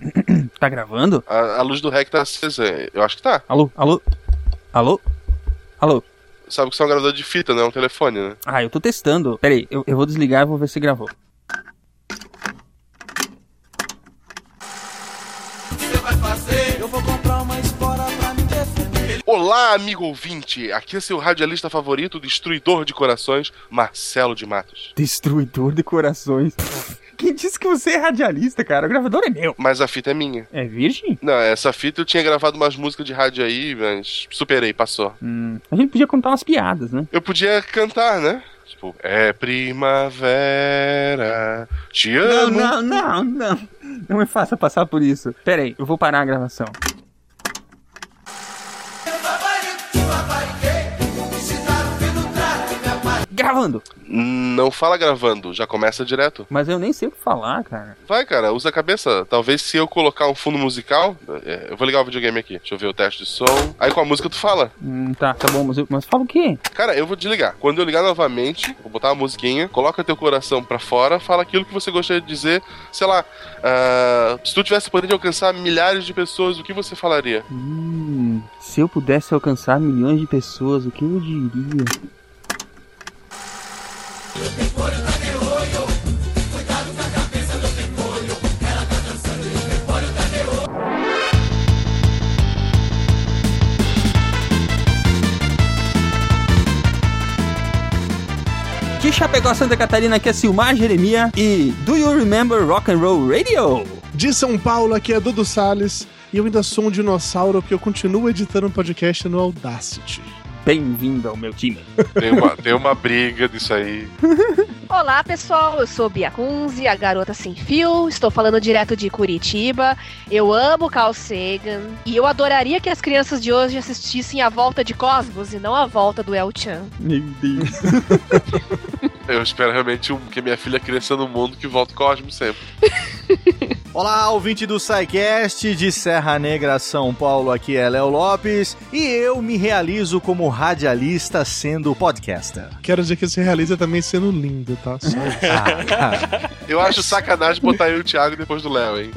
tá gravando? A, a luz do REC tá acesa. Eu acho que tá. Alô, alô, alô, alô. Sabe que isso é um gravador de fita, não é um telefone, né? Ah, eu tô testando. Peraí, eu, eu vou desligar e vou ver se gravou. Olá, amigo ouvinte! Aqui é seu radialista favorito, destruidor de corações, Marcelo de Matos. Destruidor de corações. Quem disse que você é radialista, cara? O gravador é meu. Mas a fita é minha. É virgem? Não, essa fita eu tinha gravado umas músicas de rádio aí, mas superei, passou. Hum, a gente podia contar umas piadas, né? Eu podia cantar, né? Tipo, é primavera, te Não, amo. não, não, não. Não me faça passar por isso. Peraí, eu vou parar a gravação. Gravando. Não fala gravando, já começa direto. Mas eu nem sei o que falar, cara. Vai, cara, usa a cabeça. Talvez se eu colocar um fundo musical. é, eu vou ligar o videogame aqui. Deixa eu ver o teste de som. Aí com a música tu fala. Hum, tá, tá bom, mas, eu, mas fala o quê? Cara, eu vou desligar. Quando eu ligar novamente, vou botar uma musiquinha, coloca teu coração pra fora, fala aquilo que você gostaria de dizer. Sei lá, ah, se tu tivesse o poder de alcançar milhares de pessoas, o que você falaria? Hum, se eu pudesse alcançar milhões de pessoas, o que eu diria? De Chapecó, Santa Catarina, aqui é Silmar Jeremia e Do You Remember Rock and Roll Radio? De São Paulo, aqui é Dudu Salles. E eu ainda sou um dinossauro porque eu continuo editando um podcast no Audacity. Bem-vindo ao meu time. Tem uma, tem uma briga disso aí. Olá, pessoal. Eu sou Bia Kunze, a garota sem fio. Estou falando direto de Curitiba. Eu amo Carl Sagan e eu adoraria que as crianças de hoje assistissem a volta de Cosmos e não a volta do El Chan. Meu Deus. Eu espero realmente um- que minha filha cresça no mundo que volta Cosmo sempre. Olá, ouvinte do SciCast de Serra Negra, São Paulo, aqui é Léo Lopes e eu me realizo como radialista sendo podcaster. Quero dizer que se realiza também sendo lindo, tá? Ah, cara, Eu acho sacanagem botar eu e o Thiago depois do Léo, hein?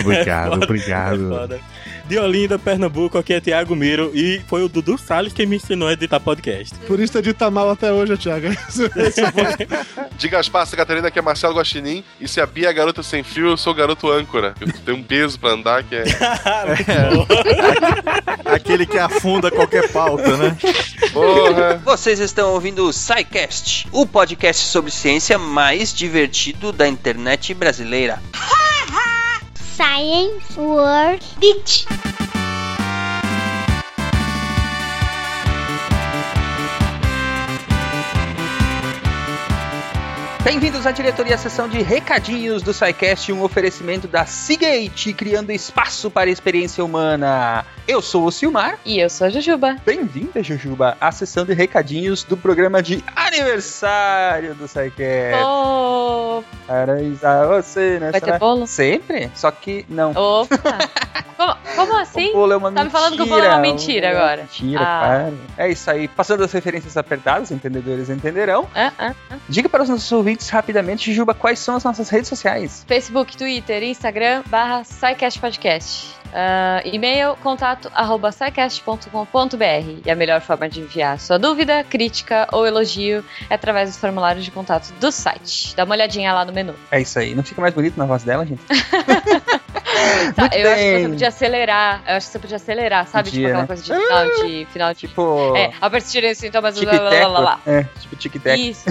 obrigado, obrigado. De Olinda, Pernambuco, aqui é Thiago Miro e foi o Dudu Salles quem me ensinou a editar podcast. Por isso tu edita mal até hoje, Thiago. De Gaspar, Santa Catarina, que é Marcelo Guaxinim. E se a Bia é garota sem fio, eu sou garoto âncora. Eu tenho um peso pra andar que é. aquele que afunda qualquer pauta, né? Porra! Vocês estão ouvindo o SciCast, o podcast sobre ciência mais divertido da internet brasileira. Science World Beach. Bem-vindos à diretoria, à sessão de recadinhos do SciCast, um oferecimento da Seagate, criando espaço para a experiência humana. Eu sou o Silmar. E eu sou a Jujuba. Bem-vinda, Jujuba, à sessão de recadinhos do programa de aniversário do SciCast. Oh, Parabéns a você, né? vai ter bolo? Sempre? Só que não. Opa! como, como assim? O bolo é uma Tá mentira. me falando que o bolo é uma mentira é agora. Mentira, Ah. para. É isso aí. Passando as referências apertadas, entendedores entenderão. Ah, ah. Diga para os nossos ouvintes rapidamente, Juba, quais são as nossas redes sociais? Facebook, Twitter, Instagram, barra SciCast Podcast. Ah, e-mail, contato, arroba scicast.com.br. E a melhor forma de enviar sua dúvida, crítica ou elogio é através dos formulários de contato do site. Dá uma olhadinha lá no menu. É isso aí. Não fica mais bonito na voz dela, gente? Tá, eu acho que você podia acelerar. Eu acho que você podia acelerar, sabe? Podia, tipo aquela né? coisa de final de. Final de Tipo. é, a partir de sintomas. Blá, tic-teco. blá, blá. É, tipo tic-tac. Isso.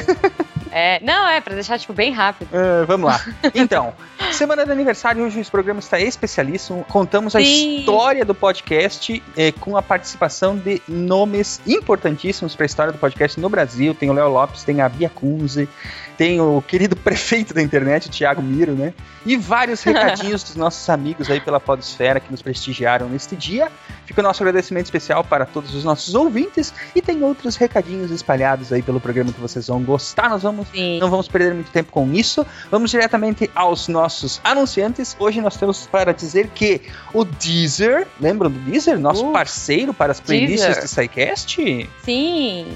É, não, é pra deixar, tipo, bem rápido. É, vamos lá. Então, semana de aniversário, hoje esse programa está especialíssimo. Contamos a Sim. história do podcast eh, com a participação de nomes importantíssimos para a história do podcast no Brasil. Tem o Léo Lopes, tem a Bia Kunze, tem o querido prefeito da internet, o Thiago Miro, né? E vários recadinhos dos nossos amigos aí pela Podosfera que nos prestigiaram neste dia. Fica o nosso agradecimento especial para todos os nossos ouvintes e tem outros recadinhos espalhados aí pelo programa que vocês vão gostar. Nós vamos Sim. não vamos perder muito tempo com isso. Vamos diretamente aos nossos anunciantes. Hoje nós temos para dizer que o Deezer, lembram do Deezer? Nosso Uh, parceiro para as playlists Deezer. do SciCast? Sim.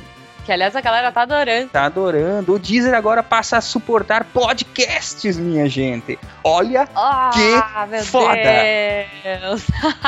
Que aliás a galera tá adorando. Tá adorando. O Deezer agora passa a suportar podcasts, minha gente. Olha, Ah, Que meu foda. Deus.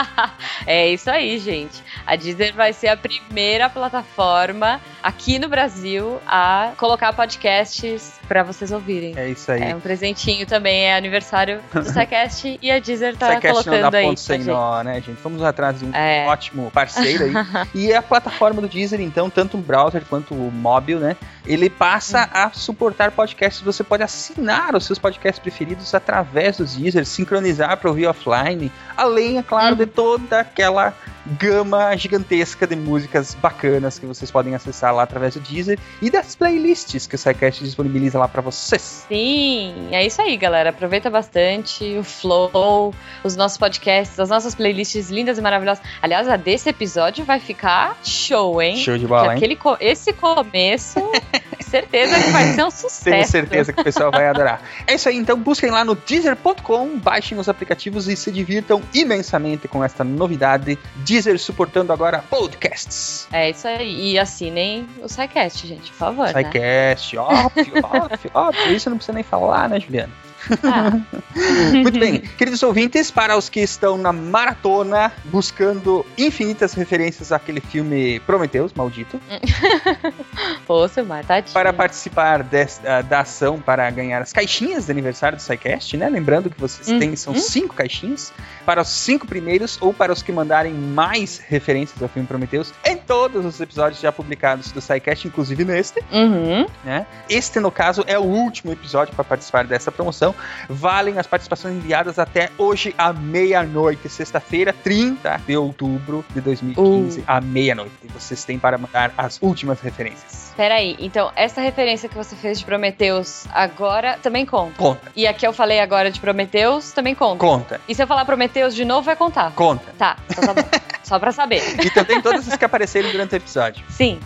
é isso aí, gente. A Deezer vai ser a primeira plataforma aqui no Brasil a colocar podcasts pra vocês ouvirem. é isso aí. É um presentinho também, é aniversário do SciCast e a Deezer tá Sidecast não colocando dá aí. ponto sem gente. nó, né, gente? Vamos atrás de um É. ótimo parceiro aí. e a plataforma do Deezer, então, tanto o browser quanto o móvel, né? Ele passa a suportar podcasts. Você pode assinar os seus podcasts preferidos através do Deezer, sincronizar para ouvir offline, além, é claro, de toda aquela gama gigantesca de músicas bacanas que vocês podem acessar lá através do Deezer e das playlists que o SciCast disponibiliza lá para vocês. Sim, é isso aí, galera. Aproveita bastante o Flow, os nossos podcasts, as nossas playlists lindas e maravilhosas. Aliás, a desse episódio vai ficar show, hein? Show de bola, hein? aquele co- esse começo, certeza que vai ser um sucesso. Tenho certeza que o pessoal vai adorar. É isso aí, então busquem lá no Deezer.com, baixem os aplicativos e se divirtam imensamente com esta novidade. Deezer suportando agora podcasts. É isso aí. E assinem o SciCast, gente, por favor. né? SciCast, óbvio, óbvio, óbvio. Isso não precisa nem falar, né, Juliana? Ah, Muito bem, queridos ouvintes, para os que estão na maratona buscando infinitas referências àquele filme Prometheus, maldito, pô, seu mar, tadinho. para participar des- ah, da ação para ganhar as caixinhas de aniversário do SciCast, né? Lembrando que vocês Uhum. têm, são cinco caixinhas, para os cinco primeiros ou para os que mandarem mais referências ao filme Prometheus em todos os episódios já publicados do SciCast, inclusive neste, Uhum. né? Este, no caso, é o último episódio para participar dessa promoção. Valem as participações enviadas até hoje à meia-noite, sexta-feira, 30 de outubro de 2015, Uh. à meia-noite. Vocês têm para mandar as últimas referências. Peraí, então essa referência que você fez de Prometheus agora também conta. Conta, E a que eu falei agora de Prometheus também conta. conta, E se eu falar Prometheus de novo, vai contar. conta. Tá, então tá bom. Só pra saber. E também todas as que apareceram durante o episódio. Sim.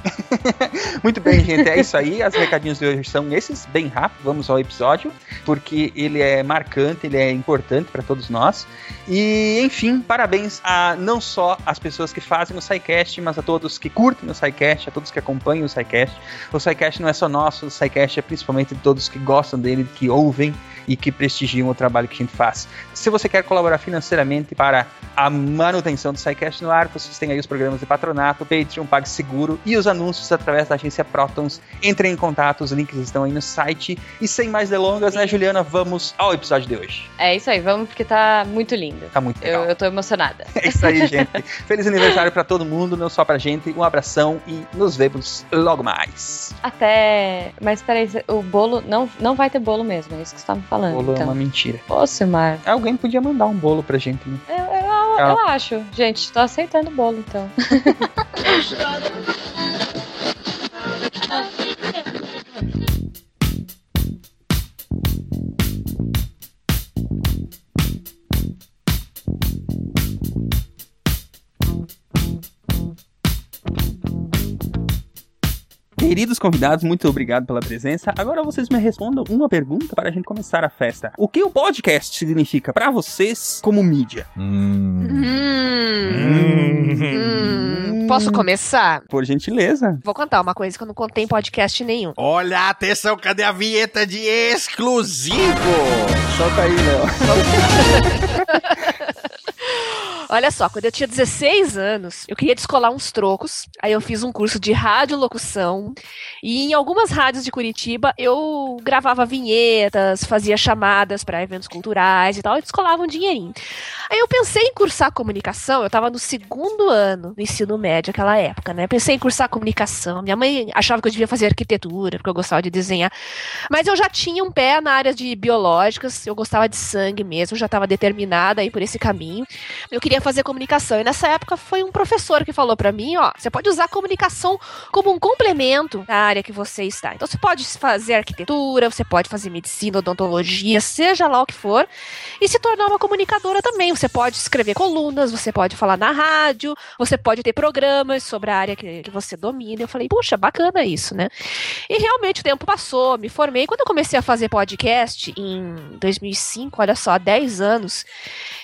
Muito bem, gente, é isso aí. As recadinhos de hoje são esses, bem rápido. Vamos ao episódio, porque ele é marcante, ele é importante para todos nós. E, enfim, parabéns a não só as pessoas que fazem o SciCast, mas a todos que curtem o SciCast, a todos que acompanham o SciCast. O SciCast não é só nosso, o SciCast é principalmente de todos que gostam dele, que ouvem e que prestigiam o trabalho que a gente faz. Se você quer colaborar financeiramente para a manutenção do SciCast no ar, vocês têm aí os programas de patronato, Patreon, PagSeguro e os anúncios através da agência Protons. Entrem em contato, os links estão aí no site. E sem mais delongas, né, Juliana, vamos ao episódio de hoje. É isso aí, vamos porque tá muito lindo. Tá muito legal. Eu, eu tô emocionada. É isso aí, gente. Feliz aniversário para todo mundo, não só pra gente. Um abração e nos vemos logo mais. Até. Mas peraí, o bolo. Não, não vai ter bolo mesmo, é isso que você tá me falando. Bolo é então. uma mentira. Ô, Silmar. Alguém podia mandar um bolo pra gente, né? Eu, eu, eu, eu acho. Gente, tô aceitando o bolo, então. Queridos convidados, muito obrigado pela presença. Agora vocês me respondam uma pergunta para a gente começar a festa. O que o podcast significa para vocês como mídia? Hum. Hum. Hum. Posso começar? Por gentileza. Vou contar uma coisa que eu não contei em podcast nenhum. Olha, atenção, cadê a vinheta de exclusivo? Solta aí, Léo. Olha só, quando eu tinha 16 anos, eu queria descolar uns trocos. Aí eu fiz um curso de radiolocução. E em algumas rádios de Curitiba eu gravava vinhetas, fazia chamadas para eventos culturais e tal, e descolava um dinheirinho. Aí eu pensei em cursar comunicação, eu tava no segundo ano do ensino médio, aquela época, né? Pensei em cursar comunicação. Minha mãe achava que eu devia fazer arquitetura, porque eu gostava de desenhar. Mas eu já tinha um pé na área de biológicas, eu gostava de sangue mesmo, já estava determinada aí por esse caminho. Eu queria fazer comunicação. E nessa época foi um professor que falou para mim, ó, você pode usar a comunicação como um complemento da área que você está. Então você pode fazer arquitetura, você pode fazer medicina, odontologia, seja lá o que for, e se tornar uma comunicadora também. Você pode escrever colunas, você pode falar na rádio, você pode ter programas sobre a área que, que você domina. Eu falei, puxa, bacana isso, né? E realmente o tempo passou, me formei. Quando eu comecei a fazer podcast em 2005, olha só, há 10 anos,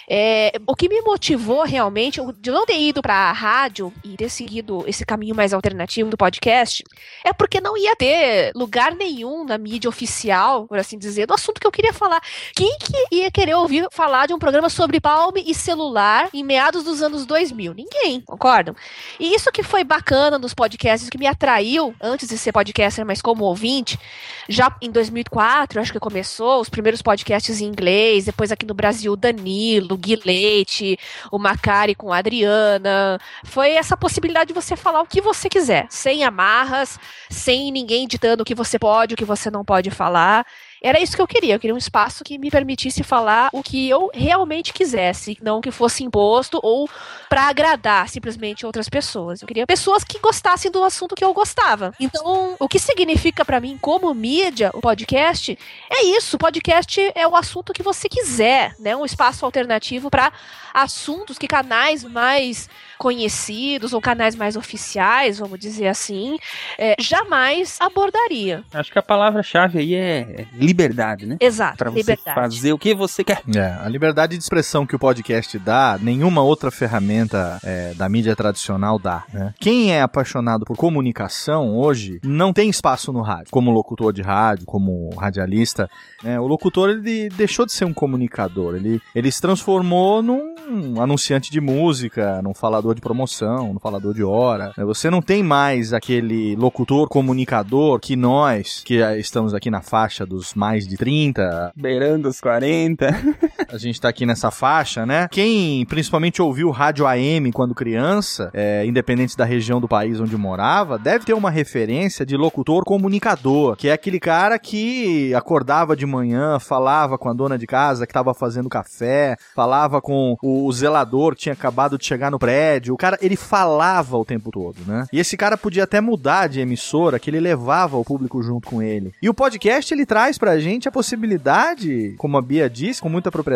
É, o que me motivou realmente de não ter ido para a rádio e ter seguido esse caminho mais alternativo do podcast é porque não ia ter lugar nenhum na mídia oficial, por assim dizer, do assunto que eu queria falar. Quem que ia querer ouvir falar de um programa sobre palme e celular em meados dos anos 2000? Ninguém, concordam? E isso que foi bacana nos podcasts, que me atraiu antes de ser podcaster, mas como ouvinte, já em 2004, acho que começou os primeiros podcasts em inglês, depois aqui no Brasil, Danilo, Gui Leite, o Macari com a Adriana. Foi essa possibilidade de você falar o que você quiser, sem amarras, sem ninguém ditando o que você pode, o que você não pode falar. Era isso que eu queria. Eu queria um espaço que me permitisse falar o que eu realmente quisesse, não que fosse imposto ou para agradar simplesmente outras pessoas. Eu queria pessoas que gostassem do assunto que eu gostava. Então, o que significa para mim como mídia o podcast é isso. O podcast é o assunto que você quiser, né? Um espaço alternativo para assuntos que canais mais conhecidos ou canais mais oficiais, vamos dizer assim, é, jamais abordaria. Acho que a palavra-chave aí é liberdade, né? Exato, Pra você liberdade. fazer o que você quer. É, a liberdade de expressão que o podcast dá, nenhuma outra ferramenta é, da mídia tradicional dá. Né? Quem é apaixonado por comunicação hoje não tem espaço no rádio, como locutor de rádio, como radialista. né? O locutor ele deixou de ser um comunicador, ele, ele se transformou num anunciante de música, num falador de promoção, num falador de hora. né? Você não tem mais aquele locutor comunicador que nós, que estamos aqui na faixa dos mais de 30, Beirando os 40. a gente tá aqui nessa faixa, né? Quem principalmente ouviu rádio AM quando criança, é, independente da região do país onde morava, deve ter uma referência de locutor comunicador, que é aquele cara que acordava de manhã, falava com a dona de casa que tava fazendo café, falava com o zelador que tinha acabado de chegar no prédio. O cara, ele falava o tempo todo, né? E esse cara podia até mudar de emissora, que ele levava o público junto com ele. E o podcast, ele traz pra gente a possibilidade, como a Bia disse, com muita propriedade,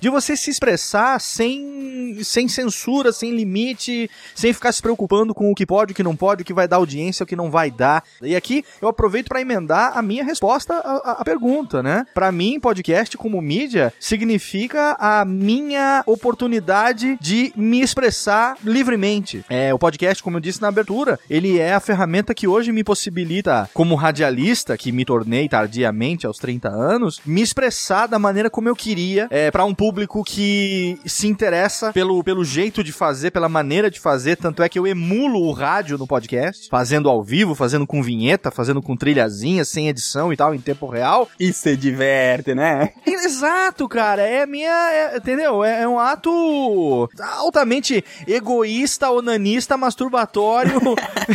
de você se expressar sem, sem censura, sem limite, sem ficar se preocupando com o que pode, o que não pode, o que vai dar audiência, o que não vai dar. E aqui eu aproveito pra emendar a minha resposta à, à- pergunta, né? Pra mim, podcast como mídia significa a minha oportunidade de me expressar livremente. É, o podcast, como eu disse na abertura, ele é a ferramenta que hoje me possibilita, como radialista, que me tornei tardiamente aos 30 anos, me expressar da maneira como eu queria é, para um público que se interessa pelo, pelo jeito de fazer, pela maneira de fazer. Tanto é que eu emulo o rádio no podcast, fazendo ao vivo, fazendo com vinheta, fazendo com trilhazinha, sem edição e tal, em tempo real. E se diverte, né? Exato, cara. É minha. é- entendeu? É, é um ato altamente egoísta, onanista, masturbatório.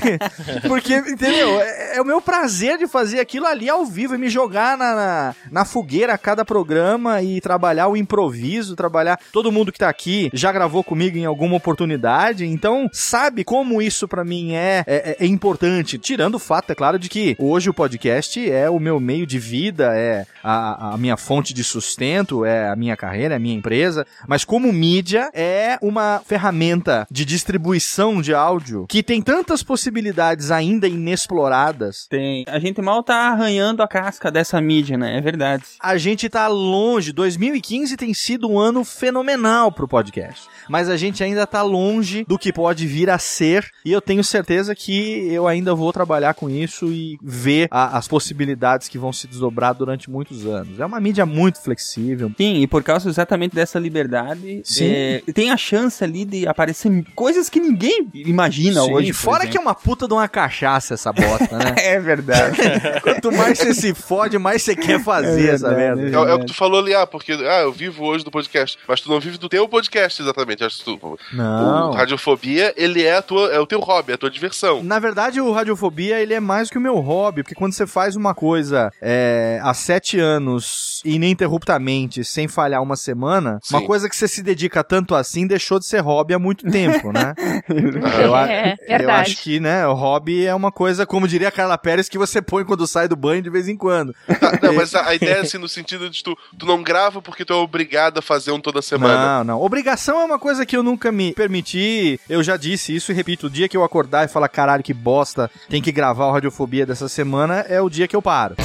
Porque, entendeu? É, é o meu prazer de fazer aquilo ali ao vivo e me jogar na, na, na fogueira a cada programa e trabalhar o improviso, trabalhar. Todo mundo que tá aqui já gravou comigo em alguma oportunidade, então sabe como isso pra mim é, é, é importante. Tirando o fato, é claro, de que hoje o podcast é o meu meio de vida, é a, a minha fonte de sustento, é a minha carreira, é a minha empresa, mas como mídia é uma ferramenta de distribuição de áudio que tem tantas possibilidades ainda inexploradas. Tem. A gente mal tá arranhando a casca dessa mídia, né? É verdade. A gente tá longe. 2015 tem sido um ano fenomenal pro podcast. Mas a gente ainda tá longe do que pode vir a ser. E eu tenho certeza que eu ainda vou trabalhar com isso e ver a- as possibilidades que vão se desdobrar durante muitos anos. É uma mídia muito flexível. Sim, e por causa exatamente dessa liberdade, Sim. é, tem a chance ali de aparecer coisas que ninguém imagina Sim, hoje. Fora que é uma puta de uma cachaça essa bota, né? é verdade. Quanto mais você se fode, mais você quer fazer É essa verdade, merda. É, é o que tu falou ali, ah, porque ah, eu vivo hoje do podcast, mas tu não vive do teu podcast exatamente. Acho que tu, Não. O Radiofobia, ele é, a tua, é o teu hobby, é a tua diversão. Na verdade, o Radiofobia, ele é mais que o meu hobby, porque quando você faz uma coisa é, há sete anos ininterruptamente, sem falhar uma semana, Sim. uma coisa que você se dedica tanto assim deixou de ser hobby há muito tempo, né? eu, a- É, eu verdade. acho que, né, o hobby é uma coisa, como diria a Carla Pérez, que você põe quando sai do banho de vez em quando. Tá, não, mas a, a ideia é assim, no sentido de tu, tu não grava porque tu é obrigado a fazer um toda semana. Não, não. Obrigação é uma coisa que eu nunca me permiti. Eu já disse isso e repito: o dia que eu acordar e falar, caralho, que bosta, tem que gravar o Radiofobia dessa semana, é o dia que eu paro.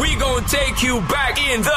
We gonna take you back in the,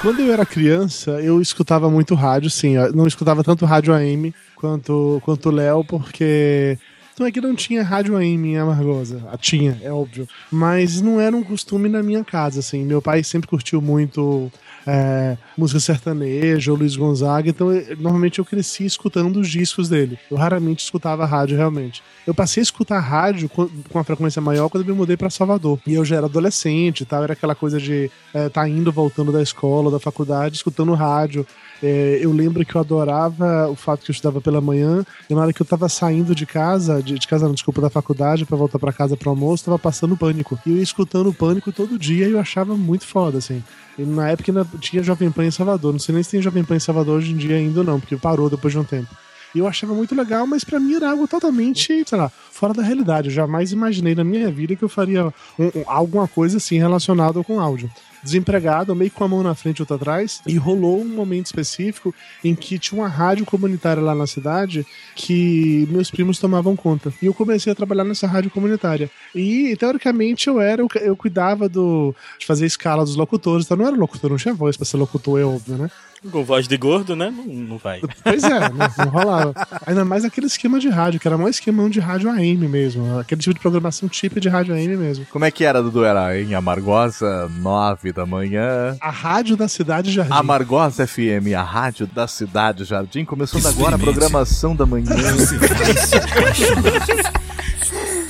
Quando eu era criança, eu escutava muito rádio, sim. Eu não escutava tanto rádio AM quanto quanto o Léo, porque não é que não tinha rádio AM em Amargosa. Ah, Tinha, é óbvio. Mas não era um costume na minha casa, assim. Meu pai sempre curtiu muito é, música sertaneja ou Luiz Gonzaga, então eu- normalmente eu cresci escutando os discos dele. Eu raramente escutava rádio realmente. Eu passei a escutar rádio com, uma frequência maior quando eu me mudei pra Salvador. E eu já era adolescente e tal, era aquela coisa de estar tá indo, voltando da escola, da faculdade, escutando rádio. É, eu lembro que eu adorava o fato que eu estudava pela manhã, e na hora que eu tava saindo de casa, de, de casa não, desculpa, da faculdade pra voltar pra casa pro almoço, tava passando pânico. E eu ia escutando pânico todo dia e eu achava muito foda, assim. E na época ainda tinha Jovem Pan em Salvador. Não sei nem se tem Jovem Pan em Salvador hoje em dia ainda ou não, porque parou depois de um tempo. E eu achava muito legal, mas pra mim era algo totalmente, sei lá, fora da realidade. Eu jamais imaginei na minha vida que eu faria um- um- alguma coisa assim relacionada com áudio. Desempregado, meio com a mão na frente e outra atrás, e rolou um momento específico em que tinha uma rádio comunitária lá na cidade que meus primos tomavam conta. E eu comecei a trabalhar nessa rádio comunitária. E, teoricamente, eu era, eu cuidava do, de fazer a escala dos locutores. Então, não era locutor, não tinha voz pra ser locutor, é óbvio, né? Com voz de gordo, né? Não, não vai. Pois é, não, não rolava. Ainda mais aquele esquema de rádio, que era mais esquemão de rádio AM mesmo. Aquele tipo de programação típica de rádio AM mesmo. Como é que era, Dudu? Era em Amargosa, nove da manhã. A rádio da cidade Jardim. Amargosa FM, a rádio da cidade Jardim, começando agora a programação da manhã.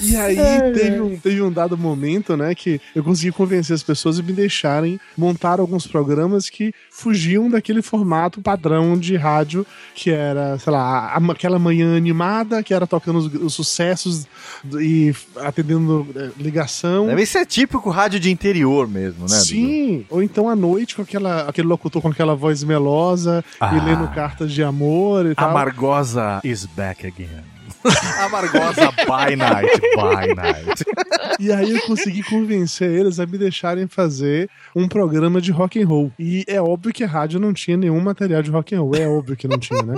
E aí teve um, teve um dado momento, né, que eu consegui convencer as pessoas a me deixarem montar alguns programas que fugiam daquele formato padrão de rádio que era, sei lá, a- aquela manhã animada, que era tocando os, os sucessos e atendendo eh, ligação. Deve ser típico rádio de interior mesmo, né? Dudu? Sim, ou então à noite com aquela, aquele locutor com aquela voz melosa Ah. e lendo cartas de amor e tal. Amargosa is back again. Amargosa by night, by night. E aí eu consegui convencer eles a me deixarem fazer um programa de rock and roll. E é óbvio que a rádio não tinha nenhum material de rock and roll, é óbvio que não tinha, né?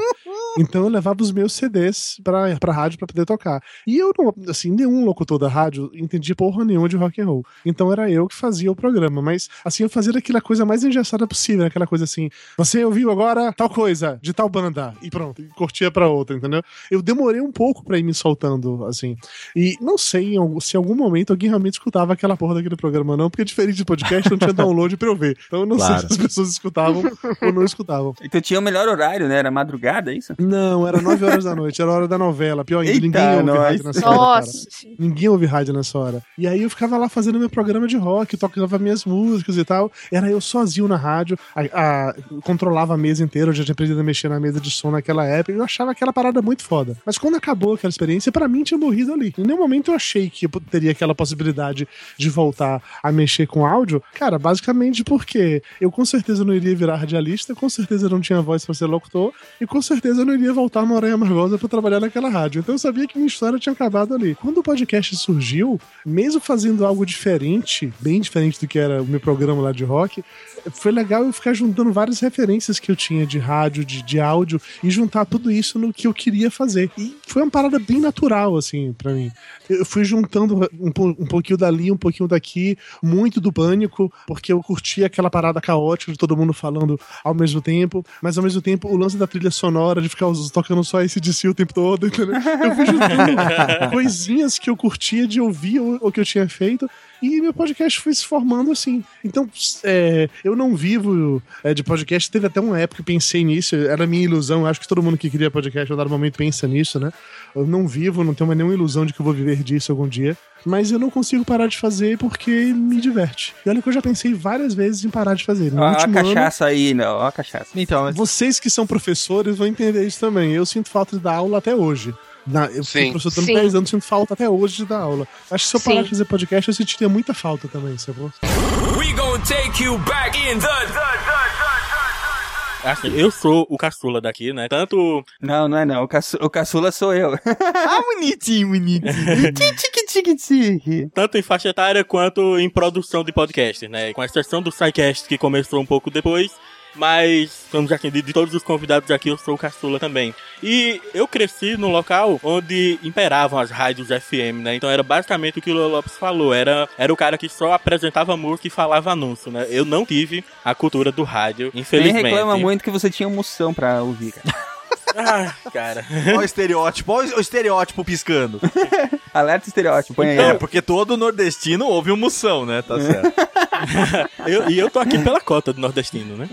Então eu levava os meus CDs pra, pra rádio pra poder tocar. E eu não, assim, nenhum locutor da rádio entendia porra nenhuma de rock and roll. Então era eu que fazia o programa, mas assim eu fazia aquela coisa mais engessada possível, aquela coisa assim, você ouviu agora tal coisa de tal banda e pronto, e curtia pra outra, entendeu? Eu demorei um pouco pra ir me soltando, assim. E não sei se em algum momento alguém realmente escutava aquela porra daquele programa, não, porque diferente de podcast não tinha download pra eu ver. Então eu não Claro. sei se as pessoas escutavam ou não escutavam. Então tinha o melhor horário, né? Era madrugada, é isso? Não, era 9 horas da noite, era a hora da novela. Pior ainda, Eita, ninguém ouve nós. rádio nessa hora. cara. Nossa. Ninguém ouve rádio nessa hora. E aí eu ficava lá fazendo meu programa de rock, tocava minhas músicas e tal. Era eu sozinho na rádio, a, a- controlava a mesa inteira, eu já tinha aprendido a mexer na mesa de som naquela época. e Eu achava aquela parada muito foda. Mas quando acabou aquela experiência, pra mim tinha morrido ali. Em nenhum momento eu achei que eu teria aquela possibilidade de voltar a mexer com áudio. Cara, basicamente porque eu com certeza não iria virar radialista, com certeza não tinha voz pra ser locutor, e com certeza eu não iria voltar a morar em Amargosa pra trabalhar naquela rádio. Então eu sabia que minha história tinha acabado ali. Quando o podcast surgiu, mesmo fazendo algo diferente, bem diferente do que era o meu programa lá de rock, foi legal eu ficar juntando várias referências que eu tinha de rádio, de, de áudio, e juntar tudo isso no que eu queria fazer. E foi uma parada bem natural, assim, pra mim. Eu fui juntando um, um pouquinho dali, um pouquinho daqui, muito do pânico, porque eu curtia aquela parada caótica de todo mundo falando ao mesmo tempo, mas ao mesmo tempo o lance da trilha sonora, de ficar tocando só esse DC o tempo todo, entendeu? Eu fui juntando coisinhas que eu curtia de ouvir o, o que eu tinha feito. E meu podcast foi se formando assim. Então, é, eu não vivo é, de podcast. Teve até uma época que eu pensei nisso, era minha ilusão. Acho que todo mundo que cria podcast, a dado momento, pensa nisso, né? Eu não vivo, não tenho mais nenhuma ilusão de que eu vou viver disso algum dia. Mas eu não consigo parar de fazer porque me diverte. E olha que eu já pensei várias vezes em parar de fazer. No Ó a último ano, cachaça aí, não. Ó a cachaça. Então, mas vocês que são professores vão entender isso também. Eu sinto falta de dar aula até hoje. Na, eu fui Sim. professor Sim. durante 10 anos, sinto falta até hoje de dar aula. Acho que se eu parar Sim. de fazer podcast, eu sentiria muita falta também, sacou? We gonna take you back in the, Assim, eu sou o caçula daqui, né? Tanto Não, não é não. O, caçu- o caçula sou eu. ah, bonitinho, bonitinho. tique, tique, tique. tanto em faixa etária quanto em produção de podcast, né? Com exceção do SciCast, que começou um pouco depois, mas, como já de todos os convidados aqui, eu sou o caçula também. E eu cresci num local onde imperavam as rádios FM, né? Então era basicamente o que o Lula Lopes falou. Era, era o cara que só apresentava música e falava anúncio, né? Eu não tive a cultura do rádio, Nem infelizmente. reclama muito que você tinha emoção pra ouvir, cara. Ah, cara. Olha o estereótipo, olha o estereótipo piscando. Alerta estereótipo, põe aí. É, porque todo nordestino ouve o moção, né? Tá certo. Eu- e eu tô aqui pela cota do nordestino, né?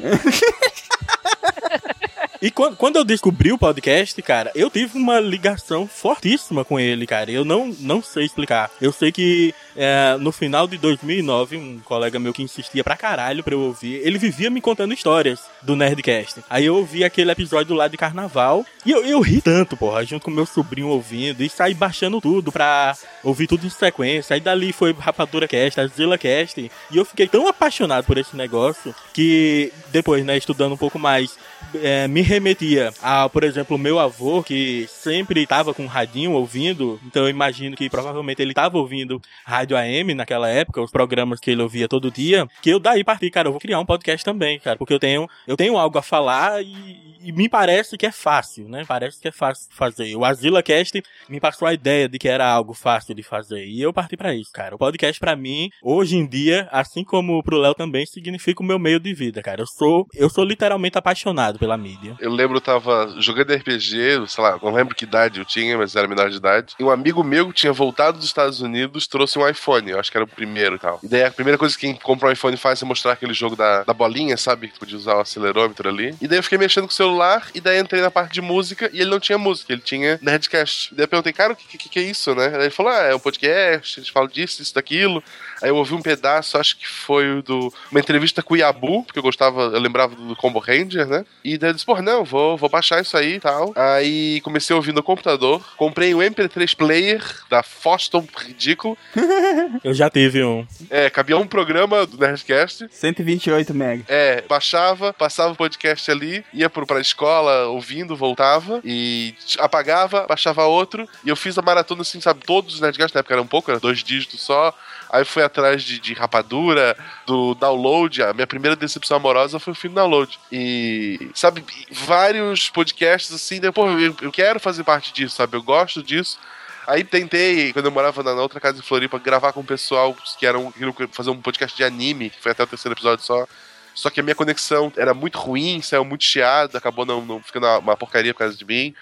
E quando, quando eu descobri o podcast, cara, eu tive uma ligação fortíssima com ele, cara. Eu não, não sei explicar. Eu sei que é, no final de 2009, um colega meu que insistia pra caralho pra eu ouvir, ele vivia me contando histórias do Nerdcast. Aí eu ouvi aquele episódio lá de carnaval e eu, eu ri tanto, porra, junto com meu sobrinho ouvindo e saí baixando tudo pra ouvir tudo em sequência. Aí dali foi Rapadura Cast, Zilla Cast. E eu fiquei tão apaixonado por esse negócio que depois, né, estudando um pouco mais, é, me remetia a, por exemplo, o meu avô, que sempre estava com um radinho ouvindo, então eu imagino que provavelmente ele estava ouvindo rádio AM naquela época, os programas que ele ouvia todo dia, que eu daí parti, cara, eu vou criar um podcast também, cara, porque eu tenho, eu tenho algo a falar e, e me parece que é fácil, né? Parece que é fácil fazer. O Azila Cast me passou a ideia de que era algo fácil de fazer e eu parti pra isso, cara. O podcast pra mim, hoje em dia, assim como pro Léo também, significa o meu meio de vida, cara. Eu sou, eu sou literalmente apaixonado pela mídia. Eu lembro, eu tava jogando RPG, sei lá, não lembro que idade eu tinha, mas era menor de idade. E um amigo meu tinha voltado dos Estados Unidos trouxe um iPhone, eu acho que era o primeiro e tal. E daí a primeira coisa que quem compra um iPhone faz é mostrar aquele jogo da, da bolinha, sabe? Que podia usar o acelerômetro ali. E daí eu fiquei mexendo com o celular, e daí entrei na parte de música, e ele não tinha música, ele tinha Nerdcast. E daí eu perguntei, cara, o que, que, que é isso, né? Aí ele falou, ah, é um podcast, eles falam disso, isso, daquilo. Aí eu ouvi um pedaço, acho que foi o do. Uma entrevista com o Yabu, porque eu gostava, eu lembrava do Combo Ranger, né? E daí eu disse, pô, não, vou, vou baixar isso aí e tal. Aí comecei a ouvir no computador, comprei um MP3 player da Foston ridículo. Eu já tive um. É, cabia um programa do Nerdcast. 128 mega. É, baixava, passava o podcast ali, ia pro, pra escola ouvindo, voltava e apagava, baixava outro. E eu fiz a maratona assim, sabe? Todos os Nerdcasts, na época era um pouco, era dois dígitos só. Aí fui atrás de, de rapadura, do download. A minha primeira decepção amorosa foi o do download. E, sabe, vários podcasts assim, depois eu, eu quero fazer parte disso, sabe? Eu gosto disso. Aí tentei, quando eu morava na, outra casa de Floripa, gravar com o pessoal que eram queriam fazer um podcast de anime, que foi até o terceiro episódio só. Só que a minha conexão era muito ruim, saiu muito chiado, acabou não, não ficando uma porcaria por causa de mim.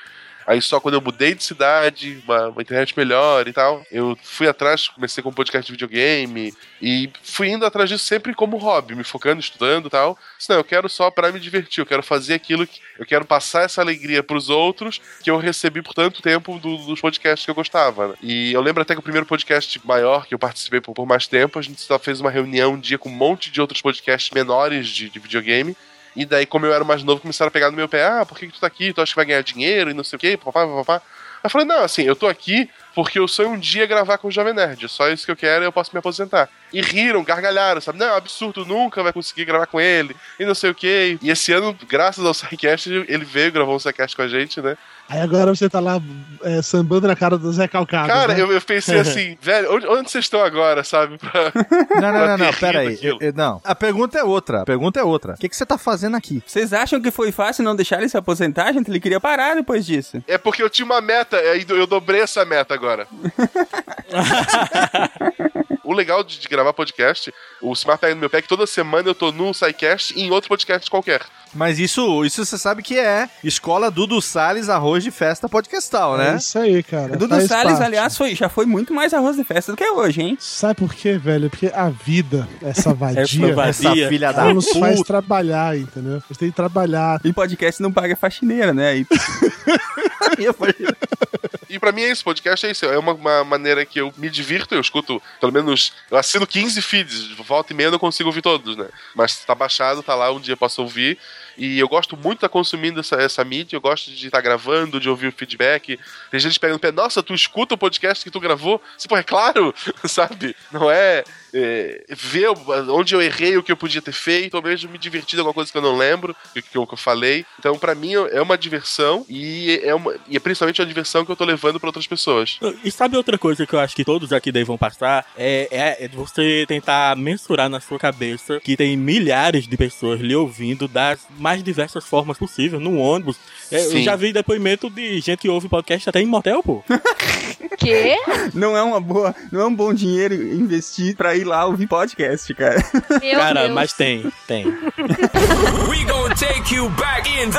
Aí só quando eu mudei de cidade, uma, uma internet melhor e tal, eu fui atrás, comecei com um podcast de videogame e fui indo atrás disso sempre como hobby, me focando, estudando e tal. Disse, Não, eu quero só para me divertir, eu quero fazer aquilo que eu quero passar essa alegria pros outros que eu recebi por tanto tempo do- dos podcasts que eu gostava. né? E eu lembro até que o primeiro podcast maior que eu participei por, por mais tempo, a gente só fez uma reunião um dia com um monte de outros podcasts menores de, de videogame. E daí, como eu era mais novo, começaram a pegar no meu pé: ah, por que, que tu tá aqui? Tu acha que vai ganhar dinheiro e não sei o quê, papá, papá. Eu falei: não, assim, eu tô aqui porque eu sonho um dia gravar com o Jovem Nerd. Só isso que eu quero e eu posso me aposentar. E riram, gargalharam, sabe? Não, é absurdo, nunca vai conseguir gravar com ele e não sei o quê. E esse ano, graças ao SciCast, ele veio, gravou um SciCast com a gente, né? Aí agora você tá lá é, sambando na cara do Zé Calcado. Cara, né? eu, eu pensei assim, velho, onde, onde vocês estão agora, sabe? Pra- Não, não, não, não, pera aí. Eu- eu- Não, a pergunta é outra. A pergunta é outra. O que, que você tá fazendo aqui? Vocês acham que foi fácil não deixar ele se aposentar, gente? Ele queria parar depois disso. É porque eu tinha uma meta, aí eu dobrei essa meta agora. o legal de, de gravar podcast, o Smart pega no meu pé que toda semana eu tô num SciCast e em outro podcast qualquer. Mas isso, isso você sabe que é Escola Dudu Salles Arroz de Festa Podcastal, É né? isso aí, cara. Dudu faz Salles, parte. aliás, foi, já foi muito mais arroz de festa do que é hoje, hein? Sabe por quê, velho? Porque a vida, essa vadia, Essa vadia. Essa filha da nos faz trabalhar, entendeu? A gente tem que trabalhar. E podcast não paga faxineira, né? Aí, E pra mim é isso, podcast é isso. É uma, uma maneira que eu me divirto, eu escuto, pelo menos, eu assino 15 feeds, volta e meia eu não consigo ouvir todos, né? Mas tá baixado, tá lá, um dia eu posso ouvir. E eu gosto muito de estar consumindo essa, essa mídia, eu gosto de estar gravando, de ouvir o feedback. Tem gente pegando pé, nossa, tu escuta o podcast que tu gravou? Pô, é claro, sabe? Não é, é, ver onde eu errei o que eu podia ter feito, ou mesmo me divertir de alguma coisa que eu não lembro, que, que, eu, que eu falei. Então, pra mim, é uma diversão e é, uma, e é principalmente uma diversão que eu tô levando pra outras pessoas. E sabe outra coisa que eu acho que todos aqui daí vão passar? É, é, é você tentar mensurar na sua cabeça que tem milhares de pessoas lhe ouvindo das mais diversas formas possíveis, no ônibus. É, eu já vi depoimento de gente que ouve podcast até em motel, pô. Quê? Não é uma boa, não é um bom dinheiro investir pra ir lá ouvir podcast, cara. Meu Cara, Deus. mas tem, tem. We gonna take you back in the,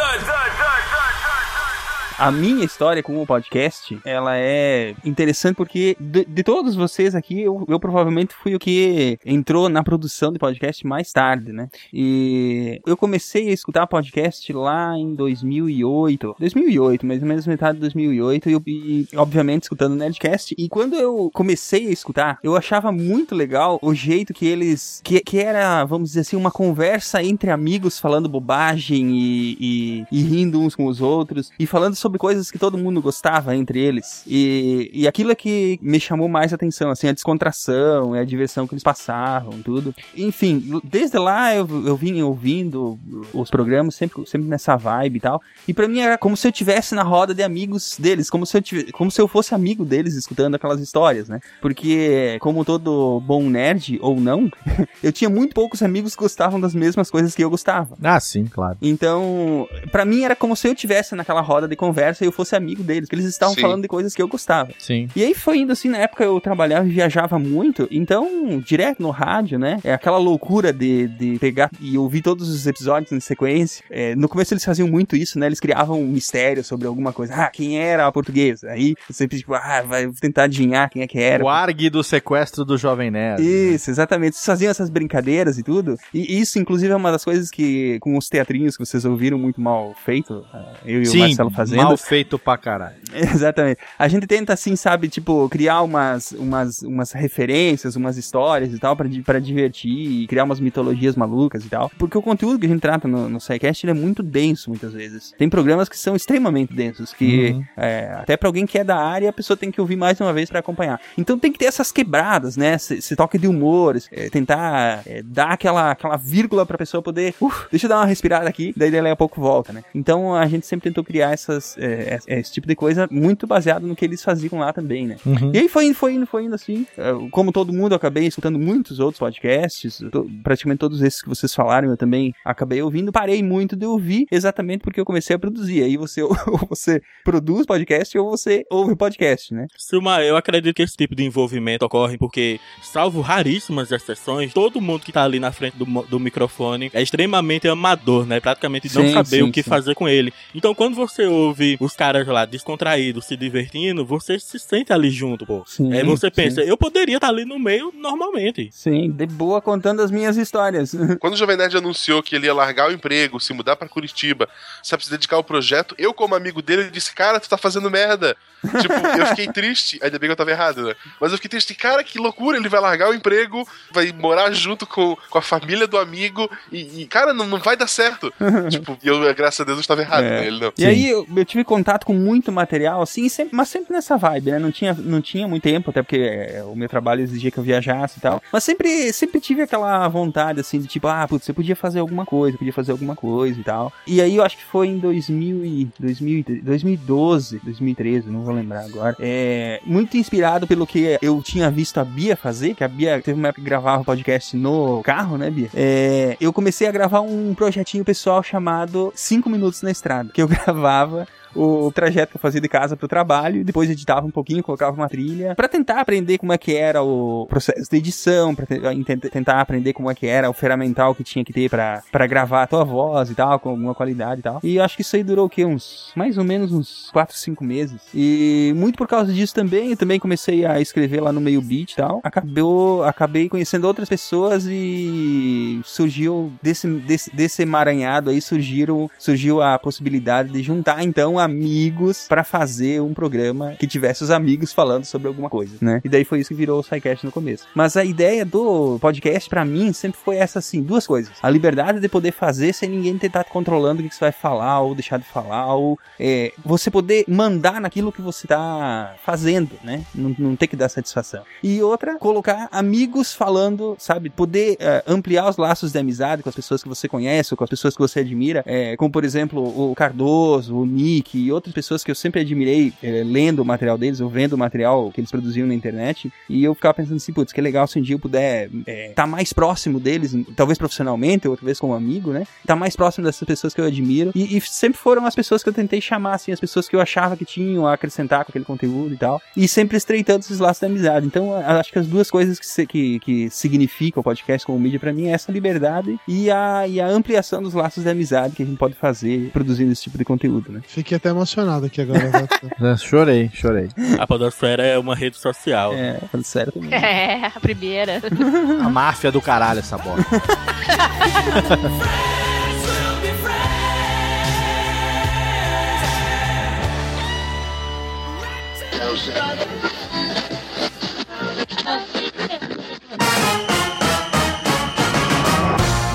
A minha história com o podcast, ela é interessante porque de, de todos vocês aqui, eu, eu provavelmente fui o que entrou na produção de podcast mais tarde, né? E eu comecei a escutar podcast lá em 2008, 2008, mais ou menos metade de 2008, e, eu, e obviamente escutando Nerdcast. E quando eu comecei a escutar, eu achava muito legal o jeito que eles, que, que era, vamos dizer assim, uma conversa entre amigos falando bobagem e, e, e rindo uns com os outros e falando sobre coisas que todo mundo gostava entre eles. E, e aquilo é que me chamou mais atenção, assim, a descontração, e a diversão que eles passavam, tudo. Enfim, desde lá eu, eu vim ouvindo os programas, sempre, sempre nessa vibe e tal. E pra mim era como se eu tivesse na roda de amigos deles, como se eu, tivesse, como se eu fosse amigo deles escutando aquelas histórias, né? Porque, como todo bom nerd, ou não, eu tinha muito poucos amigos que gostavam das mesmas coisas que eu gostava. Ah, sim, claro. Então, pra mim era como se eu tivesse naquela roda de conversa e eu fosse amigo deles, que eles estavam Sim. falando de coisas que eu gostava. Sim. E aí foi indo assim, na época eu trabalhava e viajava muito, então, direto no rádio, né? É aquela loucura de, de pegar e ouvir todos os episódios em sequência. É, no começo eles faziam muito isso, né? Eles criavam um mistério sobre alguma coisa. Ah, quem era a portuguesa? Aí você tipo, ah, vai tentar adivinhar quem é que era. O ARG do sequestro do Jovem Nerd. Isso, exatamente. Vocês faziam essas brincadeiras e tudo. E isso, inclusive, é uma das coisas que, com os teatrinhos que vocês ouviram, muito mal feito, ah, eu e o Sim, Marcelo fazendo. Mal feito pra caralho. Exatamente. A gente tenta, assim, sabe, tipo, criar umas, umas, umas referências, umas histórias e tal, pra, pra divertir e criar umas mitologias malucas e tal. Porque o conteúdo que a gente trata no, no SciCast, ele é muito denso, muitas vezes. Tem programas que são extremamente densos, que Uhum. é, até pra alguém que é da área, a pessoa tem que ouvir mais de uma vez pra acompanhar. Então tem que ter essas quebradas, né? Esse, toque de humor, é, tentar é, dar aquela, aquela vírgula pra pessoa poder, "Uf, deixa eu dar uma respirada aqui, daí dali a pouco volta, né? Então a gente sempre tentou criar essas, é, é, esse tipo de coisa muito baseado no que eles faziam lá também, né? Uhum. E aí foi indo, foi indo, foi indo assim. É, Como todo mundo, eu acabei escutando muitos outros podcasts. to- praticamente todos esses que vocês falaram, eu também acabei ouvindo. Parei muito de ouvir, exatamente porque eu comecei a produzir. Aí você, ou você produz podcast ou você ouve podcast, né? Silma, eu acredito que esse tipo de envolvimento ocorre porque, salvo raríssimas exceções, todo mundo que tá ali na frente do, do microfone é extremamente amador, né? Praticamente não Sim, saber sim, o que sim. fazer com ele. Então, quando você ouve os caras lá descontraídos, se divertindo, você se sente ali junto, pô. Sim, Aí você sim. pensa, eu poderia estar ali no meio normalmente. Sim, de boa contando as minhas histórias. Quando o Jovem Nerd anunciou que ele ia largar o emprego, se mudar pra Curitiba, sabe, se dedicar ao projeto, eu, como amigo dele, disse: Cara, tu tá fazendo merda. tipo, eu fiquei triste. Ainda bem que eu tava errado, né? Mas eu fiquei triste. Cara, que loucura. Ele vai largar o emprego, vai morar junto com, com a família do amigo. E, e, cara, não, não vai dar certo. tipo, eu, graças a Deus, eu estava errado, É. né? Ele não. E aí eu, eu tive contato com muito material, assim, sempre- mas sempre nessa vibe, né? Não tinha, não tinha muito tempo, até porque é, o meu trabalho exigia que eu viajasse e tal. Mas sempre, sempre tive aquela vontade, assim, de tipo, ah, putz, você podia fazer alguma coisa, podia fazer alguma coisa e tal. E aí eu acho que foi em 2000 e, 2000, e- 2012, 2013, não vou lembrar agora. É, muito inspirado pelo que eu tinha visto a Bia fazer, que a Bia teve uma época que gravava podcast no carro, né, Bia? É, eu comecei a gravar um projetinho pessoal chamado 5 Minutos na Estrada, que eu gravava o trajeto que eu fazia de casa pro trabalho, depois editava um pouquinho, colocava uma trilha, pra tentar aprender como é que era o processo de edição, enten- tentar aprender como é que era o ferramental que tinha que ter pra gravar a tua voz e tal, com alguma qualidade e tal. E acho que isso aí durou o quê? Uns, mais ou menos uns 4, 5 meses. E muito por causa disso também, eu também comecei a escrever lá no meio beat e tal. Acabou, acabei conhecendo outras pessoas e surgiu desse, desse, desse emaranhado aí surgiram, surgiu a possibilidade de juntar então amigos pra fazer um programa que tivesse os amigos falando sobre alguma coisa, né? E daí foi isso que virou o SciCast no começo. Mas a ideia do podcast pra mim sempre foi essa assim, duas coisas. A liberdade de poder fazer sem ninguém tentar te controlando o que que você vai falar ou deixar de falar ou é, você poder mandar naquilo que você tá fazendo, né? Não, não ter que dar satisfação. E outra, colocar amigos falando, sabe? Poder é, ampliar os laços de amizade com as pessoas que você conhece ou com as pessoas que você admira, é, como por exemplo o Cardoso, o Nick, Frank e outras pessoas que eu sempre admirei eh, lendo o material deles, ou vendo o material que eles produziam na internet, e eu ficava pensando assim, putz, que legal se um dia eu puder estar mais próximo deles, talvez profissionalmente, ou talvez como amigo, né? Estar mais próximo dessas pessoas que eu admiro. E, e sempre foram as pessoas que eu tentei chamar, assim, as pessoas que eu achava que tinham a acrescentar com aquele conteúdo e tal. E sempre estreitando esses laços da amizade. Então, acho que as duas coisas que, que, que significam o podcast como mídia pra mim é essa liberdade e a, e a ampliação dos laços de amizade que a gente pode fazer produzindo esse tipo de conteúdo, né? Fiquei até emocionado aqui agora. né? chorei, chorei. A Podosfera é uma rede social. É, falando sério também. É, a primeira. A máfia do caralho essa bola.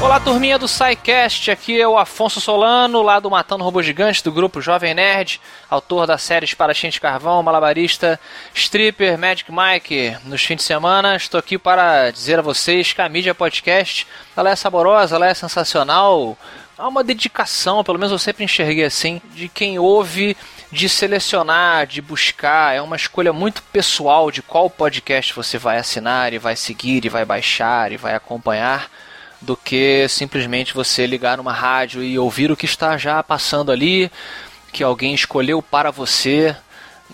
Olá, turminha do SciCast, aqui é o Afonso Solano, lá do Matando Robô Gigante, do grupo Jovem Nerd, autor da série Espadachim de Carvão, Malabarista, Stripper, Magic Mike. Nos fins de semana, estou aqui para dizer a vocês que a mídia podcast ela é saborosa, ela é sensacional, há uma dedicação, pelo menos eu sempre enxerguei assim, de quem ouve, de selecionar, de buscar. É uma escolha muito pessoal de qual podcast você vai assinar e vai seguir e vai baixar e vai acompanhar do que simplesmente você ligar numa rádio e ouvir o que está já passando ali, que alguém escolheu para você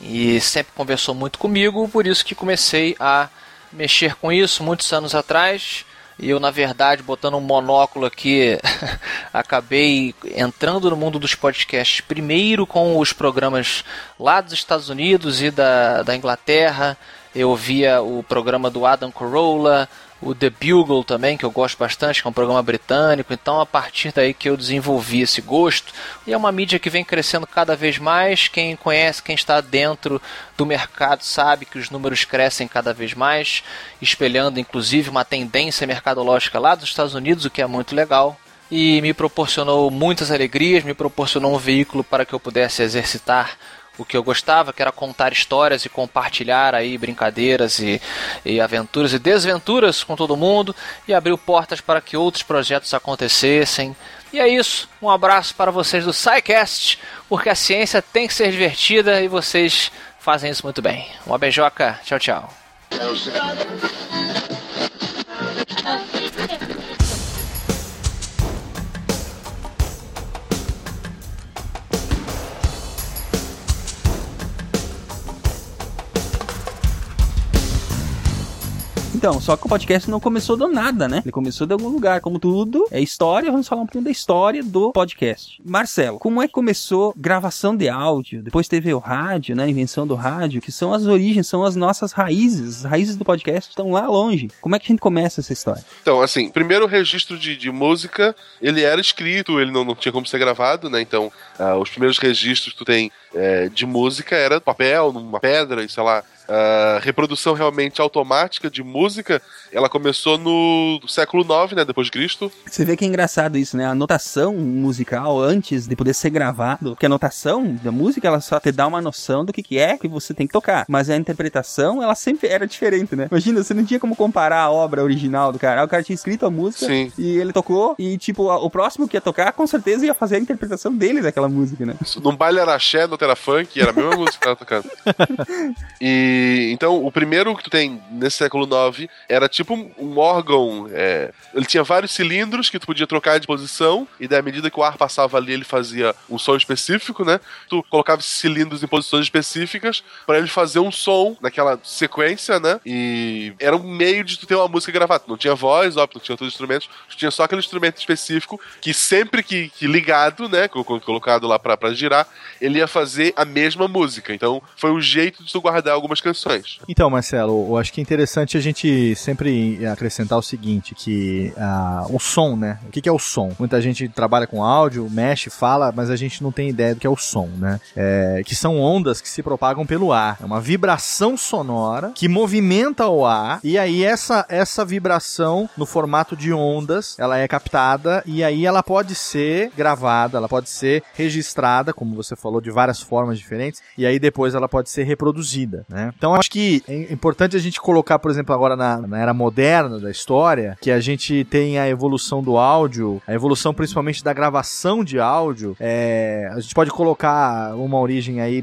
e sempre conversou muito comigo, por isso que comecei a mexer com isso muitos anos atrás. E eu, na verdade, botando um monóculo aqui, acabei entrando no mundo dos podcasts primeiro com os programas lá dos Estados Unidos e da, da Inglaterra. Eu ouvia o programa do Adam Carolla, o The Bugle também, que eu gosto bastante, que é um programa britânico. Então, a partir daí que eu desenvolvi esse gosto. E é uma mídia que vem crescendo cada vez mais. Quem conhece, quem está dentro do mercado, sabe que os números crescem cada vez mais, espelhando inclusive uma tendência mercadológica lá dos Estados Unidos, o que é muito legal. E me proporcionou muitas alegrias, me proporcionou um veículo para que eu pudesse exercitar o que eu gostava, que era contar histórias e compartilhar aí brincadeiras e, e aventuras e desventuras com todo mundo e abriu portas para que outros projetos acontecessem. E é isso. Um abraço para vocês do SciCast, porque a ciência tem que ser divertida e vocês fazem isso muito bem. Uma beijoca. Tchau, tchau. Então, só que o podcast não começou do nada, né? Ele começou de algum lugar. Como tudo, é história. Vamos falar um pouquinho da história do podcast. Marcelo, como é que começou gravação de áudio? Depois teve o rádio, né? A invenção do rádio, que são as origens, são as nossas raízes. As raízes do podcast estão lá longe. Como é que a gente começa essa história? Então, assim, primeiro registro de, de música, ele era escrito, ele não, não tinha como ser gravado, né? Então, ah, os primeiros registros que tu tem eh, de música era papel, numa pedra, e sei lá. A reprodução realmente automática de música, ela começou no século IX, né? Depois de Cristo. Você vê que é engraçado isso, né? A notação musical antes de poder ser gravado, porque a notação da música ela só te dá uma noção do que, que é que você tem que tocar, mas a interpretação ela sempre era diferente, né? Imagina, você não tinha como comparar a obra original do cara. O cara tinha escrito a música Sim. e ele tocou e tipo o próximo que ia tocar com certeza ia fazer a interpretação dele daquela música, né? Isso, Num baile era axé, no era funk, era a mesma música que tava tocando. E então, o primeiro que tu tem nesse século IX era tipo um, órgão. é, ele tinha vários cilindros que tu podia trocar de posição, e daí, à medida que o ar passava ali, ele fazia um som específico, né? Tu colocava esses cilindros em posições específicas para ele fazer um som naquela sequência, né? E era um meio de tu ter uma música gravada. Tu Não tinha voz, óbvio, não tinha outros instrumentos, tu tinha só aquele instrumento específico que sempre que, que ligado, né? co- co- Colocado lá pra girar, ele ia fazer a mesma música. Então, foi um jeito de tu guardar algumas Então, Marcelo, eu acho que é interessante a gente sempre acrescentar o seguinte, que ah, o som, né? O que, que é o som? Muita gente trabalha com áudio, mexe, fala, mas a gente não tem ideia do que é o som, né? É, que são ondas que se propagam pelo ar. É uma vibração sonora que movimenta o ar e aí essa, essa vibração no formato de ondas, ela é captada e aí ela pode ser gravada, ela pode ser registrada, como você falou, de várias formas diferentes e aí depois ela pode ser reproduzida, né? Então acho que é importante a gente colocar, por exemplo, agora na, na era moderna da história, que a gente tem a evolução do áudio, a evolução principalmente da gravação de áudio. É, a gente pode colocar uma origem aí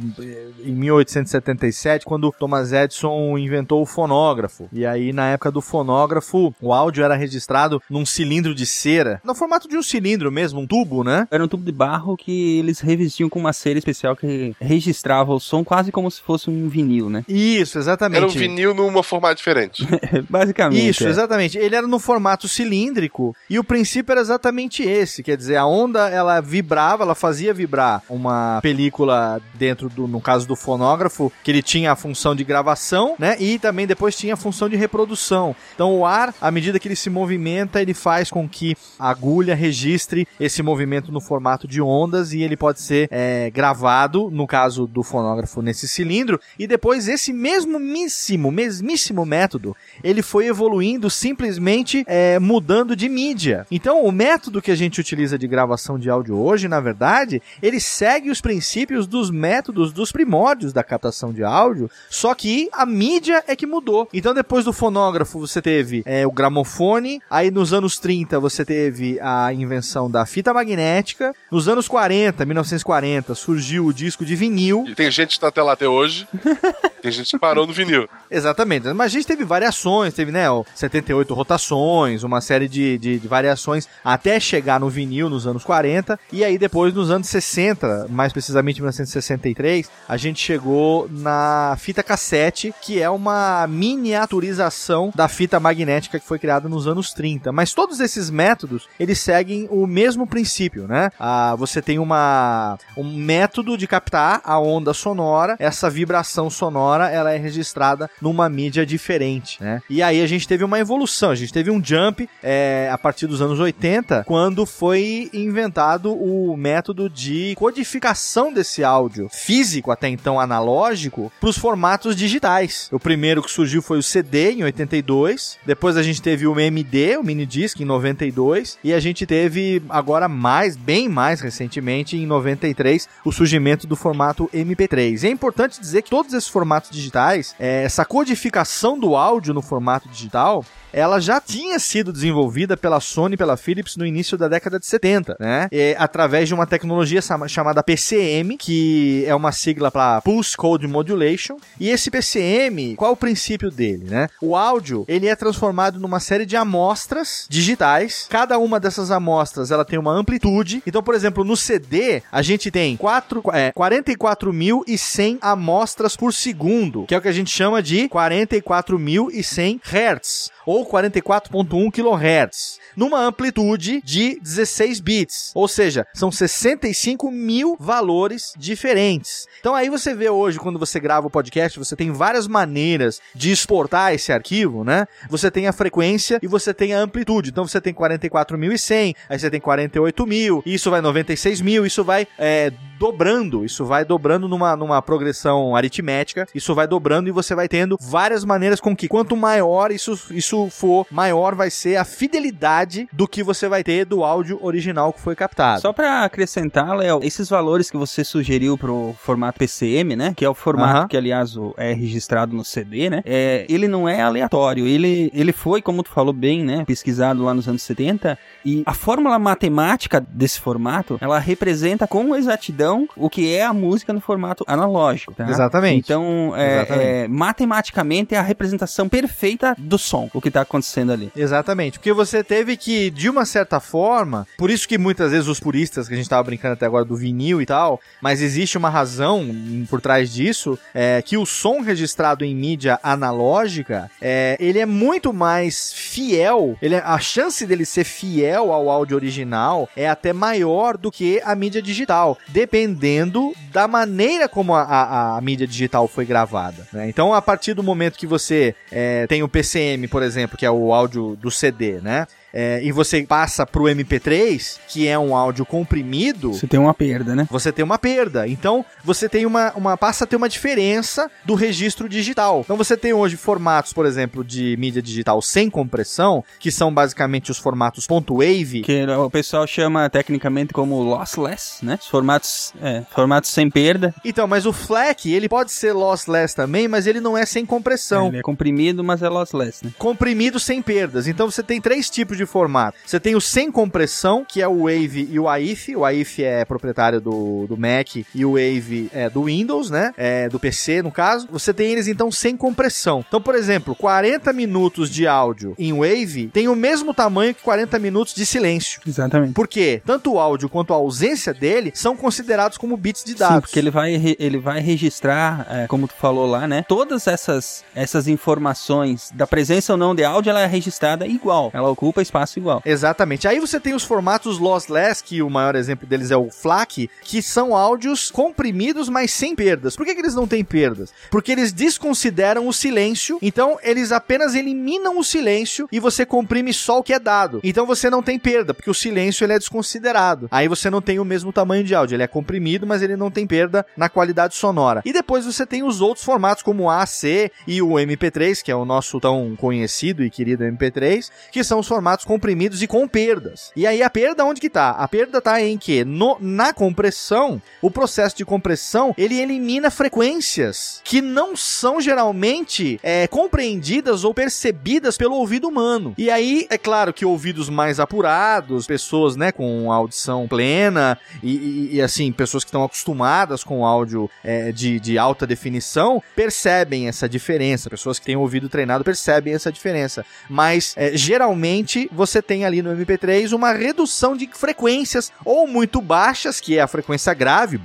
em 1877, quando Thomas Edison inventou o fonógrafo. E aí, na época do fonógrafo, o áudio era registrado num cilindro de cera, no formato de um cilindro mesmo, um tubo, né? Era um tubo de barro que eles revestiam com uma cera especial que registrava o som quase como se fosse um vinil, né? Isso, exatamente. Era um vinil numa formato diferente. Basicamente. Isso, é. exatamente. Ele era no formato cilíndrico e o princípio era exatamente esse, quer dizer, a onda ela vibrava, ela fazia vibrar uma película dentro do, no caso do fonógrafo, que ele tinha a função de gravação, né? E também depois tinha a função de reprodução. Então o ar, à medida que ele se movimenta, ele faz com que a agulha registre esse movimento no formato de ondas e ele pode ser é, gravado, no caso do fonógrafo, nesse cilindro, e depois esse mesmo mesmíssimo, mesmíssimo método, ele foi evoluindo simplesmente é, mudando de mídia. Então o método que a gente utiliza de gravação de áudio hoje, na verdade, ele segue os princípios dos métodos dos primórdios da captação de áudio, só que a mídia é que mudou. Então depois do fonógrafo você teve é, o gramofone, aí nos anos 30 você teve a invenção da fita magnética, nos anos 40, 1940, surgiu o disco de vinil. E tem gente que tá até lá até hoje. tem gente parou no vinil. Exatamente, mas a gente teve variações, teve, né, ó, 78 rotações, uma série de, de, de variações até chegar no vinil nos anos 40, e aí depois nos anos 60, mais precisamente 1963, a gente chegou na fita cassete, que é uma miniaturização da fita magnética que foi criada nos anos 30. Mas todos esses métodos, eles seguem o mesmo princípio, né? Ah, você tem uma, um método de captar a onda sonora, essa vibração sonora, ela é registrada numa mídia diferente, né? E aí a gente teve uma evolução, a gente teve um jump é, a partir dos anos 80, quando foi inventado o método de codificação desse áudio físico, até então analógico, para os formatos digitais. O primeiro que surgiu foi o CD em 82, depois a gente teve o MD, o mini disc em 92, e a gente teve agora mais, bem mais recentemente, em 93, o surgimento do formato MP3. E é importante dizer que todos esses formatos digitais, é, essa codificação do áudio no formato digital, ela já tinha sido desenvolvida pela Sony e pela Philips no início da década de 70, né? E, através de uma tecnologia chamada PCM, que é uma sigla para Pulse Code Modulation. E esse PCM, qual é o princípio dele, né? O áudio, ele é transformado numa série de amostras digitais. Cada uma dessas amostras, ela tem uma amplitude. Então, por exemplo, no CD, a gente tem 4, é, 44.100 amostras por segundo, que é o que a gente chama de 44.100 Hz ou 44.1 kHz, numa amplitude de 16 bits, ou seja, são 65 mil valores diferentes. Então aí você vê hoje, quando você grava o podcast, você tem várias maneiras de exportar esse arquivo, né? Você tem a frequência e você tem a amplitude. Então você tem 44.100, aí você tem 48 mil, isso vai 96 mil, isso vai é, dobrando, isso vai dobrando numa, numa progressão aritmética, isso vai dobrando e você vai tendo várias maneiras com que quanto maior isso, isso for, maior vai ser a fidelidade do que você vai ter do áudio original que foi captado. Só pra acrescentar, Léo, esses valores que você sugeriu pro formato PCM, né? Que é o formato que, aliás, é registrado no CD, né? É, ele não é aleatório. Ele, ele foi, como tu falou bem, né? Pesquisado lá nos anos 70. E a fórmula matemática desse formato, ela representa com exatidão o que é a música no formato analógico, tá? Exatamente. Então, é, Exatamente. é, matematicamente é a representação perfeita do som, o que tá acontecendo ali. Exatamente, porque você teve que, de uma certa forma, por isso que muitas vezes os puristas, que a gente tava brincando até agora do vinil e tal, mas existe uma razão por trás disso, é que o som registrado em mídia analógica, é, ele é muito mais fiel, ele é- a chance dele ser fiel ao áudio original é até maior do que a mídia digital, dependendo da maneira como a, a- a mídia digital foi gravada. né? Então, a partir do momento que você é, tem o PCM, por exemplo, que é o áudio do CD, né? É, e você passa pro MP3, que é um áudio comprimido, Você tem uma perda, né? você tem uma perda. Então, você tem uma, uma passa a ter uma diferença do registro digital. Então, você tem hoje formatos, por exemplo, de mídia digital sem compressão, que são basicamente os formatos .wave, Que o pessoal chama tecnicamente como lossless, né? Os formatos, é, formatos sem perda. Então, mas o FLAC, ele pode ser lossless também, mas ele não é sem compressão. Ele é comprimido, mas é lossless, né? Comprimido sem perdas. Então você tem três tipos de formato. Você tem o sem compressão, que é o Wave e o AIF. O AIF é proprietário do, do Mac e o Wave é do Windows, né? É do PC, no caso. Você tem eles então sem compressão. Então, por exemplo, 40 minutos de áudio em Wave tem o mesmo tamanho que 40 minutos de silêncio. Exatamente. Por quê? Tanto o áudio quanto a ausência dele são considerados como bits de Sim, dados. porque ele vai, ele vai registrar, é, como tu falou lá, né? Todas essas, essas informações da presença ou não de áudio, ela é registrada igual. Ela ocupa espaço igual. Exatamente. Aí você tem os formatos lossless, que o maior exemplo deles é o FLAC, que são áudios comprimidos, mas sem perdas. Por que, que eles não têm perdas? Porque eles desconsideram o silêncio, então eles apenas eliminam o silêncio e você comprime só o que é dado. Então você não tem perda, porque o silêncio ele é desconsiderado. Aí você não tem o mesmo tamanho de áudio, ele é comprimido, mas ele não tem perda na qualidade sonora. E depois você tem os outros formatos como o AC e o MP3, que é o nosso tão conhecido e querido MP3, que são os formatos comprimidos e com perdas. E aí a perda onde que tá? A perda tá em que no, na compressão, o processo de compressão, ele elimina frequências que não são geralmente é, compreendidas ou percebidas pelo ouvido humano. E aí, é claro que ouvidos mais apurados, pessoas, né, com audição plena e, e- e, assim, pessoas que estão acostumadas com áudio é, de, de alta definição, percebem essa diferença. Pessoas que têm ouvido treinado percebem essa diferença. Mas é, geralmente você tem ali no MP3 uma redução de frequências ou muito baixas, que é a frequência grave,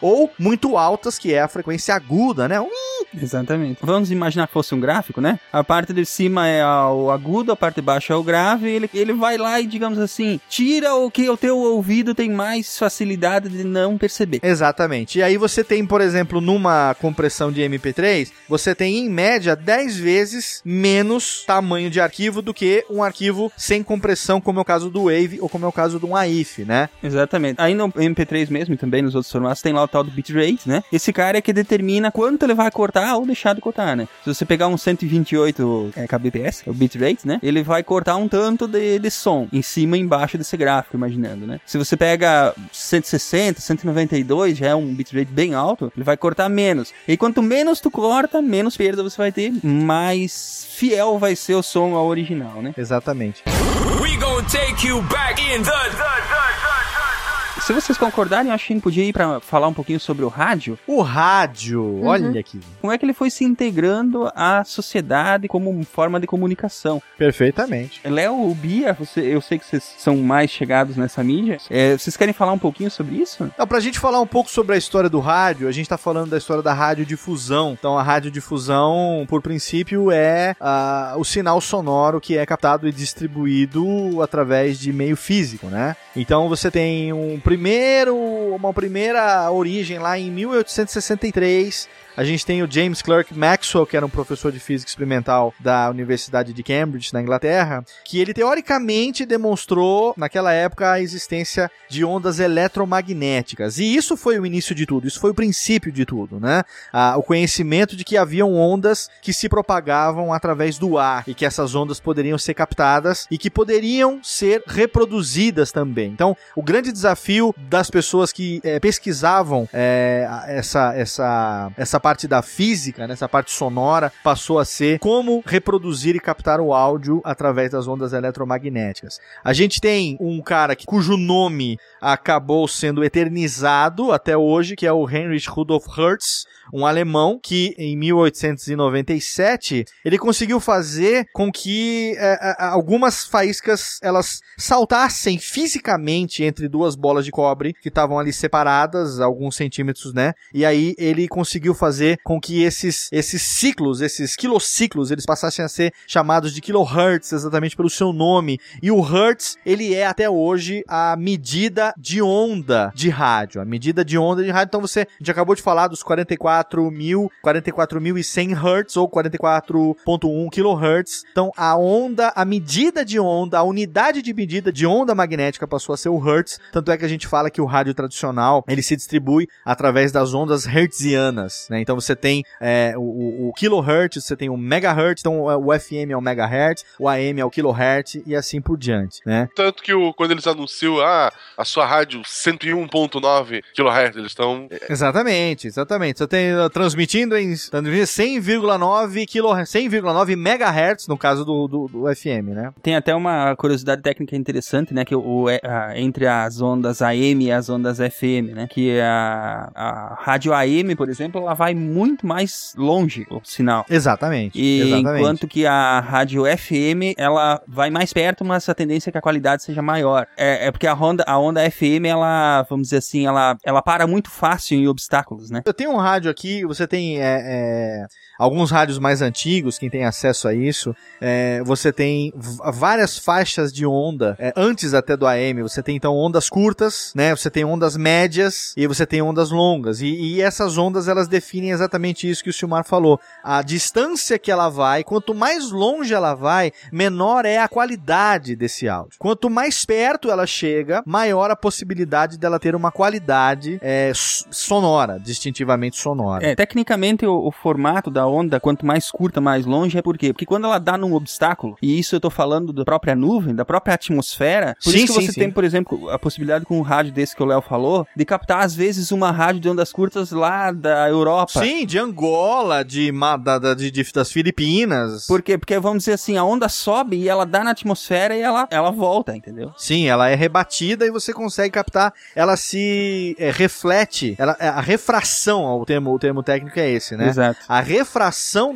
ou muito altas, que é a frequência aguda, né? Exatamente. Vamos imaginar que fosse um gráfico, né? A parte de cima é o agudo, a parte de baixo é o grave. Ele, ele vai lá e, digamos assim, tira o que o teu ouvido tem mais facilidade de não perceber. Exatamente. E aí você tem, por exemplo, numa compressão de MP3, você tem em média 10 vezes menos tamanho de arquivo do que um arquivo sem compressão, como é o caso do Wave ou como é o caso do AIF, né? Exatamente. Aí no MP3 mesmo e também nos outros formatos tem lá o tal do bitrate, né? Esse cara é que determina quanto ele vai cortar ou deixar de cortar, né? Se você pegar um 128 é, kbps, é o bitrate, né? Ele vai cortar um tanto de, de som em cima e embaixo desse gráfico, imaginando, né? Se você pega 160, 192, já é um bitrate bem alto, ele vai cortar menos. E quanto menos tu corta, menos perda você vai ter, mais fiel vai ser o som ao original, né? Exatamente. We gonna take you back in the, Se vocês concordarem, eu acho que a gente podia ir pra falar um pouquinho sobre o rádio. O rádio, olha aqui. Como é que ele foi se integrando à sociedade como forma de comunicação? Perfeitamente. Léo, o Bia, você- eu sei que vocês são mais chegados nessa mídia. É, vocês querem falar um pouquinho sobre isso? Então, pra gente falar um pouco sobre a história do rádio, a gente tá falando da história da radiodifusão. Então, a radiodifusão, por princípio, é ah, o sinal sonoro que é captado e distribuído através de meio físico, né? Então, você tem um primeiro, uma primeira origem lá em 1863. A gente tem o James Clerk Maxwell, que era um professor de física experimental da Universidade de Cambridge, na Inglaterra, que ele teoricamente demonstrou, naquela época, a existência de ondas eletromagnéticas. E isso foi o início de tudo, isso foi o princípio de tudo, né? Ah, o conhecimento de que haviam ondas que se propagavam através do ar e que essas ondas poderiam ser captadas e que poderiam ser reproduzidas também. Então, o grande desafio das pessoas que eh, pesquisavam a- essa, essa, essa parte da física, né, essa parte sonora, passou a ser como reproduzir e captar o áudio através das ondas eletromagnéticas. A gente tem um cara que, cujo nome acabou sendo eternizado até hoje, que é o Heinrich Rudolf Hertz, um alemão que em 1897 ele conseguiu fazer com que eh, algumas faíscas elas saltassem fisicamente entre duas bolas de cobre que estavam ali separadas alguns centímetros, né? E aí ele conseguiu fazer com que esses, esses ciclos, esses quilociclos, eles passassem a ser chamados de kilohertz, exatamente pelo seu nome. E o hertz, ele é até hoje a medida de onda de rádio, a medida de onda de rádio. Então você, gente acabou de falar dos 44 mil, 44.100 hertz ou 44.1 kilohertz. Então a onda, a medida de onda, a unidade de medida de onda magnética passou a ser o hertz. Tanto é que a gente fala que o rádio tradicional, ele se distribui através das ondas hertzianas, né? Então você tem é, o, o kilohertz, você tem o megahertz, então o FM é o megahertz, o AM é o kilohertz e assim por diante, né? Tanto que o, quando eles anunciam ah, a sua rádio 101.9 kHz, eles estão. Exatamente, exatamente. Você tem transmitindo em 100,9 kHz, 100,9 MHz no caso do, do, do, FM, né? Tem até uma curiosidade técnica interessante, né? Que o, a, entre as ondas AM e as ondas FM, né? Que a, a rádio AM, por exemplo, ela vai muito mais longe o sinal. Exatamente. E exatamente. enquanto que a rádio FM, ela vai mais perto, mas a tendência é que a qualidade seja maior. É, é porque a onda, a onda FM, ela, vamos dizer assim, ela, ela para muito fácil em obstáculos, né? Eu tenho um rádio aqui, você tem é, é, alguns rádios mais antigos, quem tem acesso a isso, é, você tem várias faixas de onda, é, antes até do AM, você tem então ondas curtas, né? Você tem ondas médias e você tem ondas longas. E, e essas ondas, elas definem exatamente isso que o Silmar falou. A distância que ela vai, quanto mais longe ela vai, menor é a qualidade desse áudio. Quanto mais perto ela chega, maior a possibilidade dela ter uma qualidade é, sonora, distintivamente sonora. É, tecnicamente o, o, formato da onda, quanto mais curta, mais longe, é por quê? Porque quando ela dá num obstáculo, e isso eu tô falando da própria nuvem, da própria atmosfera, por sim, isso que sim, você sim. tem, por exemplo, a possibilidade com um rádio desse que o Léo falou, de captar às vezes uma rádio de ondas curtas lá da Europa. Sim, de Angola, de, da, de, de das Filipinas. Por quê? Porque vamos dizer assim, a onda sobe e ela dá na atmosfera e ela, ela volta, entendeu? Sim, ela é rebatida e você consegue captar, ela se é, reflete, ela, a refração, o termo, o termo técnico é esse, né? Exato. A refração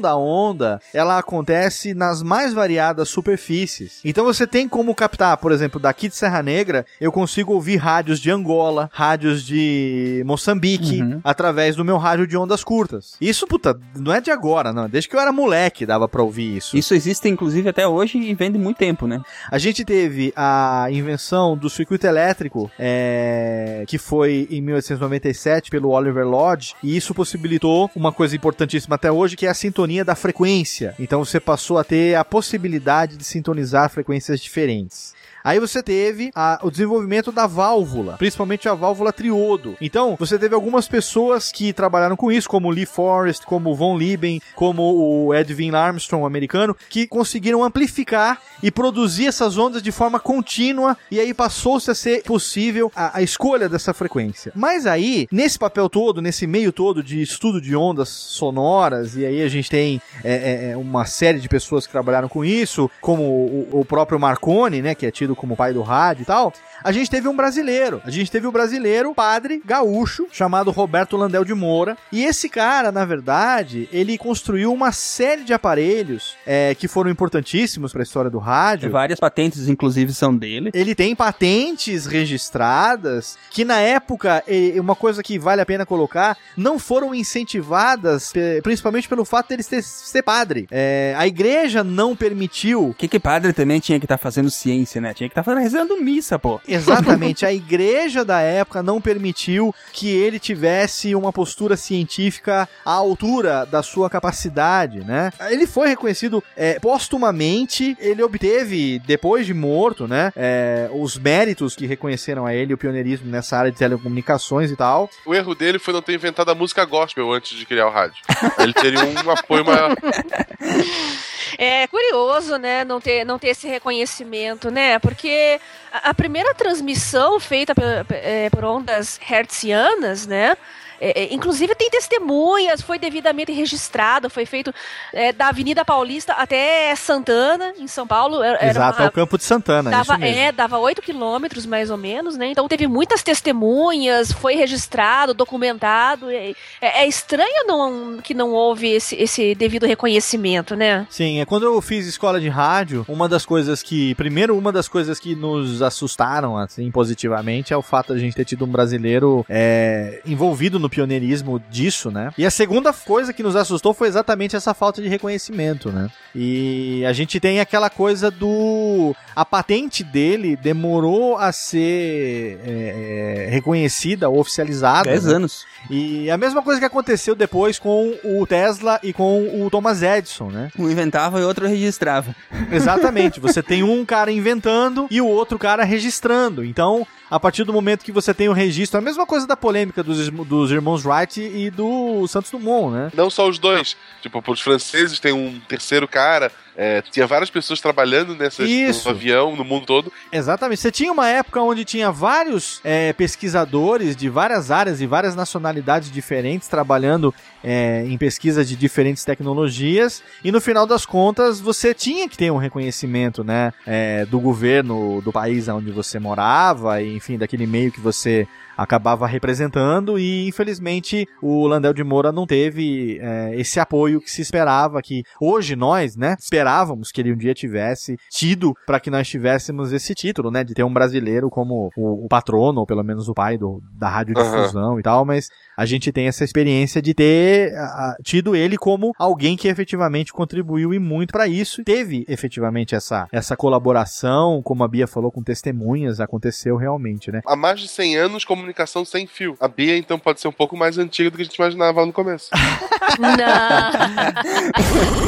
da onda, ela acontece nas mais variadas superfícies. Então você tem como captar, por exemplo, daqui de Serra Negra, eu consigo ouvir rádios de Angola, rádios de Moçambique, uhum. através do meu rádio de ondas curtas. Isso, puta, não é de agora, não. Desde que eu era moleque dava pra ouvir isso. Isso existe, inclusive, até hoje e vem de muito tempo, né? A gente teve a invenção do circuito elétrico, é, que foi em 1897 pelo Oliver Lodge, e isso possibilitou uma coisa importantíssima até hoje, que é a sintonia da frequência. Então você passou a ter a possibilidade de sintonizar frequências diferentes. Aí você teve a, o desenvolvimento da válvula, principalmente a válvula triodo. Então, você teve algumas pessoas que trabalharam com isso, como Lee Forrest, como Von Lieben, como o Edwin Armstrong, americano, que conseguiram amplificar e produzir essas ondas de forma contínua, e aí passou-se a ser possível a, a escolha dessa frequência. Mas aí, nesse papel todo, nesse meio todo de estudo de ondas sonoras, e aí a gente tem é, é, é uma série de pessoas que trabalharam com isso, como o, o próprio Marconi, né, que é tido como pai do rádio e tal, a gente teve um brasileiro. A gente teve um brasileiro, padre gaúcho, chamado Roberto Landel de Moura. E esse cara, na verdade, ele construiu uma série de aparelhos é, que foram importantíssimos para a história do rádio. Várias patentes, inclusive, são dele. Ele tem patentes registradas que, na época, uma coisa que vale a pena colocar, não foram incentivadas, principalmente pelo fato dele ser, ser padre. É, a igreja não permitiu. O que, que padre também tinha que estar tá fazendo ciência, né? Tinha que estar tá rezando missa, pô. Exatamente. a igreja da época não permitiu que ele tivesse uma postura científica à altura da sua capacidade, né? Ele foi reconhecido é, postumamente, ele obteve, depois de morto, né, é, os méritos que reconheceram a ele, o pioneirismo nessa área de telecomunicações e tal. O erro dele foi não ter inventado a música gospel antes de criar o rádio. Ele teria um apoio maior. É curioso, né, não ter, não ter esse reconhecimento, né? Porque a, a primeira transmissão feita por, é, por ondas hertzianas, né? É, é, inclusive tem testemunhas, foi devidamente registrado, foi feito é, da Avenida Paulista até Santana, em São Paulo. Era Exato, uma, é o campo de Santana. Dava, É, dava 8 quilômetros mais ou menos, né? Então teve muitas testemunhas, foi registrado, documentado. É, é estranho não, que não houve esse, esse devido reconhecimento, né? Sim, é quando eu fiz escola de rádio, uma das coisas que. Primeiro, uma das coisas que nos assustaram, assim, positivamente, é o fato de a gente ter tido um brasileiro é, envolvido no pioneirismo disso, né? E a segunda coisa que nos assustou foi exatamente essa falta de reconhecimento, né? E a gente tem aquela coisa do. A patente dele demorou a ser é, é, reconhecida, oficializada. 10 né? anos. E a mesma coisa que aconteceu depois com o Tesla e com o Thomas Edison, né? Um inventava e outro registrava. Exatamente. Você tem um cara inventando e o outro cara registrando. Então, a partir do momento que você tem o registro, a mesma coisa da polêmica dos, dos irmãos Wright e do Santos Dumont, né? Não só os dois. Tipo, pros franceses tem um terceiro cara. É, tinha várias pessoas trabalhando nessas, Isso. no avião, no mundo todo. Exatamente. Você tinha uma época onde tinha vários é, pesquisadores de várias áreas e várias nacionalidades diferentes trabalhando é, em pesquisa de diferentes tecnologias e no final das contas você tinha que ter um reconhecimento, né, é, do governo do país onde você morava e enfim daquele meio que você acabava representando e infelizmente o Landel de Moura não teve é, esse apoio que se esperava que hoje nós, né, esperávamos que ele um dia tivesse tido para que nós tivéssemos esse título, né, de ter um brasileiro como o, o patrono ou pelo menos o pai do, da radiodifusão e tal, mas a gente tem essa experiência de ter ah, tido ele como alguém que efetivamente contribuiu e muito para isso teve efetivamente essa essa colaboração, como a Bia falou com testemunhas, aconteceu realmente, né? Há mais de 100 anos, comunicação sem fio. A Bia, então, pode ser um pouco mais antiga do que a gente imaginava lá no começo. Não.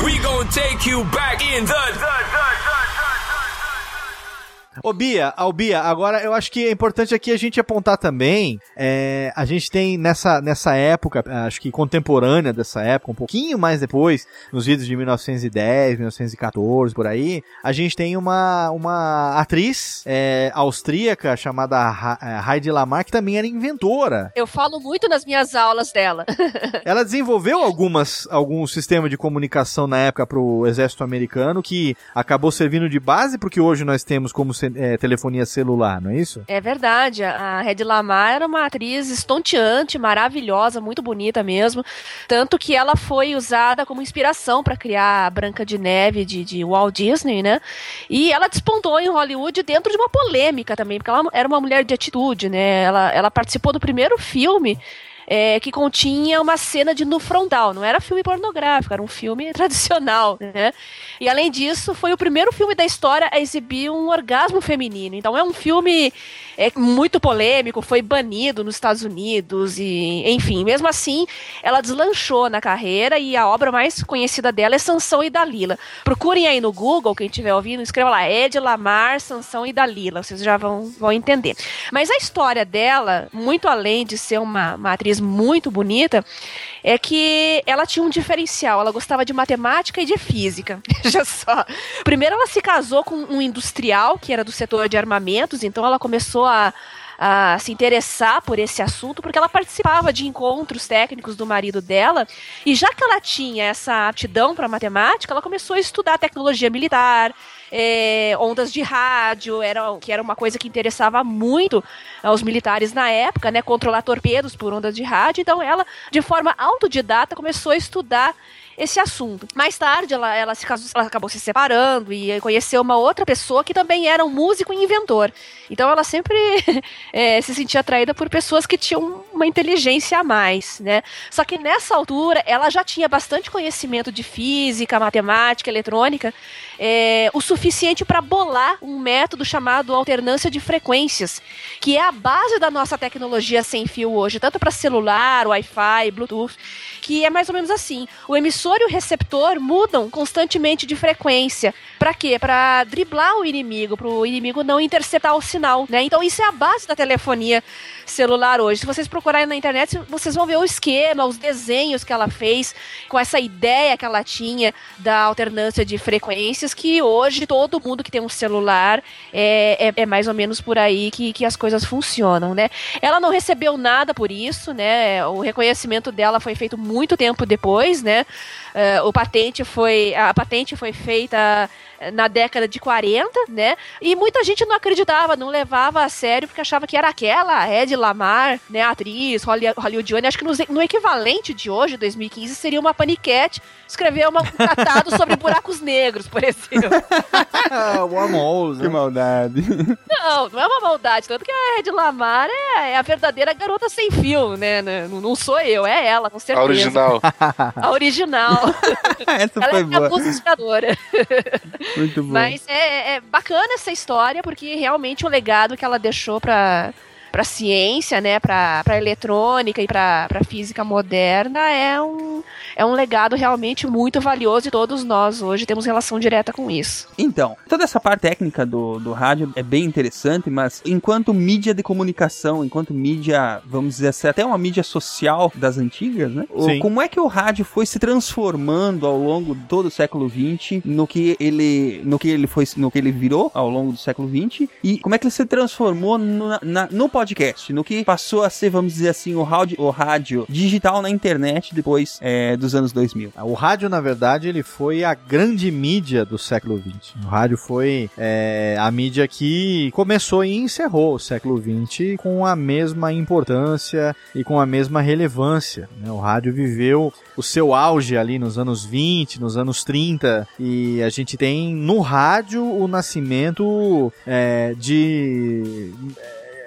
We gonna take you back in the, the, the, Ô Bia, ao Bia, agora eu acho que é importante aqui a gente apontar também, é, a gente tem nessa, nessa época, acho que contemporânea dessa época, um pouquinho mais depois, nos vídeos de 1910, 1914, por aí, a gente tem uma, uma atriz é, austríaca chamada Ha- é, Heidi Lamar, que também era inventora. Eu falo muito nas minhas aulas dela. Ela desenvolveu algumas, algum sistema de comunicação na época para o exército americano que acabou servindo de base porque hoje nós temos como é, telefonia celular, não é isso? É verdade, a Red Lamar era uma atriz estonteante, maravilhosa, muito bonita mesmo. Tanto que ela foi usada como inspiração para criar a Branca de Neve de, de Walt Disney, né? E ela despontou em Hollywood dentro de uma polêmica também, porque ela era uma mulher de atitude, né? Ela, ela participou do primeiro filme. É, que continha uma cena de nu frontal, não era filme pornográfico, era um filme tradicional, né? E além disso, foi o primeiro filme da história a exibir um orgasmo feminino. Então é um filme é, muito polêmico, foi banido nos Estados Unidos e, enfim, mesmo assim, ela deslanchou na carreira e a obra mais conhecida dela é Sansão e Dalila. Procurem aí no Google, quem estiver ouvindo, escreva lá Ed Lamar, Sansão e Dalila, vocês já vão, vão entender. Mas a história dela, muito além de ser uma, uma atriz muito bonita, é que ela tinha um diferencial. Ela gostava de matemática e de física. Veja só. Primeiro, ela se casou com um industrial que era do setor de armamentos, então ela começou a a se interessar por esse assunto, porque ela participava de encontros técnicos do marido dela, e já que ela tinha essa aptidão para matemática, ela começou a estudar tecnologia militar, é, ondas de rádio, era, que era uma coisa que interessava muito aos militares na época, né? Controlar torpedos por ondas de rádio. Então ela, de forma autodidata, começou a estudar esse assunto. Mais tarde, ela, ela, se casou, ela acabou se separando e conheceu uma outra pessoa que também era um músico e inventor. Então ela sempre é, se sentia atraída por pessoas que tinham uma inteligência a mais, né? Só que nessa altura ela já tinha bastante conhecimento de física, matemática, eletrônica, é, o suficiente para bolar um método chamado alternância de frequências, que é a base da nossa tecnologia sem fio hoje, tanto para celular, Wi-Fi, Bluetooth, que é mais ou menos assim. O emissor e o receptor mudam constantemente de frequência. Para quê? Para driblar o inimigo, para o inimigo não interceptar o sinal, né? Então isso é a base da telefonia celular hoje. Se vocês procurarem na internet, vocês vão ver o esquema, os desenhos que ela fez com essa ideia que ela tinha da alternância de frequências, que hoje todo mundo que tem um celular é, é, é mais ou menos por aí que, que as coisas funcionam, né? Ela não recebeu nada por isso, né? O reconhecimento dela foi feito muito tempo depois, né? Uh, o patente foi, a patente foi feita na década de 40, né? E muita gente não acreditava, não levava a sério, porque achava que era aquela Ed Lamar, né, atriz holly- hollywoodiana. Acho que no, no equivalente de hoje, 2015, seria uma paniquete escrever uma- um tratado sobre buracos negros, por exemplo. Que né? maldade. Não, não é uma maldade. Tanto que a Ed Lamar é, é a verdadeira garota sem fio, né? Não, não sou eu, é ela, com certeza. A original. A original. Essa ela foi é minha boa. Muito boa. Mas é, é bacana essa história, porque realmente o legado que ela deixou pra, pra ciência, né? Pra, pra eletrônica e pra, pra física moderna é um, é um legado realmente muito valioso e todos nós hoje temos relação direta com isso. Então, toda essa parte técnica do, do rádio é bem interessante, mas enquanto mídia de comunicação, enquanto mídia, vamos dizer assim, até uma mídia social das antigas, né? Sim. como é que o rádio foi se transformando ao longo de todo o século XX no que ele, no que ele foi, no que ele virou ao longo do século XX e como é que ele se transformou no, na- no podcast, no que passou a ser, vamos dizer assim, o rádio, o rádio digital na internet depois é, dos anos 2000. O rádio, na verdade, ele foi a grande mídia do século XX. O rádio foi é, a mídia que começou e encerrou o século XX com a mesma importância e com a mesma relevância. né? O rádio viveu o seu auge ali nos anos 20, nos anos 30, e a gente tem no rádio o nascimento é, de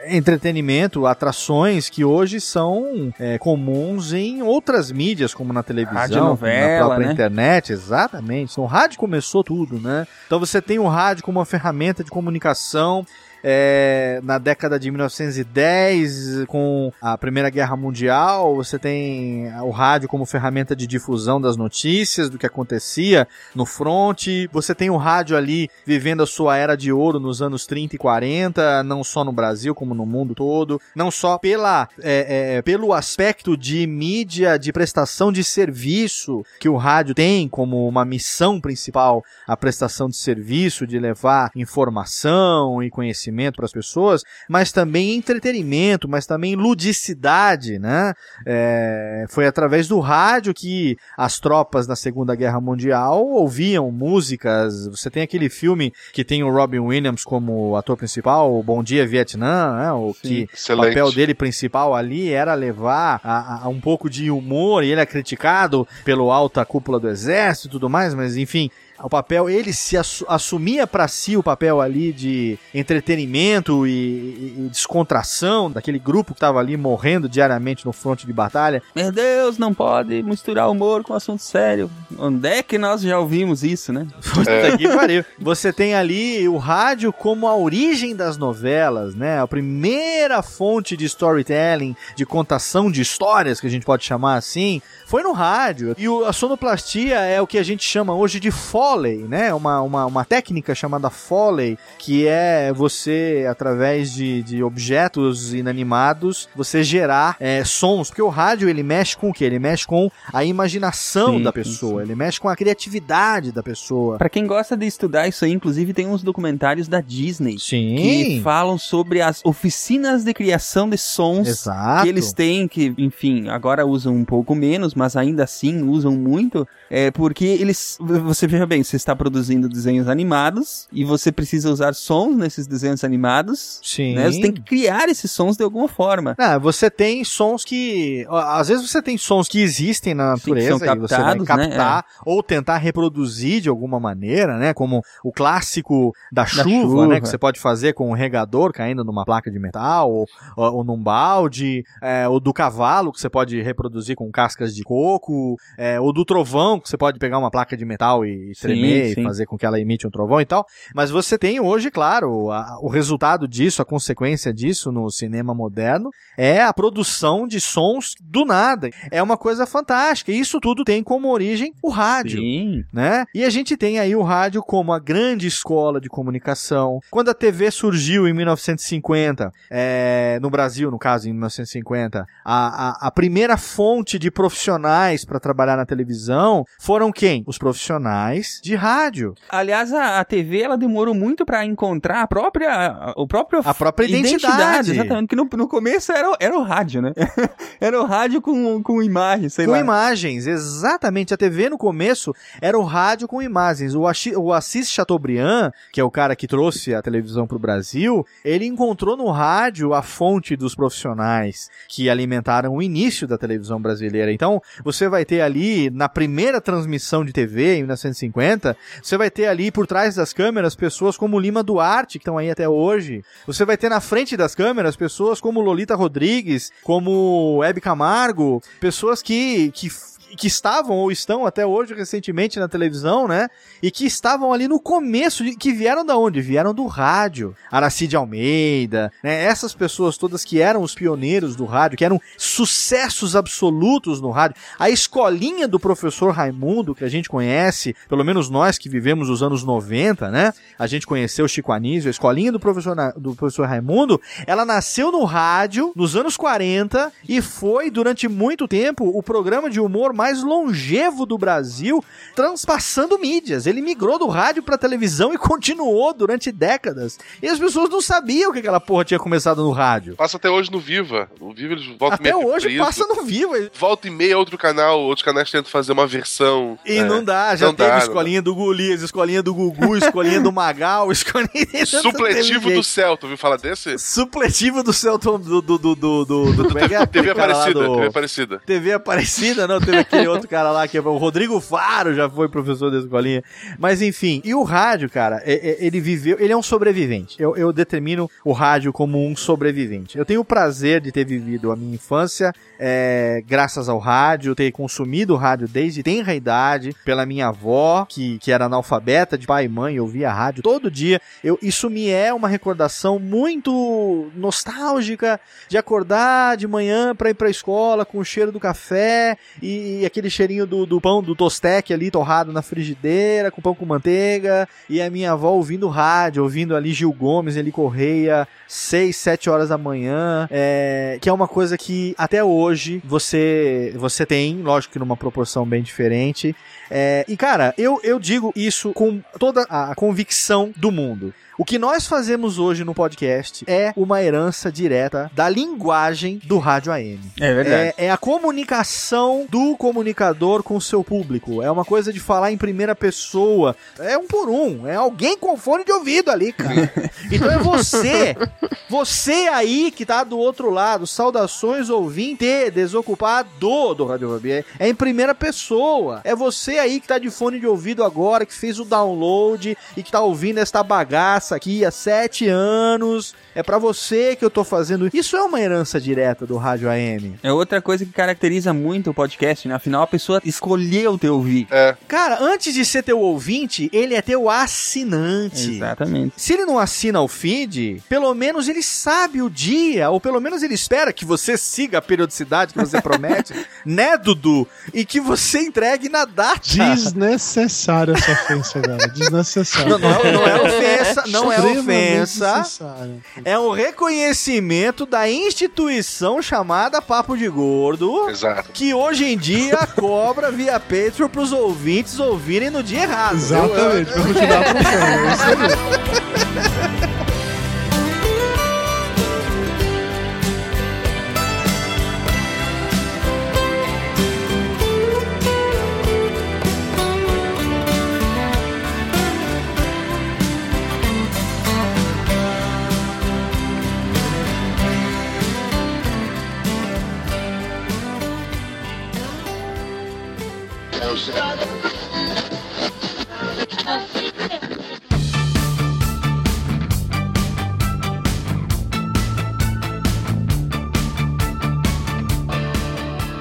entretenimento, atrações que hoje são é, comuns em outras mídias, como na televisão, Radionovela, na própria né? internet, exatamente. Então, o rádio começou tudo, né? Então você tem o rádio como uma ferramenta de comunicação. É, na década de 1910, com a Primeira Guerra Mundial, você tem o rádio como ferramenta de difusão das notícias, do que acontecia no fronte. Você tem o rádio ali vivendo a sua era de ouro nos anos 30 e 40, não só no Brasil, como no mundo todo. Não só pela, é, é, pelo aspecto de mídia, de prestação de serviço que o rádio tem como uma missão principal, a prestação de serviço, de levar informação e conhecimento para as pessoas, mas também entretenimento, mas também ludicidade, né? É, foi através do rádio que as tropas na Segunda Guerra Mundial ouviam músicas. Você tem aquele filme que tem o Robin Williams como ator principal, o Bom Dia Vietnã, né? O que o Excelente. papel dele principal ali era levar a- a um pouco de humor e ele é criticado pelo alta cúpula do exército e tudo mais, mas enfim, o papel, ele se assu- assumia pra si o papel ali de entretenimento e, e- e descontração daquele grupo que tava ali morrendo diariamente no fronte de batalha. Meu Deus, não pode misturar humor com assunto sério. Onde é que nós já ouvimos isso, né? Puta que pariu. Você tem ali o rádio como a origem das novelas, né? A primeira fonte de storytelling, de contação de histórias, que a gente pode chamar assim, foi no rádio. E o- a sonoplastia é o que a gente chama hoje de Foley, né? Uma, uma, uma técnica chamada Foley, que é você, através de, de objetos inanimados, você gerar é, sons. Porque o rádio, ele mexe com o quê? Ele mexe com a imaginação Sim, da sim, pessoa, ele mexe com a criatividade da pessoa. Pra quem gosta de estudar isso aí, inclusive tem uns documentários da Disney Sim. que falam sobre as oficinas de criação de sons Exato. que eles têm, que, enfim, agora usam um pouco menos, mas ainda assim usam muito, é porque eles, você veja bem, você está produzindo desenhos animados e você precisa usar sons nesses desenhos animados, Sim. né? Você tem que criar esses sons de alguma forma. Ah, você tem sons que. Às vezes você tem sons que existem na Sim, natureza são e você vai captados, né? captar ou tentar reproduzir de alguma maneira, né? Como o clássico da chuva, chuva. né? Que você pode fazer com um regador caindo numa placa de metal ou, ou, ou num balde, é, o do cavalo que você pode reproduzir com cascas de coco, é, o do trovão que você pode pegar uma placa de metal e Sim, tremer sim. e fazer com que ela emite um trovão e tal. Mas você tem hoje, claro, a- o resultado disso, a consequência disso no cinema moderno é a produção de sons do nada. É uma coisa fantástica. E isso tudo tem como origem o rádio. Sim. Né? E a gente tem aí o rádio como a grande escola de comunicação. Quando a TV surgiu em 1950, é, no Brasil, no caso, em 1950, a, a, a primeira fonte de profissionais para trabalhar na televisão foram quem? Os profissionais de rádio. Aliás, a, a TV ela demorou muito pra encontrar a própria, a, o próprio A própria identidade. Exatamente, que no, no começo era, o- era o rádio, né? era o rádio com, com imagem, sei com lá. imagens, exatamente. A TV no começo era o rádio com imagens. O, Achi- o Assis Chateaubriand, que é o cara que trouxe a televisão pro Brasil, ele encontrou no rádio a fonte dos profissionais que alimentaram o início da televisão brasileira. Então, você vai ter ali, na primeira transmissão de TV, em 1950, você vai ter ali por trás das câmeras pessoas como Lima Duarte, que estão aí até hoje. Você vai ter na frente das câmeras pessoas como Lolita Rodrigues, como Hebe Camargo, pessoas que, que, que estavam ou estão até hoje recentemente na televisão, né? E que estavam ali no começo, que vieram da onde? Vieram do rádio. Aracide Almeida, né? Essas pessoas todas que eram os pioneiros do rádio, que eram sucessos absolutos no rádio. A escolinha do professor Raimundo, que a gente conhece, pelo menos nós que vivemos os anos 90, né? A gente conheceu o Chico Anísio, a escolinha do professor, do professor Raimundo, ela nasceu no rádio nos anos 40 e foi durante muito tempo o programa de humor mais longevo do Brasil, transpassando mídias. Ele migrou do rádio pra televisão e continuou durante décadas. E as pessoas não sabiam que aquela porra tinha começado no rádio. Passa até hoje no Viva. O Viva eles voltam Até hoje passa no Viva. Volta e meia outro canal, outros canais tentam fazer uma versão. E é, não dá, já não teve dá, escolinha do Golias, escolinha do Gugu, escolinha do Magal, escolinha... Supletivo do Celta, ouviu falar desse? Supletivo do Celton do. do, do, do, do, do como é que é? TV Aparecida, do- TV Aparecida. TV Aparecida, não, teve aquele outro cara lá que é o Rodrigo Faro, já foi professor da escolinha. Mas enfim, e o rádio, cara, é- é- ele viveu, ele é um sobrevivente. Eu, eu determino o rádio como um sobrevivente. Eu tenho o prazer de ter vivido a minha infância é, graças ao rádio, ter consumido rádio desde tenra idade, pela minha avó, que, que era analfabeta de pai e mãe, eu ouvia rádio todo dia. Eu, isso me é uma recordação muito nostálgica de acordar de manhã pra ir pra escola com o cheiro do café e, aquele cheirinho do, do pão do tostec ali torrado na frigideira, com pão com manteiga, e a minha avó ouvindo rádio, ouvindo ali Gil Gomes, ele Correia, 6, 7 horas da manhã, é, que é uma coisa que até hoje você, você tem, lógico que numa proporção bem diferente. É, e cara, eu, eu digo isso com toda a convicção do mundo. O que nós fazemos hoje no podcast é uma herança direta da linguagem do rádio AM. É verdade. É, é a comunicação do comunicador com o seu público. É uma coisa de falar em primeira pessoa. É um por um. É alguém com fone de ouvido ali, cara. Então é você. Você aí que tá do outro lado. Saudações, ouvinte, desocupado do Rádio Web. É, é em primeira pessoa. É você aí que tá de fone de ouvido agora, que fez o download e que tá ouvindo esta bagaça aqui há sete anos. É pra você que eu tô fazendo. Isso é uma herança direta do Rádio AM. É outra coisa que caracteriza muito o podcast, né? Afinal, a pessoa escolheu te ouvir. É. Cara, antes de ser teu ouvinte, ele é teu assinante. Exatamente. Se ele não assina o feed, pelo menos ele sabe o dia, ou pelo menos ele espera que você siga a periodicidade que você promete, né, Dudu? E que você entregue na data. Desnecessária essa ofensa, cara. Desnecessária. Não, não é- não é ofensa, não é ofensa. desnecessária. É um reconhecimento da instituição chamada Papo de Gordo. Exato. Que hoje em dia cobra via Patreon pros ouvintes ouvirem no dia errado. Exatamente, pra continuar acompanhando. É isso aí.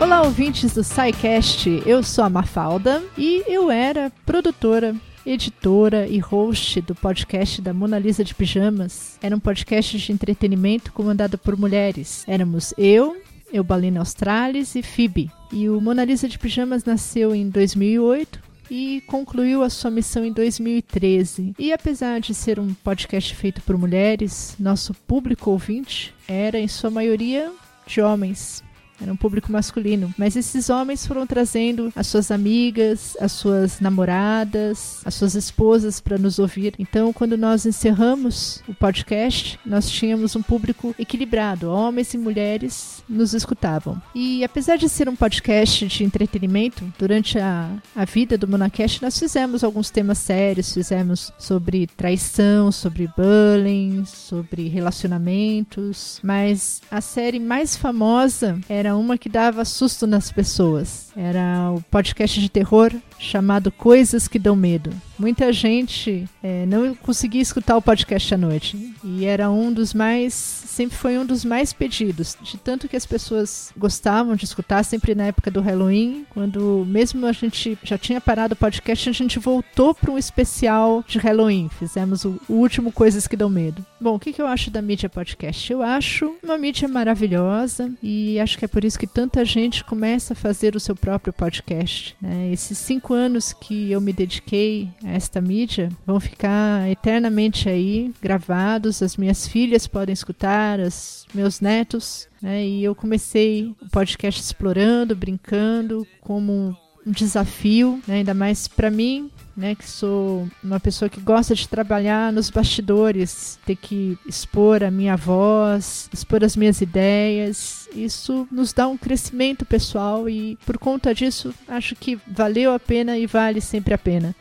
Olá, ouvintes do SciCast. Eu sou a Mafalda e eu era produtora, editora e host do podcast da Mona Lisa de Pijamas. Era um podcast de entretenimento comandado por mulheres. Éramos eu, Eubalina Australis e Phoebe. E o Mona Lisa de Pijamas nasceu em 2008 e concluiu a sua missão em 2013. E apesar de ser um podcast feito por mulheres, nosso público ouvinte era, em sua maioria, de homens. Era um público masculino. Mas esses homens foram trazendo as suas amigas, as suas namoradas, as suas esposas para nos ouvir. Então, quando nós encerramos o podcast, nós tínhamos um público equilibrado, homens e mulheres nos escutavam. E apesar de ser um podcast de entretenimento, durante a, a vida do Monacast, nós fizemos alguns temas sérios, fizemos sobre traição, sobre bullying, sobre relacionamentos, mas a série mais famosa era uma que dava susto nas pessoas. Era o podcast de terror chamado Coisas que Dão Medo. Muita gente é, não conseguia escutar o podcast à noite e era um dos mais, sempre foi um dos mais pedidos, de tanto que as pessoas gostavam de escutar, sempre na época do Halloween, quando mesmo a gente já tinha parado o podcast, a gente voltou para um especial de Halloween, fizemos o, último Coisas que Dão Medo. Bom, o que, que eu acho da mídia podcast? Eu acho uma mídia maravilhosa e acho que é por isso que tanta gente começa a fazer o seu próprio podcast. Né? Esses cinco anos que eu me dediquei a esta mídia vão ficar eternamente aí gravados. As minhas filhas podem escutar, os meus netos. Né? E eu comecei o podcast explorando, brincando, como um desafio, né? ainda mais para mim, né, que sou uma pessoa que gosta de trabalhar nos bastidores, ter que expor a minha voz, expor as minhas ideias. Isso nos dá um crescimento pessoal e por conta disso acho que valeu a pena e vale sempre a pena.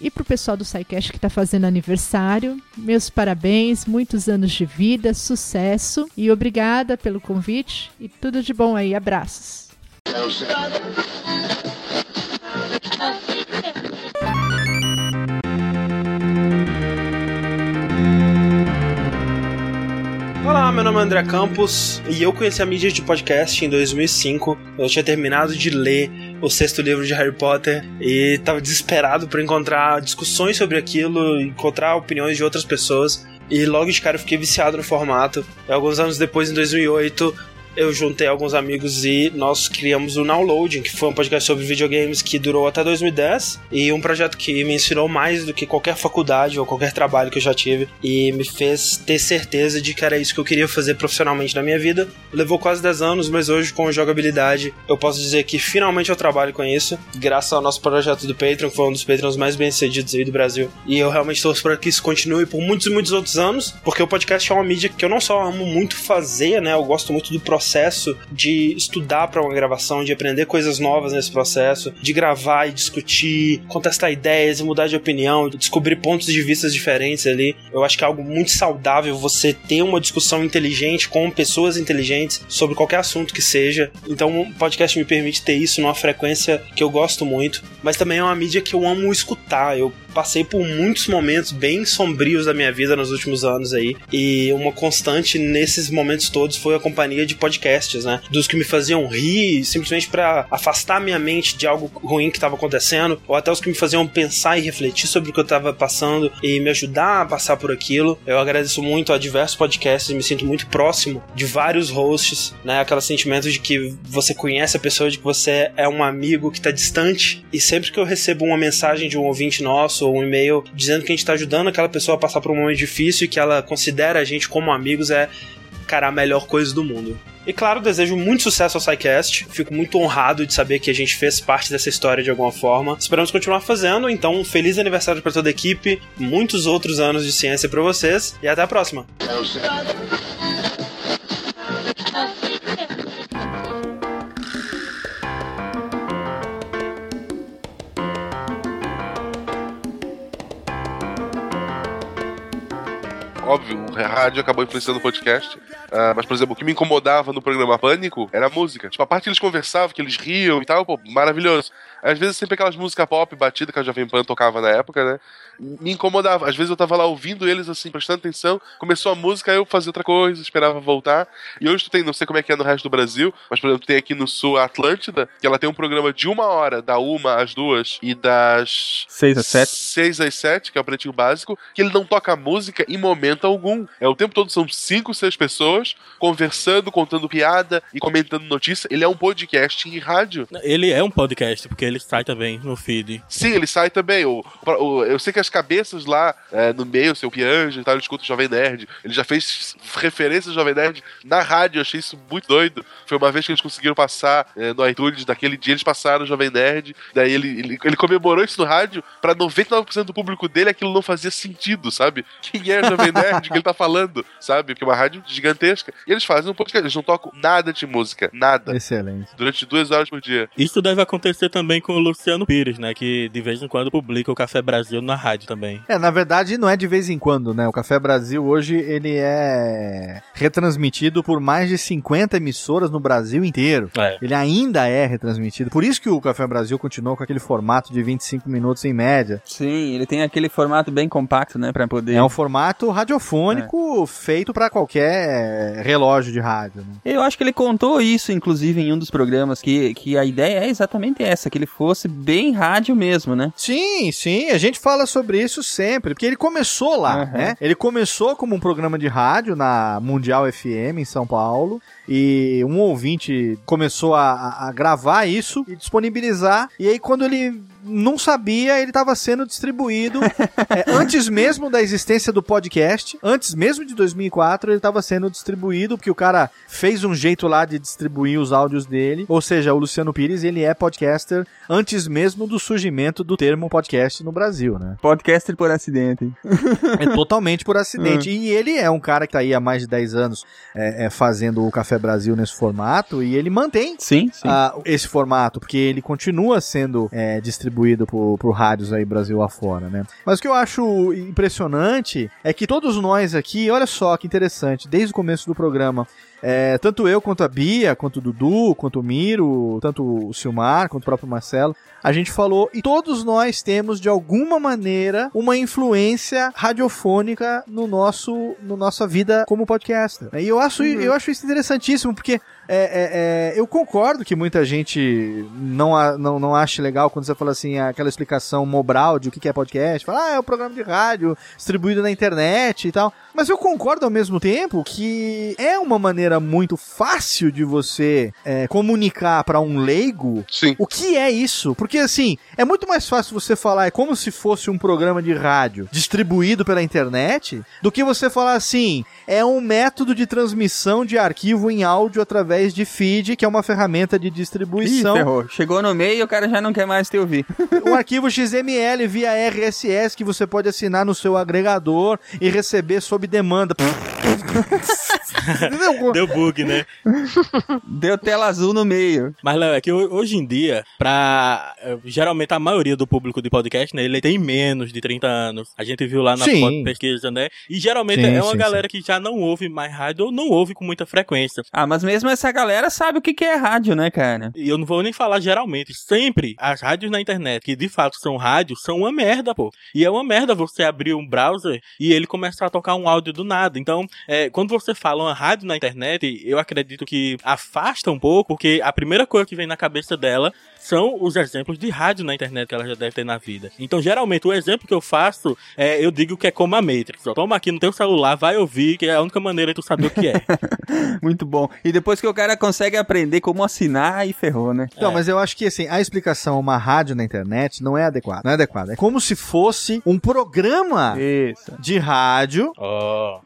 E pro pessoal do SciCast que está fazendo aniversário, meus parabéns, muitos anos de vida, sucesso e obrigada pelo convite e tudo de bom aí, abraços. Olá, meu nome é André Campos e eu conheci a mídia de podcast em 2005. Eu tinha terminado de ler o sexto livro de Harry Potter e estava desesperado por encontrar discussões sobre aquilo, encontrar opiniões de outras pessoas. E logo de cara eu fiquei viciado no formato. E alguns anos depois, em 2008, eu juntei alguns amigos e nós criamos o Nowloading, que foi um podcast sobre videogames que durou até 2010 e um projeto que me ensinou mais do que qualquer faculdade ou qualquer trabalho que eu já tive e me fez ter certeza de que era isso que eu queria fazer profissionalmente na minha vida. Levou quase 10 anos, mas hoje com jogabilidade eu posso dizer que finalmente eu trabalho com isso, graças ao nosso projeto do Patreon, que foi um dos Patreons mais bem-sucedidos aí do Brasil. E eu realmente torço para que isso continue por muitos e muitos outros anos, porque o podcast é uma mídia que eu não só amo muito fazer, né, eu gosto muito do processo processo de estudar para uma gravação, de aprender coisas novas nesse processo, de gravar e discutir, contestar ideias e mudar de opinião, descobrir pontos de vista diferentes ali. Eu acho que é algo muito saudável você ter uma discussão inteligente com pessoas inteligentes sobre qualquer assunto que seja. Então, o podcast me permite ter isso numa frequência que eu gosto muito, mas também é uma mídia que eu amo escutar. Eu passei por muitos momentos bem sombrios da minha vida nos últimos anos aí. E uma constante nesses momentos todos foi a companhia de podcasts, né? Dos que me faziam rir, simplesmente para afastar minha mente de algo ruim que estava acontecendo, ou até os que me faziam pensar e refletir sobre o que eu estava passando e me ajudar a passar por aquilo. Eu agradeço muito a diversos podcasts me sinto muito próximo de vários hosts, né? Aquele sentimento de que você conhece a pessoa, de que você é um amigo que está distante. E sempre que eu recebo uma mensagem de um ouvinte nosso, ou um e-mail dizendo que a gente tá ajudando aquela pessoa a passar por um momento difícil e que ela considera a gente como amigos é, cara, a melhor coisa do mundo. E claro, desejo muito sucesso ao SciCast. Fico muito honrado de saber que a gente fez parte dessa história de alguma forma. Esperamos continuar fazendo, então feliz aniversário para toda a equipe, muitos outros anos de ciência para vocês e até a próxima. Óbvio, o rádio acabou influenciando o podcast. Uh, mas, por exemplo, o que me incomodava no programa Pânico era a música. Tipo, a parte que eles conversavam, que eles riam e tal, pô, maravilhoso. Às vezes sempre aquelas músicas pop batida que a Jovem Pan tocava na época, né? Me incomodava. Às vezes eu tava lá ouvindo eles assim, prestando atenção, começou a música, aí eu fazia outra coisa, esperava voltar. E hoje tu tem, não sei como é que é no resto do Brasil, mas por exemplo, tem aqui no sul a Atlântida, que ela tem um programa de uma hora, da uma às duas e das seis às sete. Seis às sete, que é o pretinho básico, que ele não toca música em momento algum. um. É o tempo todo são cinco, seis pessoas conversando, contando piada e comentando notícia. Ele é um podcast em rádio. Ele é um podcast, porque ele sai também no feed. Sim, ele sai também. O, o- eu sei que as cabeças lá é, no meio, o seu Pianjo e tal, ele escuta o Jovem Nerd. Ele já fez referência ao Jovem Nerd na rádio, eu achei isso muito doido. Foi uma vez que eles conseguiram passar é, no iTunes, daquele dia eles passaram o Jovem Nerd. Daí ele, ele, ele comemorou isso no rádio. Pra 99% do público dele aquilo não fazia sentido, sabe? Quem é o Jovem Nerd que ele tá falando, sabe? Porque é uma rádio gigantesca. E eles fazem um podcast, eles não tocam nada de música, nada. Excelente. Durante duas horas por dia. Isso deve acontecer também com o Luciano Pires, né? Que de vez em quando publica o Café Brasil na rádio também. É, na verdade não é de vez em quando, né? O Café Brasil hoje ele é retransmitido por mais de 50 emissoras no Brasil inteiro. É. Ele ainda é retransmitido. Por isso que o Café Brasil continuou com aquele formato de 25 minutos em média. Sim, ele tem aquele formato bem compacto, né, pra poder... É um formato radiofônico feito pra qualquer relógio de rádio. Né? Eu acho que ele contou isso, inclusive, em um dos programas, que, que a ideia é exatamente essa, que ele fosse bem rádio mesmo, né? Sim, sim, a gente fala sobre isso sempre, porque ele começou lá, Uhum. né? Ele começou como um programa de rádio na Mundial FM em São Paulo. E um ouvinte começou a- a gravar isso e disponibilizar. E aí, quando ele não sabia, ele estava sendo distribuído é, antes mesmo da existência do podcast, antes mesmo de 2004, ele estava sendo distribuído porque o cara fez um jeito lá de distribuir os áudios dele. Ou seja, o Luciano Pires ele é podcaster antes mesmo do surgimento do termo podcast no Brasil, né? Podcaster por acidente. É totalmente por acidente. E ele é um cara que tá aí há mais de 10 anos é, é, fazendo o Café Brasil nesse formato e ele mantém Sim, sim. ah, esse formato, porque ele continua sendo é, distribuído por, por rádios aí Brasil afora, né? Mas o que eu acho impressionante é que todos nós aqui, olha só que interessante, desde o começo do programa, é, tanto eu quanto a Bia, quanto o Dudu, quanto o Miro, tanto o Silmar, quanto o próprio Marcelo, a gente falou e todos nós temos de alguma maneira uma influência radiofônica no nosso no nossa vida como podcaster. E eu acho eu acho isso interessantíssimo porque é, é, é, eu concordo que muita gente não, a- não, não ache legal quando você fala assim, aquela explicação mobral de o que que é podcast. Fala, ah, é um programa de rádio distribuído na internet e tal. Mas eu concordo ao mesmo tempo que é uma maneira muito fácil de você é, comunicar para um leigo Sim. o que é isso. Porque assim, é muito mais fácil você falar, é como se fosse um programa de rádio distribuído pela internet, do que você falar assim, é um método de transmissão de arquivo em áudio através de feed, que é uma ferramenta de Ih, distribuição. ferrou. Chegou no meio e o cara já não quer mais te ouvir. um arquivo XML via RSS que você pode assinar no seu agregador e receber sob demanda. Deu bug, né? Deu tela azul no meio. Mas, Léo, é que ho- hoje em dia, pra. eh, Geralmente a maioria do público de podcast, né? Ele tem menos de 30 anos. A gente viu lá na Sim. foto de pesquisa, né? E geralmente Sim, é uma sim, galera que já não ouve mais rádio ou não ouve com muita frequência. Ah, mas mesmo essa galera sabe o que que é rádio, né, cara? E eu não vou nem falar geralmente. Sempre as rádios na internet, que de fato são rádios, são uma merda, pô. E é uma merda você abrir um browser e ele começar a tocar um áudio do nada. Então, é, quando você fala uma rádio na internet, eu acredito que afasta um pouco, porque a primeira coisa que vem na cabeça dela são os exemplos de rádio na internet que ela já deve ter na vida. Então, geralmente, o exemplo que eu faço é, eu digo que é como a Matrix. Ó, toma aqui no teu celular, vai ouvir, que é a única maneira de tu saber o que é. Muito bom. E depois que o cara consegue aprender como assinar, aí ferrou, né? Então, mas eu acho que assim, a explicação uma rádio na internet não é adequada. Não é adequada. É como se fosse um programa Isso. de rádio Ó.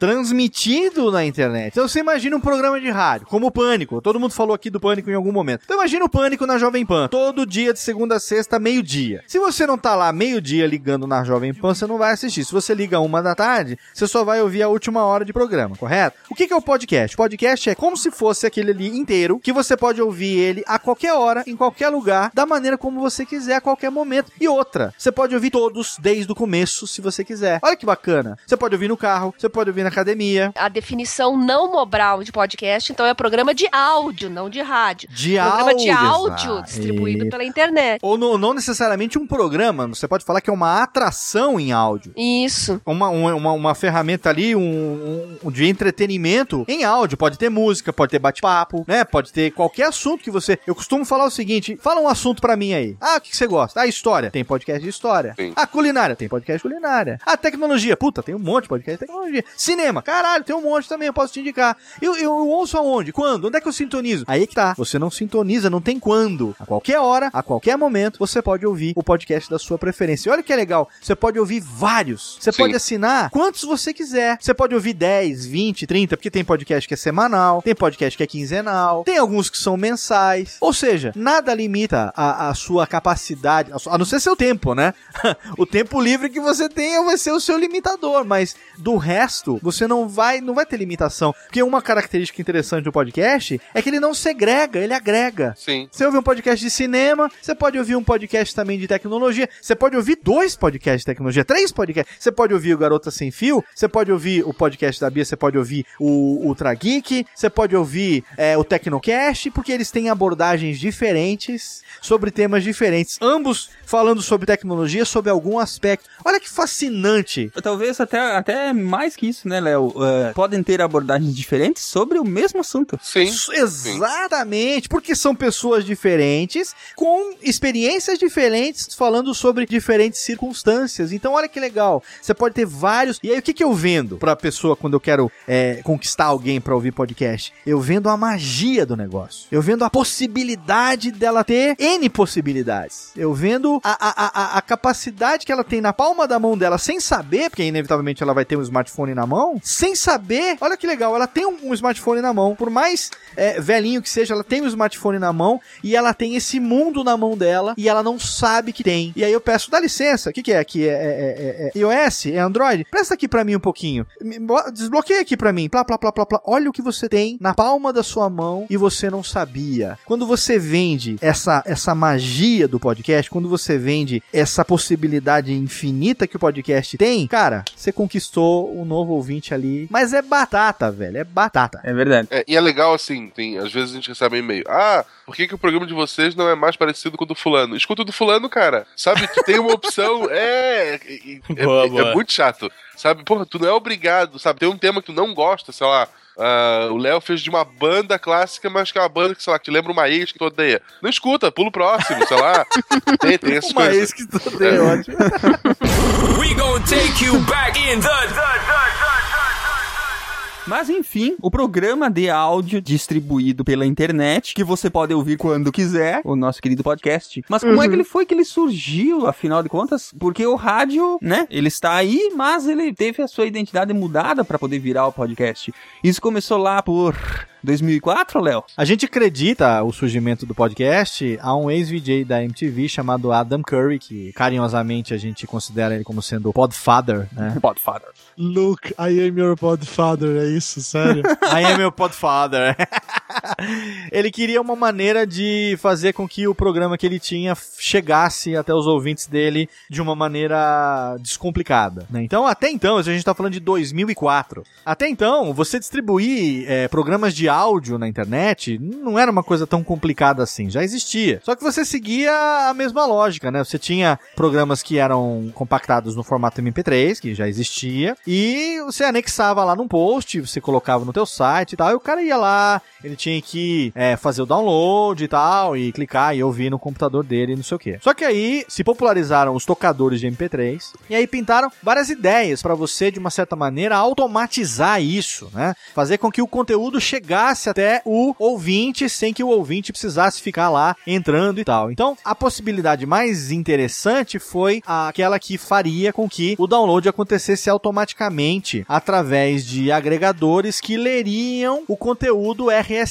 na internet. Então você imagina um programa de rádio, como o Pânico. Todo mundo falou aqui do Pânico em algum momento. Então imagina o Pânico na Jovem Pan, todo dia de segunda a sexta, meio-dia. Se você não tá lá meio-dia ligando na Jovem Pan, você não vai assistir. Se você liga uma da tarde, você só vai ouvir a última hora de programa, correto? O que que é o podcast? O podcast é como se fosse aquele ali inteiro, que você pode ouvir ele a qualquer hora, em qualquer lugar, da maneira como você quiser, a qualquer momento. E outra, você pode ouvir todos desde o começo, se você quiser. Olha que bacana. Você pode ouvir no carro, você pode ouvir na academia. A definição não mobral de podcast, então é programa de áudio, não de rádio. De programa de áudio, áudio exato. distribuído E- pela internet. Ou no- não necessariamente um programa, você pode falar que é uma atração em áudio. Isso. Uma, uma, uma, ferramenta ali um, um- de entretenimento em áudio. Pode ter música, pode ter bate-papo, né? Pode ter qualquer assunto que você. Eu costumo falar o seguinte: fala um assunto pra mim aí. Ah, o que, que você gosta? Ah, história. Tem podcast de história. Sim. Ah, culinária. Tem podcast de culinária. Ah, tecnologia. Puta, tem um monte de podcast de tecnologia. Cinema. Caralho, tem um monte também. Eu posso te indicar. Eu, eu, eu ouço aonde? Quando? Onde é que eu sintonizo? Aí que tá. Você não sintoniza, não tem quando. A qualquer hora, a qualquer momento, você pode ouvir o podcast da sua preferência. E olha que é legal. Você pode ouvir vários. Você Sim. pode assinar quantos você quiser. Você pode ouvir 10, 20, 30, porque tem podcast que é semanal, tem podcast que é quinzenal, tem alguns que são mensais. Ou seja, nada limita a, a sua capacidade, a, su- a não ser seu tempo, né? o tempo livre que você tenha vai ser o seu limitador, mas do resto, você não vai, não vai ter limitação. Porque uma característica interessante do podcast é que ele não segrega, ele agrega. Sim. Você ouve um podcast de cinema, você pode ouvir um podcast também de tecnologia, você pode ouvir dois podcasts de tecnologia, três podcasts. Você pode ouvir o Garota Sem Fio, você pode ouvir o podcast da Bia, você pode ouvir o Ultra Geek, você pode ouvir é, o Tecnocast, porque eles têm abordagens diferentes sobre temas diferentes, ambos falando sobre tecnologia, sobre algum aspecto. Olha que fascinante. Talvez até, até mais que isso, né, Léo? Eh, podem ter abordagens diferentes sobre o mesmo assunto. Sim. Exatamente, porque são pessoas diferentes, com experiências diferentes, falando sobre diferentes circunstâncias. Então, olha que legal. Você pode ter vários. E aí, o que, que eu vendo pra pessoa quando eu quero é, conquistar alguém pra ouvir podcast? Eu vendo a magia do negócio. Eu vendo a possibilidade dela ter N possibilidades. Eu vendo a, a, a, a capacidade que ela tem na palma da mão dela, sem saber, porque inevitavelmente ela vai ter um smartphone na mão, sem saber. Olha que legal, ela tem um, smartphone na mão, por mais é, velhinho que seja, ela tem um smartphone na mão e ela tem esse mundo na mão dela e ela não sabe que tem. E aí eu peço, dá licença, o que, que é aqui? É, é, é- é iOS? É Android? Presta aqui pra mim um pouquinho. Desbloqueia aqui pra mim. Plá, plá, plá, plá, plá. Olha o que você tem na palma da sua mão e você não sabia. Quando você vende essa, essa magia do podcast, quando você vende essa possibilidade infinita que o podcast tem, cara, você conquistou um novo ouvinte ali. Mas é batata, velho. É batata. É verdade. É, e é legal assim, tem, às vezes a gente recebe um e-mail. Ah, por que, que o programa de vocês não é mais parecido com o do fulano? Escuta o do fulano, cara. Sabe, tu tem uma opção. É. é, Boa, é boa. muito chato. Sabe, porra, tu não é obrigado, sabe? Tem um tema que tu não gosta, sei lá. ah, o Léo fez de uma banda clássica, mas que é uma banda que, sei lá, que te lembra uma ex que tu odeia. Não escuta, pula o próximo, sei lá. Tem, tem essas Uma coisas. ex que tu odeia, ótimo. We gonna take you back in the, Mas enfim, o programa de áudio distribuído pela internet, que você pode ouvir quando quiser, o nosso querido podcast. Mas como é que ele foi que ele surgiu, afinal de contas? Porque o rádio, né, ele está aí, mas ele teve a sua identidade mudada para poder virar o podcast. Isso começou lá por 2004, Léo? A gente acredita o surgimento do podcast a um ex-VJ da MTV chamado Adam Curry, que carinhosamente a gente considera ele como sendo o podfather, né? Podfather. Look, I am your podfather, é isso, sério? I am your podfather. ele queria uma maneira de fazer com que o programa que ele tinha chegasse até os ouvintes dele de uma maneira descomplicada. né? Então, até então, a gente tá falando de 2004. Até então, você distribuir é, programas de áudio na internet não era uma coisa tão complicada assim, já existia. Só que você seguia a mesma lógica, né? Você tinha programas que eram compactados no formato MP3, que já existia, e você anexava lá num post, você colocava no teu site e tal, e o cara ia lá, ele tinha que é, fazer o download e tal, e clicar e ouvir no computador dele, não sei o que. Só que aí se popularizaram os tocadores de MP3, e aí pintaram várias ideias para você, de uma certa maneira, automatizar isso, né? Fazer com que o conteúdo chegasse até o ouvinte sem que o ouvinte precisasse ficar lá entrando e tal. Então, a possibilidade mais interessante foi aquela que faria com que o download acontecesse automaticamente através de agregadores que leriam o conteúdo RSS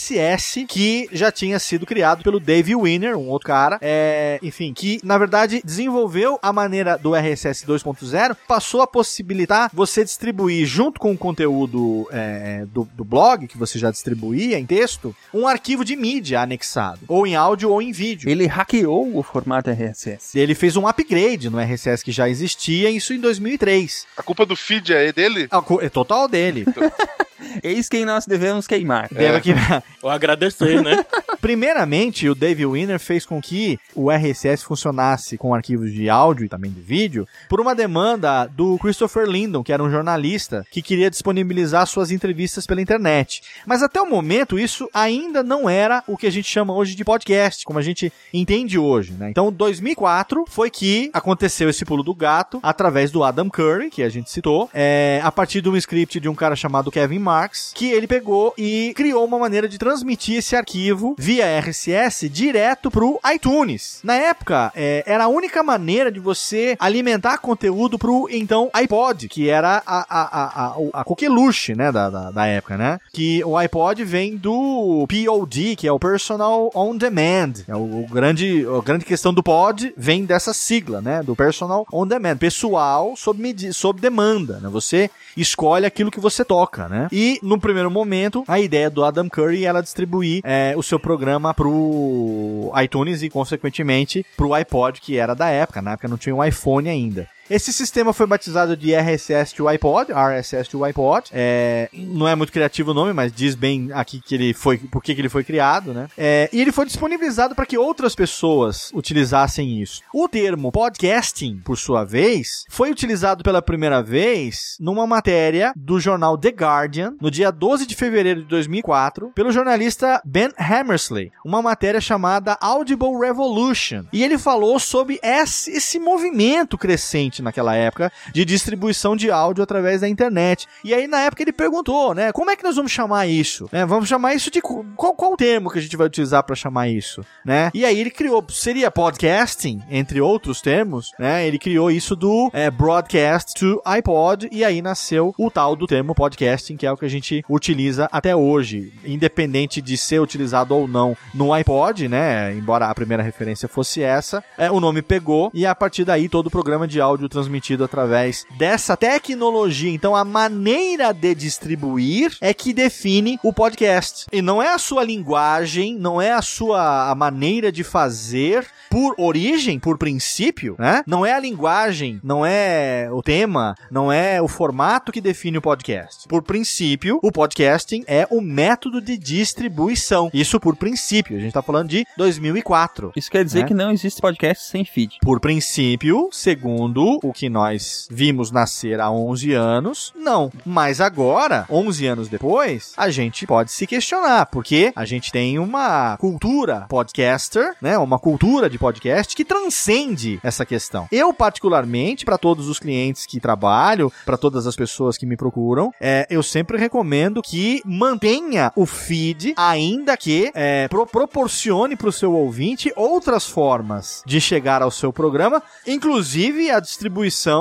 que já tinha sido criado pelo Dave Winner, um outro cara, é, enfim, que na verdade desenvolveu a maneira do RSS 2.0, passou a possibilitar você distribuir junto com o conteúdo é, do, do blog que você já distribuía em texto, um arquivo de mídia anexado, ou em áudio ou em vídeo. Ele hackeou o formato RSS. Ele fez um upgrade no RSS que já existia, isso em 2003. A culpa do feed é dele? A é total dele. Eis quem nós devemos queimar. Deve aqui. Ou agradecer, né? Primeiramente, o Dave Winner fez com que o RSS funcionasse com arquivos de áudio e também de vídeo por uma demanda do Christopher Lindon, que era um jornalista que queria disponibilizar suas entrevistas pela internet. Mas até o momento, isso ainda não era o que a gente chama hoje de podcast, como a gente entende hoje, né? Então, 2004 foi que aconteceu esse pulo do gato através do Adam Curry, que a gente citou, é, a partir de um script de um cara chamado Kevin Marks, que ele pegou e criou uma maneira de transmitir esse arquivo via RSS direto pro iTunes. Na época, é, era a única maneira de você alimentar conteúdo pro então iPod, que era a, a, a, a, coqueluche, né, da, da, da época, né? Que o iPod vem do POD, que é o Personal On Demand. É o, o grande, a grande questão do pod vem dessa sigla, né? Do Personal On Demand. Pessoal sob, sob demanda, né? Você escolhe aquilo que você toca, né? E no primeiro momento, a ideia do Adam Curry era distribuir é, o seu programa pro iTunes e, consequentemente, pro iPod, que era da época. Na época não tinha um iPhone ainda. Esse sistema foi batizado de RSS to iPod, RSS to iPod. É, não é muito criativo o nome, mas diz bem aqui que ele foi, por que ele foi criado, né? É, e ele foi disponibilizado para que outras pessoas utilizassem isso. O termo podcasting, por sua vez, foi utilizado pela primeira vez numa matéria do jornal The Guardian, no dia 12 de fevereiro de 2004, pelo jornalista Ben Hammersley, uma matéria chamada Audible Revolution. E ele falou sobre esse, esse movimento crescente naquela época de distribuição de áudio através da internet. E aí na época ele perguntou, né, como é que nós vamos chamar isso? Né, vamos chamar isso de qual, qual o termo que a gente vai utilizar para chamar isso, né? E aí ele criou, seria podcasting, entre outros termos, né? Ele criou isso do é, broadcast to iPod e aí nasceu o tal do termo podcasting, que é o que a gente utiliza até hoje, independente de ser utilizado ou não no iPod, né? Embora a primeira referência fosse essa, é, o nome pegou e a partir daí todo o programa de áudio transmitido através dessa tecnologia. Então a maneira de distribuir é que define o podcast. E não é a sua linguagem, não é a sua a maneira de fazer por origem, por princípio, né? Não é a linguagem, não é o tema, não é o formato que define o podcast. Por princípio, o podcasting é o método de distribuição. Isso por princípio. A gente tá falando de 2004. Isso quer dizer né? que não existe podcast sem feed. Por princípio, segundo o que nós vimos nascer há 11 anos, não. Mas agora, 11 anos depois, a gente pode se questionar, porque a gente tem uma cultura podcaster, né? Uma cultura de podcast que transcende essa questão. Eu, particularmente, para todos os clientes que trabalho, para todas as pessoas que me procuram, é, eu sempre recomendo que mantenha o feed, ainda que é, pro- proporcione para o seu ouvinte outras formas de chegar ao seu programa, inclusive a distribuição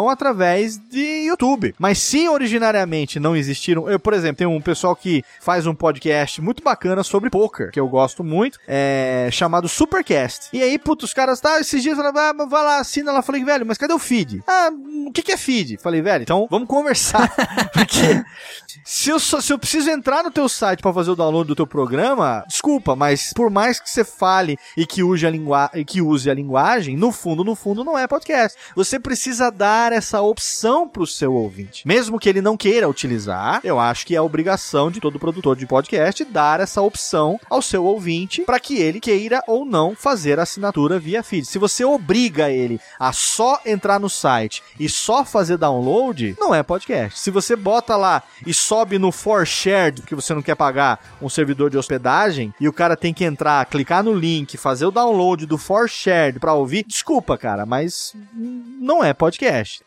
através de YouTube. Mas se originariamente não existiram, eu, por exemplo, tem um pessoal que faz um podcast muito bacana sobre poker, que eu gosto muito, é, chamado Supercast. E aí, putz, os caras, tá, esses dias, falaram, ah, vai lá, assina lá. Falei, velho, mas cadê o feed? Ah, o que que é feed? Falei, velho, então vamos conversar. Porque se eu, se eu preciso entrar no teu site pra fazer o download do teu programa, desculpa, mas por mais que você fale e que use a, lingua e que use a linguagem, no fundo, no fundo, não é podcast. Você precisa dar essa opção pro seu ouvinte. Mesmo que ele não queira utilizar, eu acho que é obrigação de todo produtor de podcast dar essa opção ao seu ouvinte para que ele queira ou não fazer a assinatura via feed. Se você obriga ele a só entrar no site e só fazer download, não é podcast. Se você bota lá e sobe no for shared, porque você não quer pagar um servidor de hospedagem, e o cara tem que entrar, clicar no link, fazer o download do for shared para ouvir, desculpa, cara, mas não é podcast.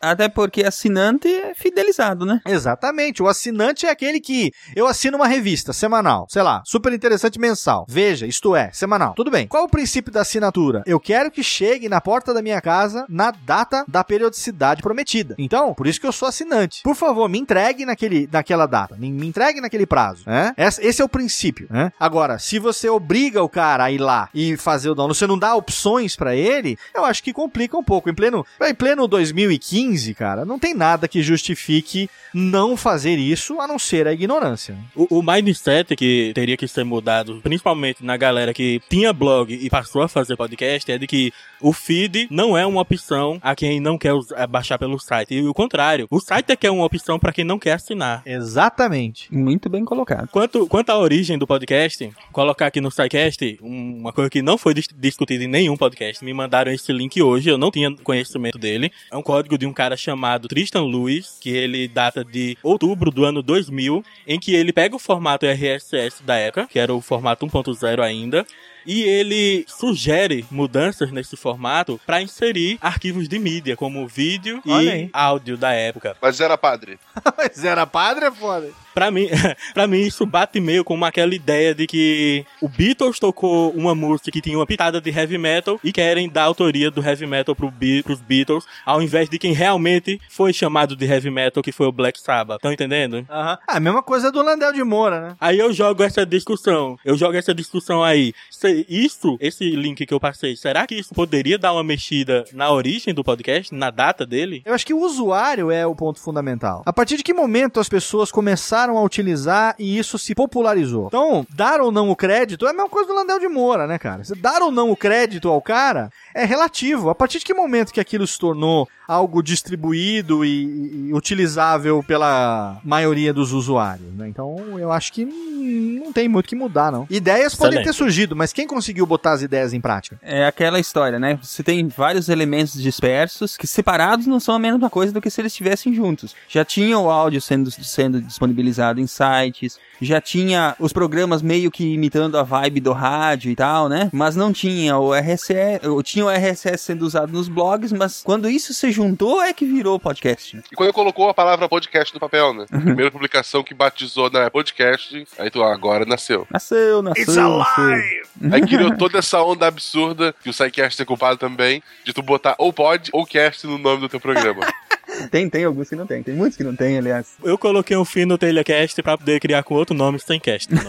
Até porque assinante é fidelizado, né? Exatamente. O assinante é aquele que eu assino uma revista semanal, sei lá, super interessante mensal. Veja, isto é, semanal. Tudo bem. Qual o princípio da assinatura? Eu quero que chegue na porta da minha casa na data da periodicidade prometida. Então, por isso que eu sou assinante. Por favor, me entregue naquele, naquela data. Me, me entregue naquele prazo. Né? Esse, é o princípio. Né? Agora, se você obriga o cara a ir lá e fazer o download, você não dá opções pra ele, eu acho que complica um pouco. Em pleno, em pleno 2015, cara, não tem nada que justifique não fazer isso a não ser a ignorância. O, o mindset que teria que ser mudado, principalmente na galera que tinha blog e passou a fazer podcast, é de que o feed não é uma opção a quem não quer baixar pelo site. E o contrário, o site é que é uma opção para quem não quer assinar. Exatamente. Muito bem colocado. Quanto, quanto à origem do podcast, colocar aqui no SciCast um- uma coisa que não foi dis- discutida em nenhum podcast. Me mandaram esse link hoje, eu não tinha conhecimento dele. É um código de um cara chamado Tristan Lewis, que ele data de outubro do ano 2000, em que ele pega o formato RSS da época, que era o formato 1.0 ainda, e ele sugere mudanças nesse formato para inserir arquivos de mídia, como vídeo Olha e aí. áudio da época. Mas era padre. Mas era padre é foda. Pra mim, pra mim, isso bate meio com aquela ideia de que o Beatles tocou uma música que tinha uma pitada de heavy metal e querem dar autoria do heavy metal pro Be pros Beatles, ao invés de quem realmente foi chamado de heavy metal, que foi o Black Sabbath. Estão entendendo? Aham. Ah, a mesma coisa do Landel de Moura, né? Aí eu jogo essa discussão. Eu jogo essa discussão aí. Se- Isso, esse link que eu passei, será que isso poderia dar uma mexida na origem do podcast, na data dele? Eu acho que o usuário é o ponto fundamental. A partir de que momento as pessoas começaram a utilizar e isso se popularizou? Então, dar ou não o crédito é a mesma coisa do Landel de Moura, né, cara? Dar ou não o crédito ao cara é relativo. A partir de que momento que aquilo se tornou algo distribuído e, e utilizável pela maioria dos usuários, né? Então, eu acho que não tem muito que mudar, não. Ideias podem Excelente. ter surgido, mas quem conseguiu botar as ideias em prática? É aquela história, né? Você tem vários elementos dispersos que separados não são a mesma coisa do que se eles estivessem juntos. Já tinha o áudio sendo, sendo disponibilizado em sites, já tinha os programas meio que imitando a vibe do rádio e tal, né? Mas não tinha o RSS, tinha o RSS sendo usado nos blogs, mas quando isso se juntou é que virou podcast. né? E quando colocou a palavra podcast no papel, né? Primeira publicação que batizou na podcast, aí tu, ah, agora nasceu. Nasceu, nasceu, It's nasceu. Aí criou toda essa onda absurda, que o SciCast é culpado também, de tu botar ou pod ou cast no nome do teu programa. Tem, tem alguns que não tem. Tem muitos que não tem, aliás. Eu coloquei um fim no Telecast pra poder criar com outro nome sem cast.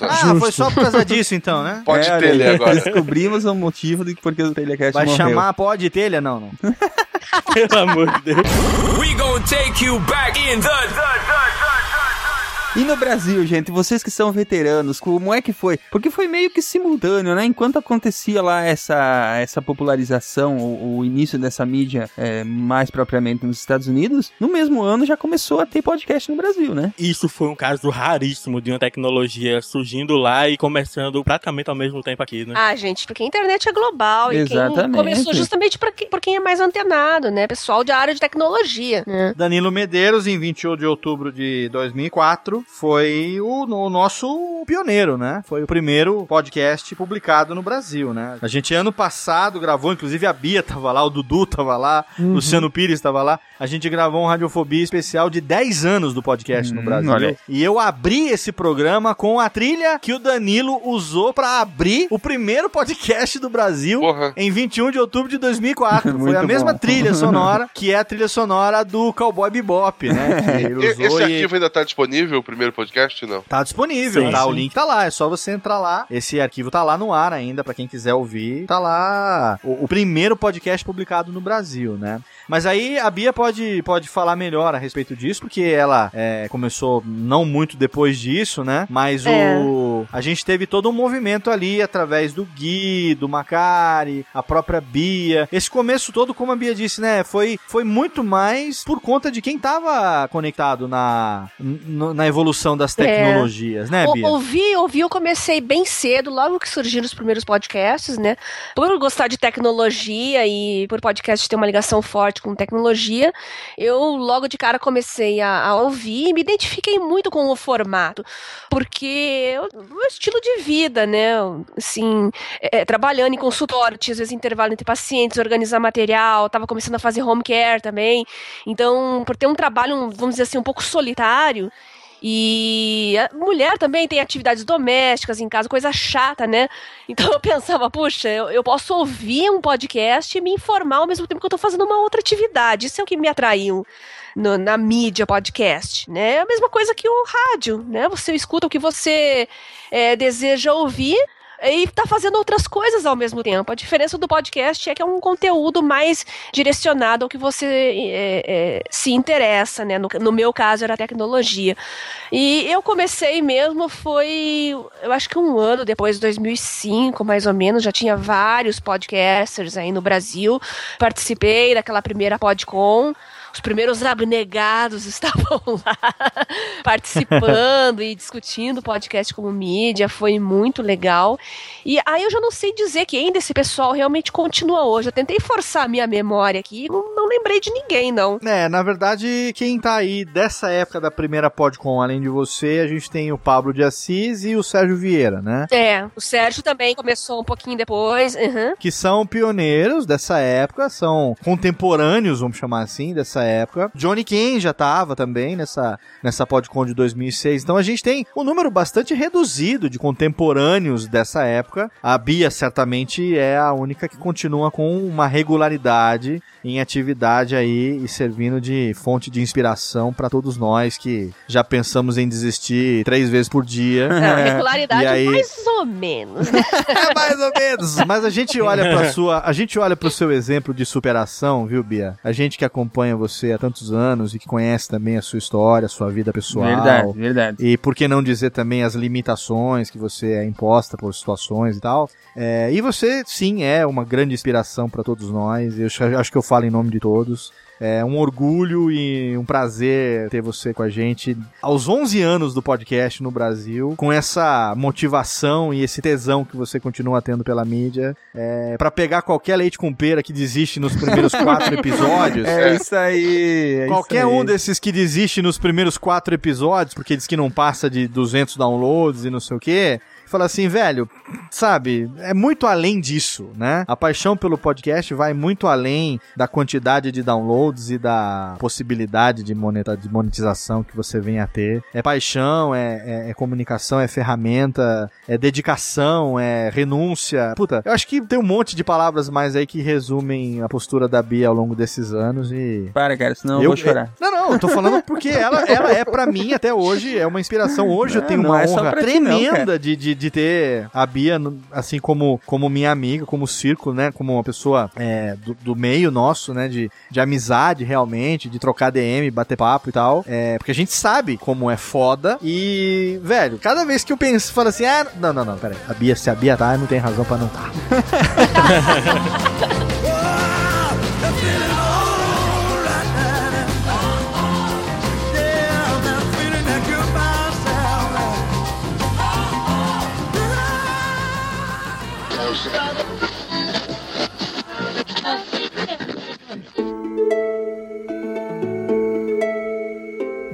Ah, foi só por causa disso então, né? É, olha aí, Descobrimos o motivo de porque o Telecast Vai morreu. chamar pode telha? Não, não. Pelo amor de Deus. We gonna take you back in the, E no Brasil, gente, vocês que são veteranos, como é que foi? Porque foi meio que simultâneo, né? Enquanto acontecia lá essa, essa popularização, o, o início dessa mídia é, mais propriamente nos Estados Unidos, no mesmo ano já começou a ter podcast no Brasil, né? Isso foi um caso raríssimo de uma tecnologia surgindo lá e começando praticamente ao mesmo tempo aqui, né? Ah, gente, porque a internet é global e quem Exatamente. começou justamente pra por quem é mais antenado, né? Pessoal de área de tecnologia. né? Danilo Medeiros, em 28 de outubro de 2004, foi o, o nosso pioneiro, né? Foi o primeiro podcast publicado no Brasil, né? A gente ano passado gravou, inclusive a Bia tava lá, o Dudu tava lá, Uhum. Luciano Pires tava lá. A gente gravou um Radiofobia especial de 10 anos do podcast no Hum, Brasil. olha aí. E eu abri esse programa com a trilha que o Danilo usou pra abrir o primeiro podcast do Brasil em 21 de outubro de 2004. Foi a mesma bom. trilha sonora que é a trilha sonora do Cowboy Bebop, né? Que ele usou Esse e- arquivo ainda tá disponível, primeiro podcast? Não. Tá disponível, Sim, tá? O sim. link tá lá, é só você entrar lá. Esse arquivo tá lá no ar ainda, pra quem quiser ouvir. Tá lá o, o primeiro podcast publicado no Brasil, né? Mas aí a Bia pode, pode falar melhor a respeito disso, porque ela é, começou não muito depois disso, né? Mas É. o a gente teve todo um movimento ali através do Gui, do Macari, a própria Bia. Esse começo todo, como a Bia disse, né? Foi, foi muito mais por conta de quem tava conectado na, na evolução das tecnologias, né, O- Bia? Ouvi, ouvi, eu comecei bem cedo, logo que surgiram os primeiros podcasts, né? Por gostar de tecnologia e por podcast ter uma ligação forte com tecnologia, eu logo de cara comecei a, a ouvir e me identifiquei muito com o formato, porque é o meu estilo de vida, né? Assim, é, trabalhando em consultório, tinha às vezes intervalo entre pacientes, organizar material, tava começando a fazer home care também. Então, por ter um trabalho, vamos dizer assim, um pouco solitário, e a mulher também tem atividades domésticas em casa, coisa chata, né? Então eu pensava, puxa, eu, eu posso ouvir um podcast e me informar ao mesmo tempo que eu tô fazendo uma outra atividade. Isso é o que me atraiu no- na mídia podcast, né? É a mesma coisa que o rádio, né? Você escuta o que você é, deseja ouvir, e tá fazendo outras coisas ao mesmo tempo. A diferença do podcast é que é um conteúdo mais direcionado ao que você é, é, se interessa, né? No, no meu caso era tecnologia. E eu comecei mesmo foi, eu acho que um ano depois de 2005, mais ou menos, já tinha vários podcasters aí no Brasil. Participei daquela primeira PodCon os primeiros abnegados estavam lá participando e discutindo o podcast como mídia, foi muito legal. E aí eu já não sei dizer que ainda esse pessoal realmente continua hoje. Eu tentei forçar a minha memória aqui, não, não lembrei de ninguém, não. É, na verdade, quem tá aí dessa época da primeira PodCon, além de você, a gente tem o Pablo de Assis e o Sérgio Vieira, né? É, o Sérgio também começou um pouquinho depois. Uhum. Que são pioneiros dessa época, são contemporâneos, vamos chamar assim, dessa época. Johnny Ken já tava também nessa, nessa PodCon de 2006. Então a gente tem um número bastante reduzido de contemporâneos dessa época. A Bia certamente é a única que continua com uma regularidade em atividade aí e servindo de fonte de inspiração para todos nós que já pensamos em desistir três vezes por dia. Não, regularidade aí- mais ou menos. É mais ou menos. Mas a gente olha para sua, a gente olha pro seu exemplo de superação, viu, Bia? A gente que acompanha você há tantos anos e que conhece também a sua história, a sua vida pessoal. Verdade, verdade. E por que não dizer também as limitações que você é imposta por situações e tal. É, e você, sim, é uma grande inspiração para todos nós. Eu acho que eu falo em nome de todos. É um orgulho e um prazer ter você com a gente aos 11 anos do podcast no Brasil, com essa motivação e esse tesão que você continua tendo pela mídia, é, para pegar qualquer leite com pera que desiste nos primeiros quatro episódios. É isso aí. é Qualquer isso aí. um desses que desiste nos primeiros quatro episódios, porque diz que não passa de 200 downloads e não sei o quê, fala assim, velho, sabe, é muito além disso, né? A paixão pelo podcast vai muito além da quantidade de downloads e da possibilidade de, monetização que você vem a ter. É paixão, é, é- é comunicação, é ferramenta, é dedicação, é renúncia. Puta, eu acho que tem um monte de palavras mais aí que resumem a postura da Bia ao longo desses anos e Para, cara, senão eu, vou chorar. não, não, eu tô falando porque ela, ela é pra mim até hoje, é uma inspiração. Hoje eu Não, tenho não uma é honra não, tremenda cara. de, de, de ter a Bia, assim como, como minha amiga, como círculo, né? Como uma pessoa é, do, do meio nosso, né? De, de amizade realmente, de trocar DM, bater papo e tal. É, porque a gente sabe como é foda. E, velho, cada vez que eu penso, falo assim, ah, não, não, não, peraí. A Bia, se a Bia tá, não tem razão pra não tá.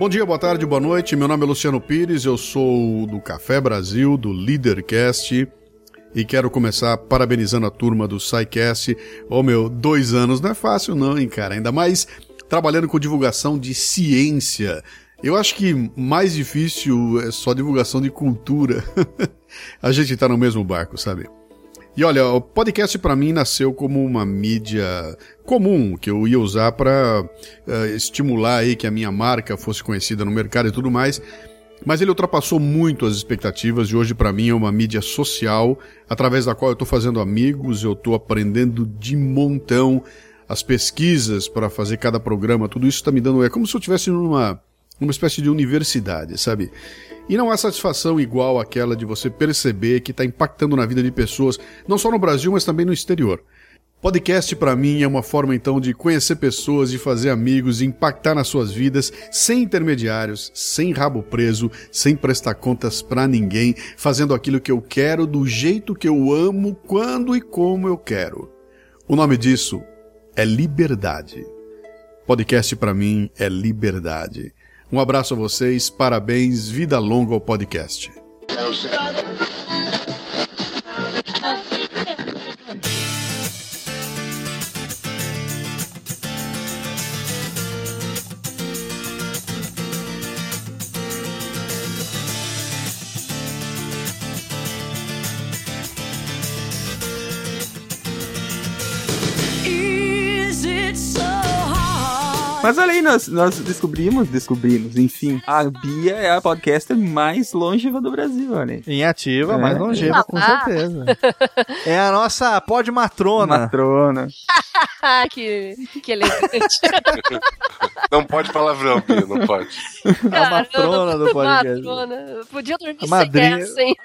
Bom dia, boa tarde, boa noite. Meu nome é Luciano Pires, eu sou do Café Brasil, do Leadercast. E quero começar parabenizando a turma do SciCast. Ô meu, dois anos não é fácil não, hein, cara? Ainda mais trabalhando com divulgação de ciência. Eu acho que mais difícil é só divulgação de cultura. a gente tá no mesmo barco, sabe? E olha, o podcast pra mim nasceu como uma mídia comum que eu ia usar para estimular aí que a minha marca fosse conhecida no mercado e tudo mais. Mas ele ultrapassou muito as expectativas e hoje pra mim é uma mídia social através da qual eu tô fazendo amigos, eu tô aprendendo de montão as pesquisas para fazer cada programa, tudo isso tá me dando é como se eu estivesse numa numa espécie de universidade, sabe? E não há satisfação igual àquela de você perceber que está impactando na vida de pessoas, não só no Brasil, mas também no exterior. Podcast para mim é uma forma então de conhecer pessoas, de fazer amigos, de impactar nas suas vidas, sem intermediários, sem rabo preso, sem prestar contas para ninguém, fazendo aquilo que eu quero do jeito que eu amo, quando e como eu quero. O nome disso é liberdade. Podcast para mim é liberdade. Um abraço a vocês, parabéns, vida longa ao podcast. Mas olha aí, nós, nós descobrimos, descobrimos, enfim, a Bia é a podcaster mais longeva do Brasil, olha aí. Em ativa, É. mais longeva, com certeza. É a nossa pod matrona. Matrona. Que, que elegante. Não pode palavrão, Pia, não pode. A matrona do podcast. Matrona. Podia dormir madrinha- sem essa, hein?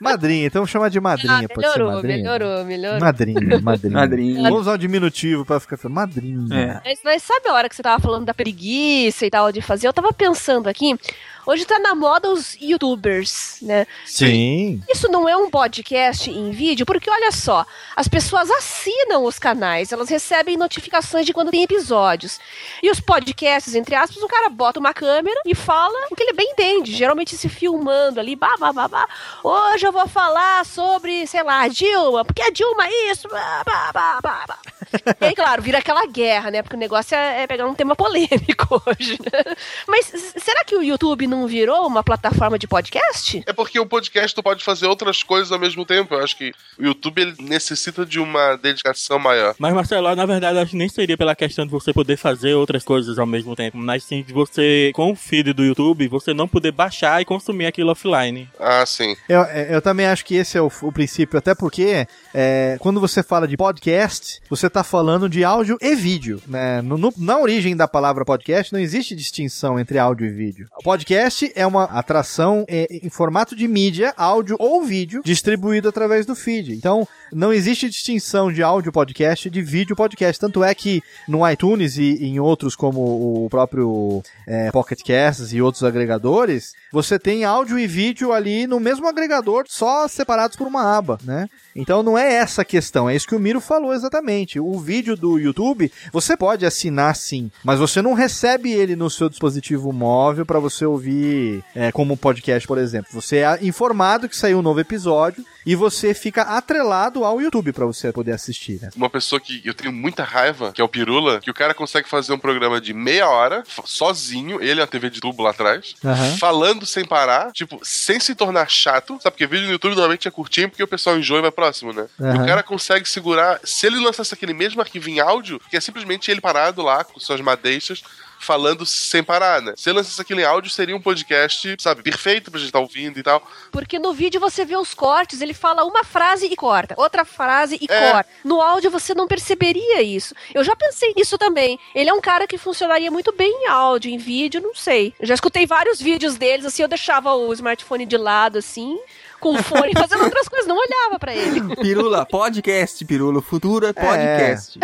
Madrinha, então chama de madrinha, Ah, pode ser melhorou, madrinha. melhorou, melhorou. Madrinha, madrinha. Madrinha. Vamos usar o diminutivo pra ficar falando madrinha. É. Mas, mas sabe a hora que você tava falando da preguiça e tal de fazer? Eu tava pensando aqui, hoje tá na moda os youtubers, né? Sim. Isso não é um podcast em vídeo, porque olha só, as pessoas assinam os canais, elas recebem notificações de quando tem episódios. E os podcasts, entre aspas, o cara bota uma câmera e fala o que ele bem entende, geralmente se filmando ali, bah, bah. Hoje eu vou falar sobre, sei lá, a Dilma, porque a Dilma é isso, bah, bah, bah. E aí, claro, vira aquela guerra, né? Porque o negócio é, é pegar um tema polêmico hoje, né? Mas será que o YouTube não virou uma plataforma de podcast? É porque o podcast tu pode fazer outras coisas ao mesmo tempo. Eu acho que o YouTube ele necessita de uma dedicação maior. Mas, Marcelo, na verdade, acho que nem seria pela questão de você poder fazer outras coisas ao mesmo tempo, mas sim de você, com o feed do YouTube, você não poder baixar e consumir aquilo offline. Ah, sim. Eu, eu também acho que esse é o, o princípio, até porque é, quando você fala de podcast, você está falando de áudio e vídeo. Né? No- no- na origem da palavra podcast, não existe distinção entre áudio e vídeo. O podcast é uma atração é, em formato de mídia, áudio ou vídeo, distribuído através do feed. Então, não existe distinção de áudio podcast e de vídeo podcast. Tanto é que no iTunes e em outros como o próprio é, Pocket Casts e outros agregadores, você tem áudio e vídeo ali no mesmo agregador, só separados por uma aba, né? Então não é essa a questão, é isso que o Miro falou exatamente. O vídeo do YouTube, você pode assinar sim, mas você não recebe ele no seu dispositivo móvel para você ouvir é, como podcast, por exemplo. Você é informado que saiu um novo episódio e você fica atrelado ao YouTube para você poder assistir, né? Uma pessoa que eu tenho muita raiva, que é o Pirula, que o cara consegue fazer um programa de meia hora, sozinho, ele na TV de tubo lá atrás, Aham. falando sem parar, tipo, sem se tornar chato, sabe? Porque vídeo no YouTube normalmente é curtinho porque o pessoal enjoa e vai próximo, né? E Aham. o cara consegue segurar. Se ele lançasse aquele mesmo arquivo em áudio, que é simplesmente ele parado lá com suas madeixas. Falando sem parar, né? Se ele lançasse aquilo em áudio, seria um podcast, sabe, perfeito pra gente estar ouvindo e tal. Porque no vídeo você vê os cortes, ele fala uma frase e corta, outra frase e É. corta. No áudio você não perceberia isso. Eu já pensei nisso também. Ele é um cara que funcionaria muito bem em áudio, em vídeo, não sei. Eu já escutei vários vídeos deles, assim, eu deixava o smartphone de lado, assim, com o fone, fazendo outras coisas, não olhava pra ele. Pirula, podcast, Pirula. O futuro é podcast.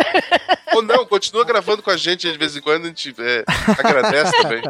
Ou não, continua gravando com a gente de vez em quando, a gente é, agradece também.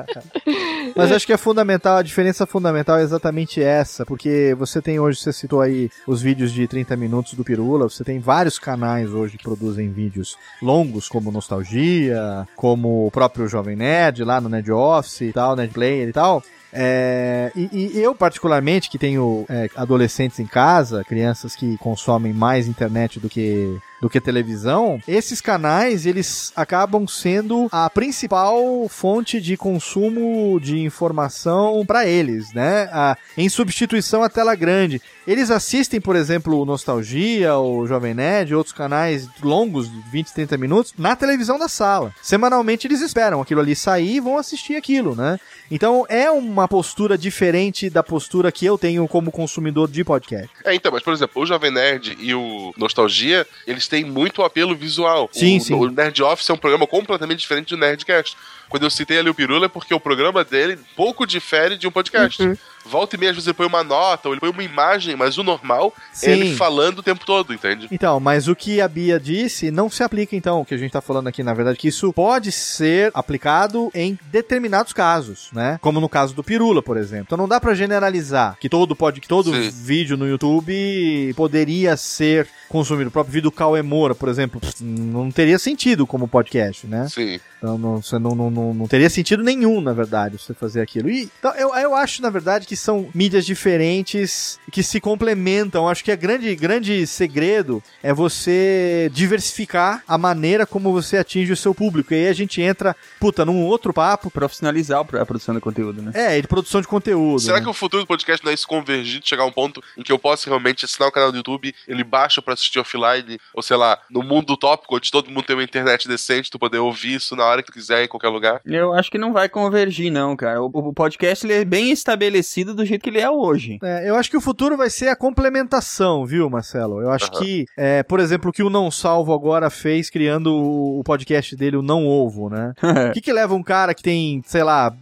Mas acho que é fundamental, a diferença fundamental é exatamente essa, porque você tem hoje, você citou aí os vídeos de 30 minutos do Pirula, você tem vários canais hoje que produzem vídeos longos, como Nostalgia, como o próprio Jovem Nerd, lá no Nerd Office e tal, Nerd Player e tal. É, e, e eu, particularmente, que tenho é, adolescentes em casa, crianças que consomem mais internet do que do que televisão, esses canais eles acabam sendo a principal fonte de consumo de informação para eles, né? A- em substituição à tela grande. Eles assistem, por exemplo, o Nostalgia, o Jovem Nerd, outros canais longos, de 20, 30 minutos, na televisão da sala. Semanalmente eles esperam aquilo ali sair e vão assistir aquilo, né? Então é uma postura diferente da postura que eu tenho como consumidor de podcast. É, então, mas por exemplo, o Jovem Nerd e o Nostalgia, eles têm muito apelo visual. Sim, o, sim. o Nerd Office é um programa completamente diferente do Nerdcast. Quando eu citei ali o Pirula é porque o programa dele pouco difere de um podcast. Uhum. Volta e meia, às vezes ele põe uma nota, ou ele põe uma imagem, mas o normal Sim. é ele falando o tempo todo, entende? Então, mas o que a Bia disse não se aplica então, o que a gente tá falando aqui, na verdade, que isso pode ser aplicado em determinados casos, né? Como no caso do Pirula, por exemplo. Então não dá pra generalizar que todo pode que todo Sim. vídeo no YouTube poderia ser consumido. O próprio vídeo do Cauê Moura, por exemplo, não teria sentido como podcast, né? Sim. Então não, não, não, não teria sentido nenhum, na verdade, você fazer aquilo. E, então, eu, eu acho, na verdade, que são mídias diferentes que se complementam. Acho que a grande, grande segredo é você diversificar a maneira como você atinge o seu público. E aí a gente entra, puta, num outro papo. Profissionalizar a produção de conteúdo, né? É, de produção de conteúdo. Será né? que o futuro do podcast não é isso convergir, de chegar a um ponto em que eu possa realmente assinar o canal do YouTube, ele baixa pra assistir offline, ou sei lá, no mundo utópico, onde todo mundo tem uma internet decente, tu poder ouvir isso na hora que tu quiser, em qualquer lugar? Eu acho que não vai convergir, não, cara. O, o podcast ele é bem estabelecido do jeito que ele é hoje. É, eu acho que o futuro vai ser a complementação, viu, Marcelo? Eu acho Aham. que, é, por exemplo, o que o Não Salvo agora fez criando o o podcast dele, o Não Ovo, né? O que, que leva um cara que tem, sei lá,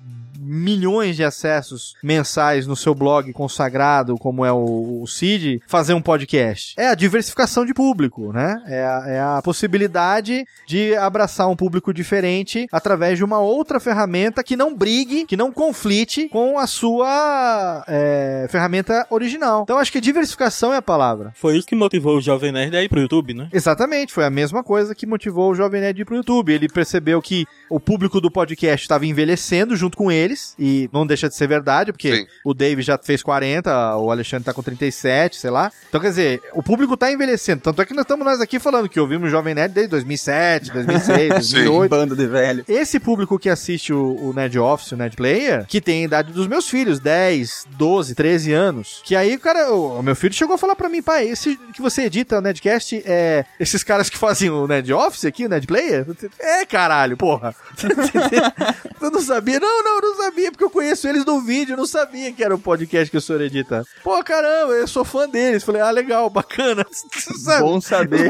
milhões de acessos mensais no seu blog consagrado, como é o, o Cid, fazer um podcast? É a diversificação de público, né? É a, é a possibilidade de abraçar um público diferente através de uma outra ferramenta que não brigue, que não conflite com a sua é, ferramenta original. Então acho que diversificação é a palavra. Foi isso que motivou o Jovem Nerd a ir pro YouTube, né? Exatamente, foi a mesma coisa que motivou o Jovem Nerd a ir pro YouTube. Ele percebeu que o público do podcast estava envelhecendo junto com eles, e não deixa de ser verdade, porque Sim. o Dave já fez 40, o Alexandre tá com 37, sei lá. Então, quer dizer, o público tá envelhecendo. Tanto é que nós estamos nós aqui falando que ouvimos o Jovem Nerd desde 2007, 2006, 2008. Bando de velho. Esse público que assiste o, o Nerd Office, o Nerd Player, que tem a idade dos meus filhos, 10, 12, 13 anos, que aí, cara, o, o meu filho chegou a falar pra mim, pai, esse que você edita o Nerdcast, é esses caras que fazem o Nerd Office aqui, o Nerd Player? É, caralho, porra. eu não sabia? Não, não, não sabia, porque eu conheço eles do vídeo, eu não sabia que era o podcast que o senhor edita. Pô, caramba, eu sou fã deles. Falei, ah, legal, bacana. Sabe? Bom saber.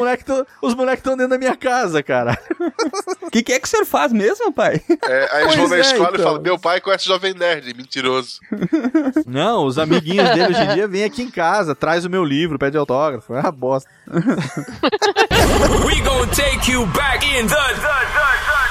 Os moleques estão dentro da minha casa, cara. O que, que é que o senhor faz mesmo, pai? É, aí eles vão na é, escola e então. falam: Meu pai conhece Jovem Nerd, mentiroso. Não, os amiguinhos dele hoje em dia vêm aqui em casa, traz o meu livro, pede autógrafo. É uma bosta. We gonna take you back in the,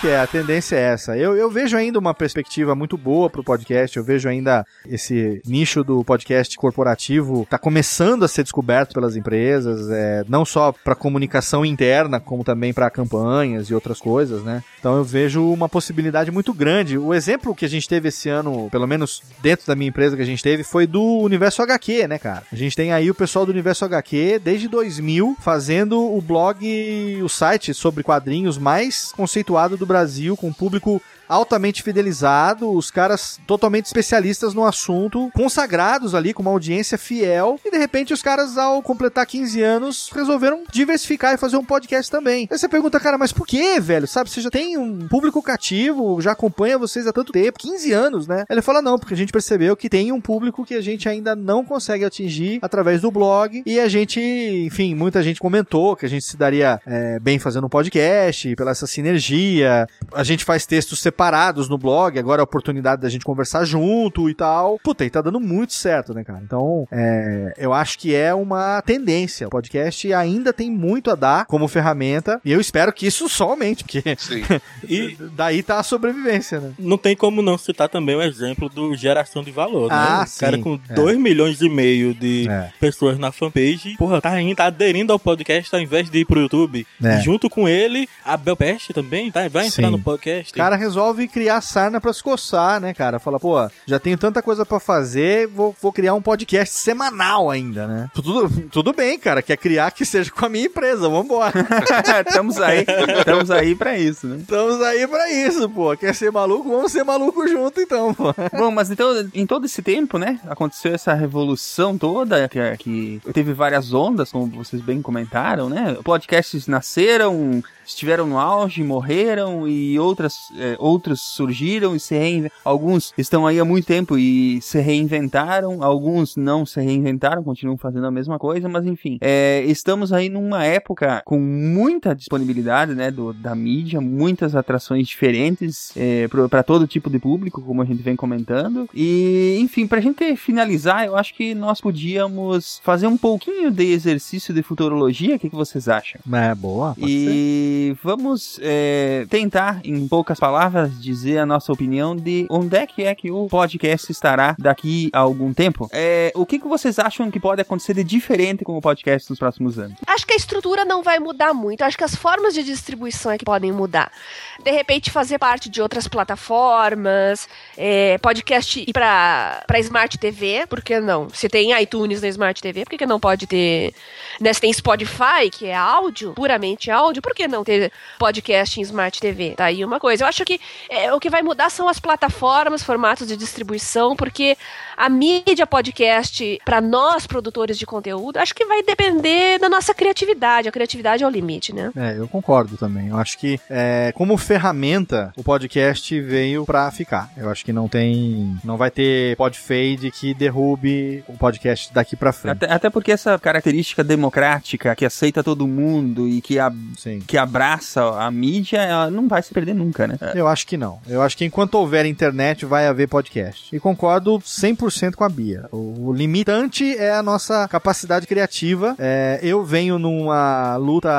Que é, a tendência é essa. Eu, eu vejo ainda uma perspectiva muito boa pro podcast. Eu vejo ainda esse nicho do podcast corporativo tá começando a ser descoberto pelas empresas, é, não só para comunicação interna, como também para campanhas e outras coisas, né? Então eu vejo uma possibilidade muito grande. O exemplo que a gente teve esse ano, pelo menos dentro da minha empresa que a gente teve, foi do Universo HQ, né, cara? A gente tem aí o pessoal do Universo HQ desde 2000 fazendo o blog, o site sobre quadrinhos mais conceituado do Brasil, com um público altamente fidelizado, os caras totalmente especialistas no assunto, consagrados ali, com uma audiência fiel, e de repente os caras, ao completar 15 anos, resolveram diversificar e fazer um podcast também. Aí você pergunta, cara, mas por que, velho? Sabe, você já tem um público cativo, já acompanha vocês há tanto tempo, 15 anos, né? Ele fala, não, porque a gente percebeu que tem um público que a gente ainda não consegue atingir através do blog, e a gente, enfim, muita gente comentou que a gente se daria é, bem fazendo um podcast, pela essa sinergia, a gente faz textos separados no blog, agora é a oportunidade da gente conversar junto e tal. Puta, e tá dando muito certo, né, cara? Então, é, eu acho que é uma tendência. O podcast ainda tem muito a dar como ferramenta, e eu espero que isso só aumente, porque Sim. E daí tá a sobrevivência, né? não tem como não citar também o exemplo do Geração de Valor, Ah, né? O cara sim. com É. 2 milhões e meio de É. pessoas na fanpage, porra, tá ainda aderindo ao podcast ao invés de ir pro YouTube. É. E junto com ele, a Belpeste também tá, vai entrar Sim. no podcast. O cara resolve criar sarna pra se coçar, né, cara? Fala, pô, já tenho tanta coisa pra fazer, vou, vou criar um podcast semanal ainda, né? Tudo, tudo bem, cara, quer criar que seja com a minha empresa, vambora. estamos aí, estamos aí pra isso, né? Estamos aí pra isso, pô. Quer ser maluco? Vamos ser maluco junto, então, pô. Bom, mas então, em todo esse tempo, né, aconteceu essa revolução toda, que, que teve várias ondas, como vocês bem comentaram, né? Podcasts nasceram, estiveram no auge, morreram e outras, é, outros surgiram e se reinventaram. Alguns estão aí há muito tempo e se reinventaram, alguns não se reinventaram, continuam fazendo a mesma coisa, mas enfim, é, estamos aí numa época com muita disponibilidade, né, do, da mídia, muitas atrações diferentes é, para todo tipo de público, como a gente vem comentando. E, enfim, pra gente finalizar, eu acho que nós podíamos fazer um pouquinho de exercício de futurologia, o que, que vocês acham? É, boa. E vamos é, tentar, em poucas palavras, nós dizer a nossa opinião de onde é que é que o podcast estará daqui a algum tempo. É, o que, que vocês acham que pode acontecer de diferente com o podcast nos próximos anos? Acho que a estrutura não vai mudar muito. Acho que as formas de distribuição é que podem mudar. De repente, fazer parte de outras plataformas, é, podcast ir pra, pra Smart TV, por que não? Se tem iTunes na Smart TV, por que, que não pode ter. Né, se tem Spotify, que é áudio, puramente áudio, por que não ter podcast em Smart TV? Tá aí uma coisa. Eu acho que é, o que vai mudar são as plataformas, formatos de distribuição, porque a mídia podcast, para nós produtores de conteúdo, acho que vai depender da nossa criatividade. A criatividade é o limite, né? É, eu concordo também. Eu acho que, é, como ferramenta, o podcast veio pra ficar. Eu acho que não tem. Não vai ter podfade que derrube o podcast daqui pra frente. Até, até porque essa característica democrática que aceita todo mundo e que, a, que abraça a mídia, ela não vai se perder nunca, né? Eu acho que não. Eu acho que enquanto houver internet, vai haver podcast. E concordo 100% com a Bia. O, limitante é a nossa capacidade criativa. É, eu venho numa luta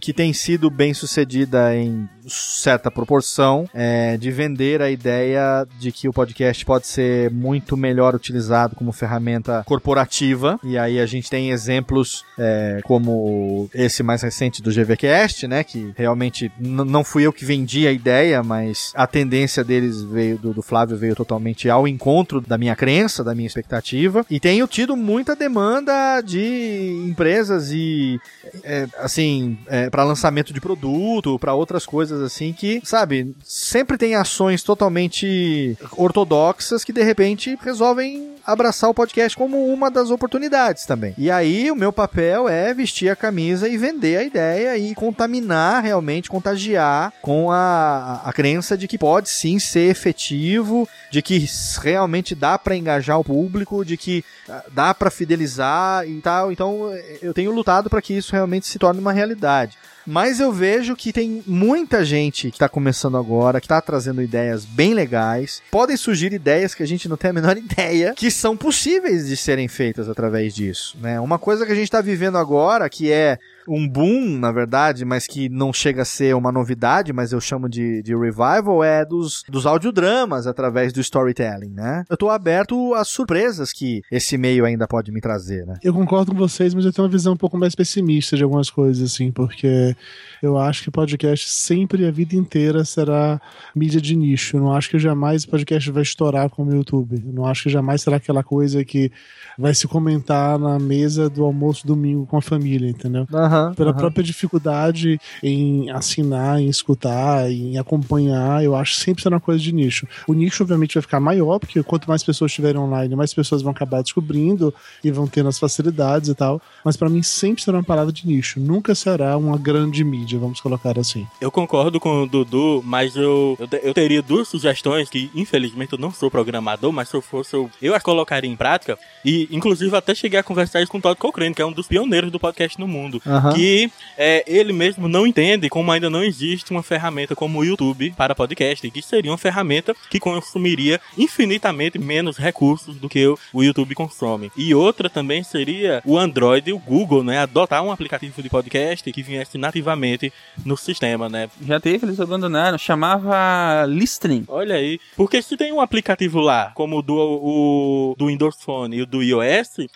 que tem sido bem sucedida em certa proporção é, de vender a ideia de que o podcast pode ser muito melhor utilizado como ferramenta corporativa e aí a gente tem exemplos é, como esse mais recente do GVCast, né, que realmente não fui eu que vendi a ideia, mas a tendência deles veio do, do Flávio veio totalmente ao encontro da minha crença, da minha expectativa e tenho tido muita demanda de empresas e é, assim para lançamento de produto, para outras coisas assim que, sabe, sempre tem ações totalmente ortodoxas que de repente resolvem abraçar o podcast como uma das oportunidades também. E aí o meu papel é vestir a camisa e vender a ideia e contaminar realmente, contagiar com a, a crença de que pode sim ser efetivo, de que realmente dá para engajar o público, de que ah, dá para fidelizar e tal. Então eu tenho lutado para que isso realmente se torne uma realidade. Mas eu vejo que tem muita gente que está começando agora, que está trazendo ideias bem legais. Podem surgir ideias que a gente não tem a menor ideia, que são possíveis de serem feitas através disso. Né? Uma coisa que a gente está vivendo agora, que é um boom, na verdade, mas que não chega a ser uma novidade, mas eu chamo de, de revival, é dos, dos audiodramas através do storytelling, né? Eu tô aberto às surpresas que esse meio ainda pode me trazer, né? Eu concordo com vocês, mas eu tenho uma visão um pouco mais pessimista de algumas coisas, assim, porque eu acho que podcast sempre, a vida inteira, será mídia de nicho. Eu não acho que jamais o podcast vai estourar como o YouTube. Eu não acho que jamais será aquela coisa que vai se comentar na mesa do almoço domingo com a família, entendeu? Pela própria dificuldade em assinar, em escutar, em acompanhar, eu acho que sempre será uma coisa de nicho. O nicho, obviamente, vai ficar maior, porque quanto mais pessoas estiverem online, mais pessoas vão acabar descobrindo e vão tendo as facilidades e tal. Mas pra mim sempre será uma palavra de nicho. Nunca será uma grande mídia, vamos colocar assim. Eu concordo com o Dudu, mas eu, eu, eu teria duas sugestões que, infelizmente, eu não sou programador, mas se eu fosse, eu, eu as colocaria em prática. E, inclusive, até cheguei a conversar isso com o Todd Cochrane, que é um dos pioneiros do podcast no mundo. Aham. Que é, ele mesmo não entende como ainda não existe uma ferramenta como o YouTube para podcast, que seria uma ferramenta que consumiria infinitamente menos recursos do que o, o YouTube consome. E outra também seria o Android e o Google, né? Adotar um aplicativo de podcast que viesse nativamente no sistema, né? Já teve, eles abandonaram. Chamava Listening. Olha aí. Porque se tem um aplicativo lá, como o do, o, do Windows Phone e o do iOS,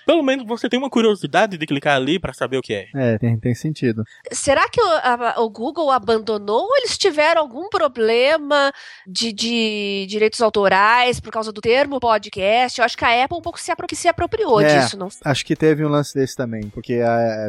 pelo menos você tem uma curiosidade de clicar ali para saber o que é. É, tem, tem sentido. Será que o, a- o Google abandonou ou eles tiveram algum problema de, de direitos autorais por causa do termo podcast? Eu acho que a Apple um pouco se, apro que se apropriou É, disso. Não... Acho que teve um lance desse também, porque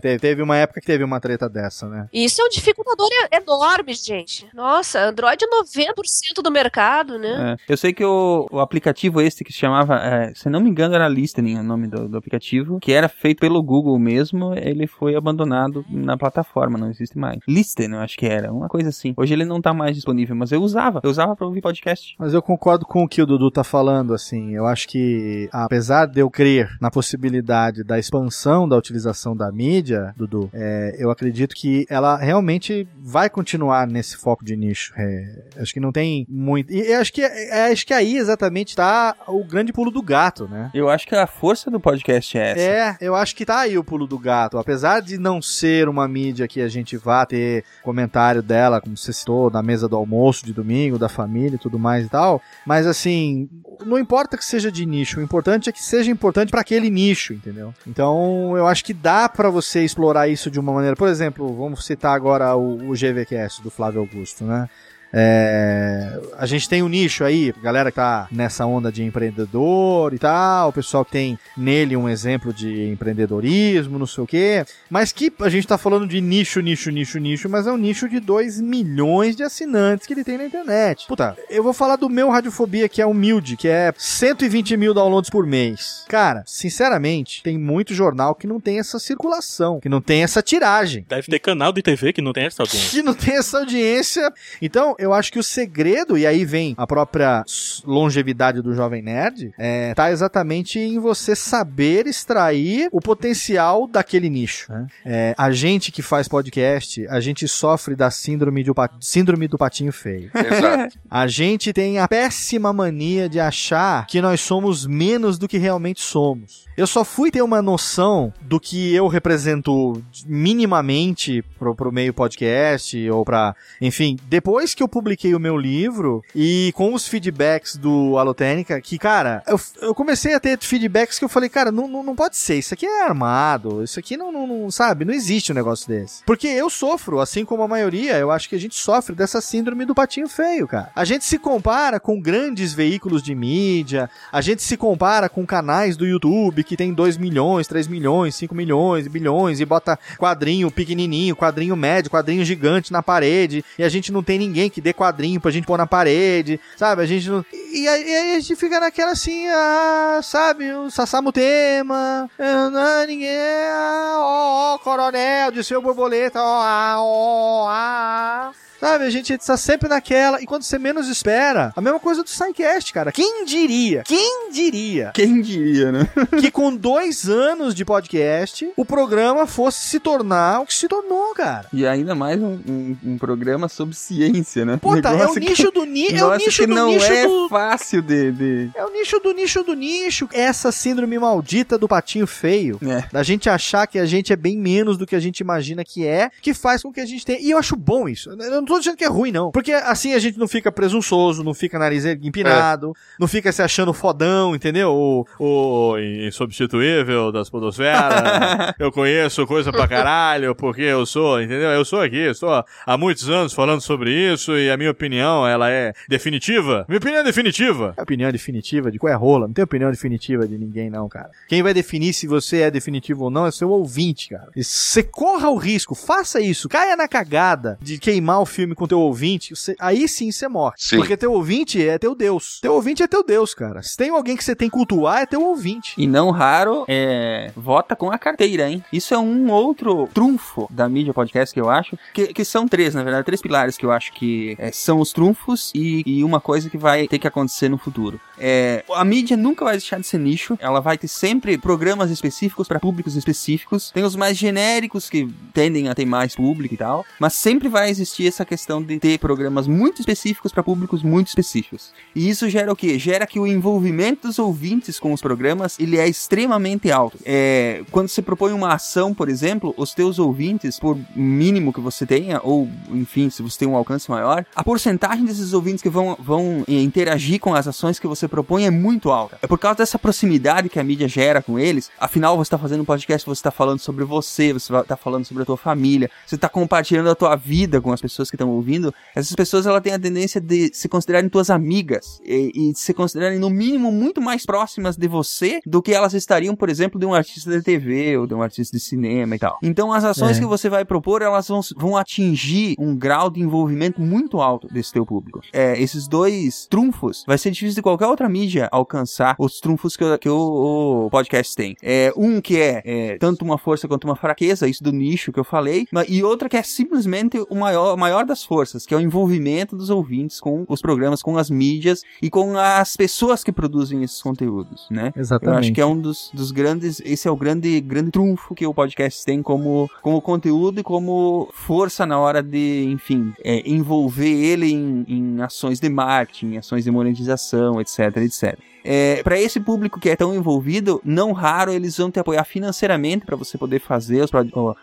te- teve uma época que teve uma treta dessa, né? Isso é um dificultador enorme, gente. Nossa, Android é 90% do mercado, né? É, eu sei que o, o aplicativo esse que se chamava, é, se não me engano, era Listening nome do, do aplicativo, que era feito pelo Google mesmo, ele foi abandonado na plataforma, não existe mais. Listen, eu acho que era, uma coisa assim. Hoje ele não tá mais disponível, mas eu usava, eu usava pra ouvir podcast. Mas eu concordo com o que o Dudu tá falando, assim. Eu acho que, apesar de eu crer na possibilidade da expansão da utilização da mídia, Dudu, é, eu acredito que ela realmente vai continuar nesse foco de nicho. É, acho que não tem muito. E acho que, é, acho que aí exatamente tá o grande pulo do gato, né? Eu acho que a força do podcast é essa. É, eu acho que tá aí o pulo do gato. Apesar de não ser uma mídia que a gente vá ter comentário dela, como você citou, na mesa do almoço de domingo, da família e tudo mais e tal. Mas assim, não importa que seja de nicho, o importante é que seja importante para aquele nicho, entendeu? Então, eu acho que dá para você explorar isso de uma maneira. Por exemplo, vamos citar agora o, o GVCast do Flávio Augusto, né? É, a gente tem um nicho aí, galera que tá nessa onda de empreendedor e tal, o pessoal que tem nele um exemplo de empreendedorismo, não sei o quê, mas que a gente tá falando de nicho, nicho, nicho, nicho, mas é um nicho de 2 milhões de assinantes que ele tem na internet. Puta, eu vou falar do meu Radiofobia, que é humilde, que é 120 mil downloads por mês. Cara, sinceramente, tem muito jornal que não tem essa circulação, que não tem essa tiragem. Deve ter canal de TV que não tem essa audiência. Que não tem essa audiência. Então, eu acho que o segredo, e aí vem a própria longevidade do Jovem Nerd, é, tá exatamente em você saber extrair o potencial daquele nicho. Né? É, a gente que faz podcast, a gente sofre da síndrome do, síndrome do patinho feio. Exato. A gente tem a péssima mania de achar que nós somos menos do que realmente somos. Eu só fui ter uma noção do que eu represento minimamente pro, pro meio podcast ou pra. Enfim, depois que eu publiquei o meu livro e com os feedbacks do Alotênica, que, cara, eu, eu comecei a ter feedbacks que eu falei, cara, não, não, não pode ser, isso aqui é armado, isso aqui não, não, não, sabe, não existe um negócio desse. Porque eu sofro, assim como a maioria, eu acho que a gente sofre dessa síndrome do patinho feio, cara. A gente se compara com grandes veículos de mídia, a gente se compara com canais do YouTube que tem 2 milhões, 3 milhões, 5 milhões, bilhões e bota quadrinho pequenininho, quadrinho médio, quadrinho gigante na parede e a gente não tem ninguém que dê quadrinho pra gente pôr na parede, sabe? A gente não... E aí, a gente fica naquela assim, ah, sabe? O Sassamutema, ah, ninguém, ah, ó, ó, coronel, de seu borboleta, ó, ah, ó, ah. Sabe, a gente tá sempre naquela, e quando você menos espera, a mesma coisa do Psycast, cara. Quem diria? Quem diria? Quem diria, né? que com dois anos de podcast, o programa fosse se tornar o que se tornou, cara. E ainda mais um, um, um programa sobre ciência, né? Puta, é o nicho do nicho. É o nicho que do não nicho é do. fácil de, de... É o nicho do nicho do nicho. Essa síndrome maldita do patinho feio. É. Da gente achar que a gente é bem menos do que a gente imagina que é, que faz com que a gente tenha. E eu acho bom isso. Eu não tô dizendo que é ruim, não. Porque assim a gente não fica presunçoso, não fica nariz empinado, não fica se achando fodão, entendeu? O, o insubstituível das podosferas. eu conheço coisa pra caralho, porque eu sou, entendeu? Eu sou aqui, estou há muitos anos falando sobre isso e a minha opinião, ela é definitiva. Minha opinião é definitiva. É opinião definitiva de qual é rola? Não tem opinião definitiva de ninguém, não, cara. Quem vai definir se você é definitivo ou não é seu ouvinte, cara. E Você corra o risco, faça isso, caia na cagada de queimar o filme com teu ouvinte, você- aí sim você morre. Sim. Porque teu ouvinte é teu Deus. Teu ouvinte é teu Deus, cara. Se tem alguém que você tem que cultuar, é teu ouvinte. E não raro, é, vota com a carteira, hein? Isso é um outro trunfo da mídia podcast que eu acho, que, que são três, na verdade, três pilares que eu acho que é, são os trunfos e, e uma coisa que vai ter que acontecer no futuro. É, a mídia nunca vai deixar de ser nicho, ela vai ter sempre programas específicos para públicos específicos. Tem os mais genéricos que tendem a ter mais público e tal, mas sempre vai existir essa questão de ter programas muito específicos para públicos muito específicos. E isso gera o quê? Gera que o envolvimento dos ouvintes com os programas ele é extremamente alto. É, quando você propõe uma ação, por exemplo, os teus ouvintes, por mínimo que você tenha, ou enfim, se você tem um alcance maior, a porcentagem desses ouvintes que vão, vão interagir com as ações que você propõe é muito alta. É por causa dessa proximidade que a mídia gera com eles. Afinal, você está fazendo um podcast, você está falando sobre você, você está falando sobre a tua família, você está compartilhando a tua vida com as pessoas que estão ouvindo. Essas pessoas ela têm a tendência de se considerarem tuas amigas e, e se considerarem no mínimo muito mais próximas de você do que elas estariam, por exemplo, de um artista de TV ou de um artista de cinema e tal. Então, as ações É. que você vai propor, elas vão, vão atingir um grau de envolvimento muito alto desse teu público. É, esses dois trunfos, vai ser difícil de qualquer outra mídia alcançar os trunfos que, o- que o, o podcast tem. É, um que é, é, tanto uma força quanto uma fraqueza, isso do nicho que eu falei, e outra que é simplesmente o maior, a das forças, que é o envolvimento dos ouvintes com os programas, com as mídias e com as pessoas que produzem esses conteúdos, né? Exatamente. Eu acho que é um dos, dos grandes, esse é o grande, grande trunfo que o podcast tem como, como conteúdo e como força na hora de, enfim, é, envolver ele em, em ações de marketing, em ações de monetização, etc, etc. é, para esse público que é tão envolvido, não raro eles vão te apoiar financeiramente para você poder fazer os,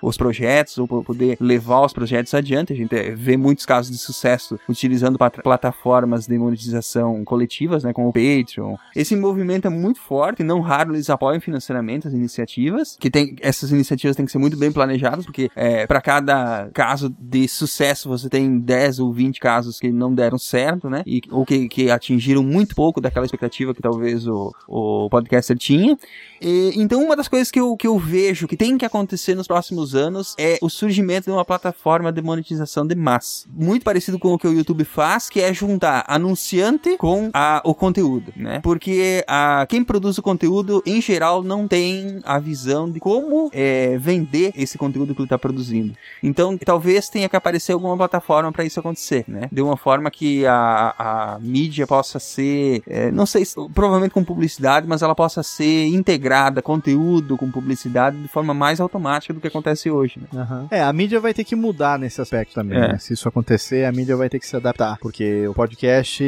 os projetos ou poder levar os projetos adiante. A gente é, vê muitos casos de sucesso utilizando plataformas de monetização coletivas, né, como o Patreon. Esse movimento é muito forte, não raro eles apoiam financeiramente as iniciativas, que tem essas iniciativas têm que ser muito bem planejadas, porque é, para cada caso de sucesso você tem 10 ou 20 casos que não deram certo, né? E, ou que, que atingiram muito pouco daquela expectativa que talvez o, o podcaster tinha. E, então, uma das coisas que eu, que eu vejo que tem que acontecer nos próximos anos é o surgimento de uma plataforma de monetização de massa. Muito parecido com o que o YouTube faz, que é juntar anunciante com a, o conteúdo, né? Porque a, quem produz o conteúdo, em geral, não tem a visão de como é, vender esse conteúdo que ele está produzindo. Então, talvez tenha que aparecer alguma plataforma para isso acontecer, né? De uma forma que a, a mídia possa ser, é, não sei, provavelmente com publicidade, mas ela possa ser integrada, conteúdo com publicidade, de forma mais automática do que acontece hoje, né? Uhum. É, a mídia vai ter que mudar nesse aspecto também, é. né? Se isso acontecer, a mídia vai ter que se adaptar, porque o podcast,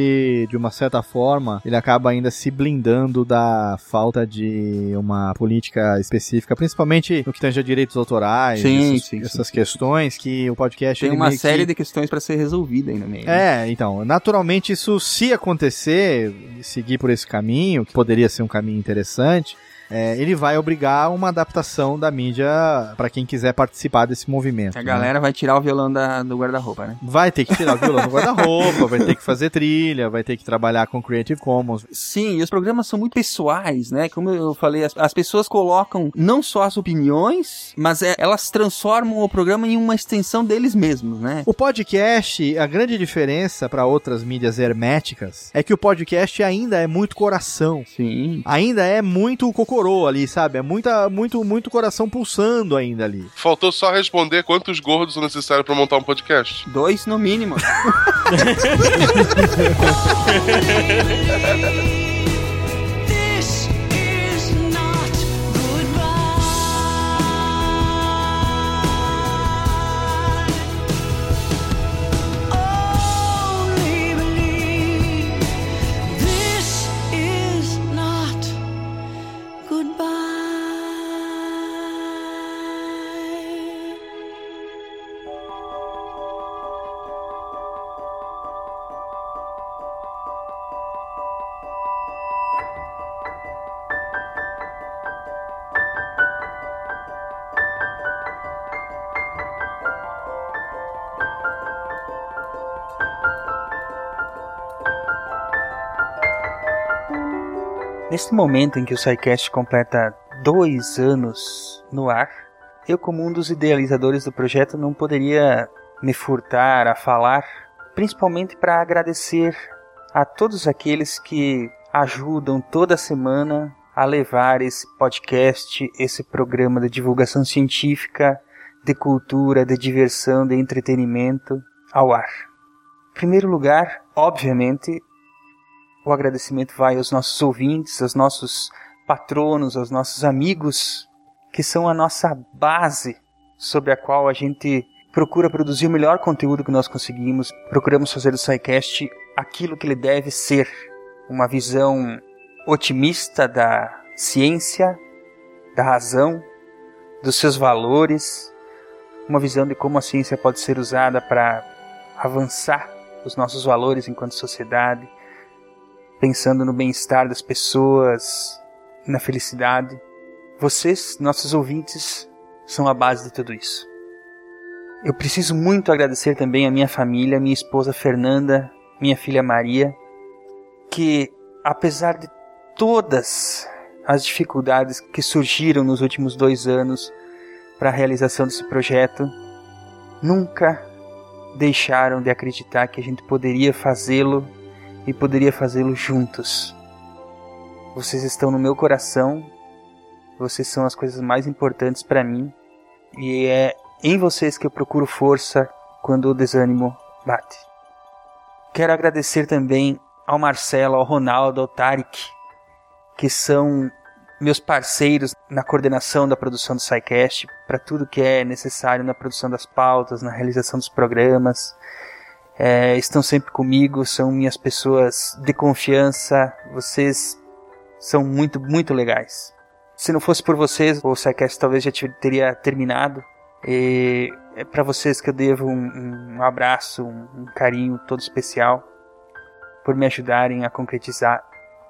de uma certa forma, ele acaba ainda se blindando da falta de uma política específica, principalmente no que tange a direitos autorais, sim, essas, sim, essas questões que o podcast tem uma série que... de questões para ser resolvida ainda. Né? É, então, naturalmente isso se acontecer, seguir por esse caminho, que poderia ser um caminho interessante, é, ele vai obrigar uma adaptação da mídia para quem quiser participar desse movimento. A né? galera vai tirar o violão da, do guarda-roupa, né? Vai ter que tirar o violão do guarda-roupa, vai ter que fazer trilha, vai ter que trabalhar com Creative Commons. Sim, e os programas são muito pessoais, né? Como eu falei, as, as pessoas colocam não só as opiniões, mas é, elas transformam o programa em uma extensão deles mesmos, né? O podcast, a grande diferença para outras mídias herméticas é que o podcast ainda é muito coração. Sim. Ainda é muito cocô coroa ali, sabe? É muita, muito, muito coração pulsando ainda ali. Faltou só responder quantos gordos são necessários para montar um podcast. Dois no mínimo. Neste momento em que o SciCast completa dois anos no ar, eu, como um dos idealizadores do projeto, não poderia me furtar a falar, principalmente para agradecer a todos aqueles que ajudam toda semana a levar esse podcast, esse programa de divulgação científica, de cultura, de diversão, de entretenimento ao ar. Em primeiro lugar, obviamente, o agradecimento vai aos nossos ouvintes, aos nossos patronos, aos nossos amigos, que são a nossa base sobre a qual a gente procura produzir o melhor conteúdo que nós conseguimos. Procuramos fazer do SciCast aquilo que ele deve ser, uma visão otimista da ciência, da razão, dos seus valores, uma visão de como a ciência pode ser usada para avançar os nossos valores enquanto sociedade, pensando no bem-estar das pessoas, na felicidade. Vocês, nossos ouvintes, são a base de tudo isso. Eu preciso muito agradecer também a minha família, minha esposa Fernanda, minha filha Maria, que apesar de todas as dificuldades que surgiram nos últimos dois anos para a realização desse projeto, nunca deixaram de acreditar que a gente poderia fazê-lo e poderia fazê-lo juntos. Vocês estão no meu coração, vocês são as coisas mais importantes para mim e é em vocês que eu procuro força quando o desânimo bate. Quero agradecer também ao Marcelo, ao Ronaldo, ao Tarek, que são meus parceiros na coordenação da produção do SciCast, para tudo que é necessário na produção das pautas, na realização dos programas é, estão sempre comigo, são minhas pessoas de confiança. Vocês são muito, muito legais. Se não fosse por vocês, o SciCast talvez já teria terminado. E é para vocês que eu devo um, um abraço, um, um carinho todo especial por me ajudarem a concretizar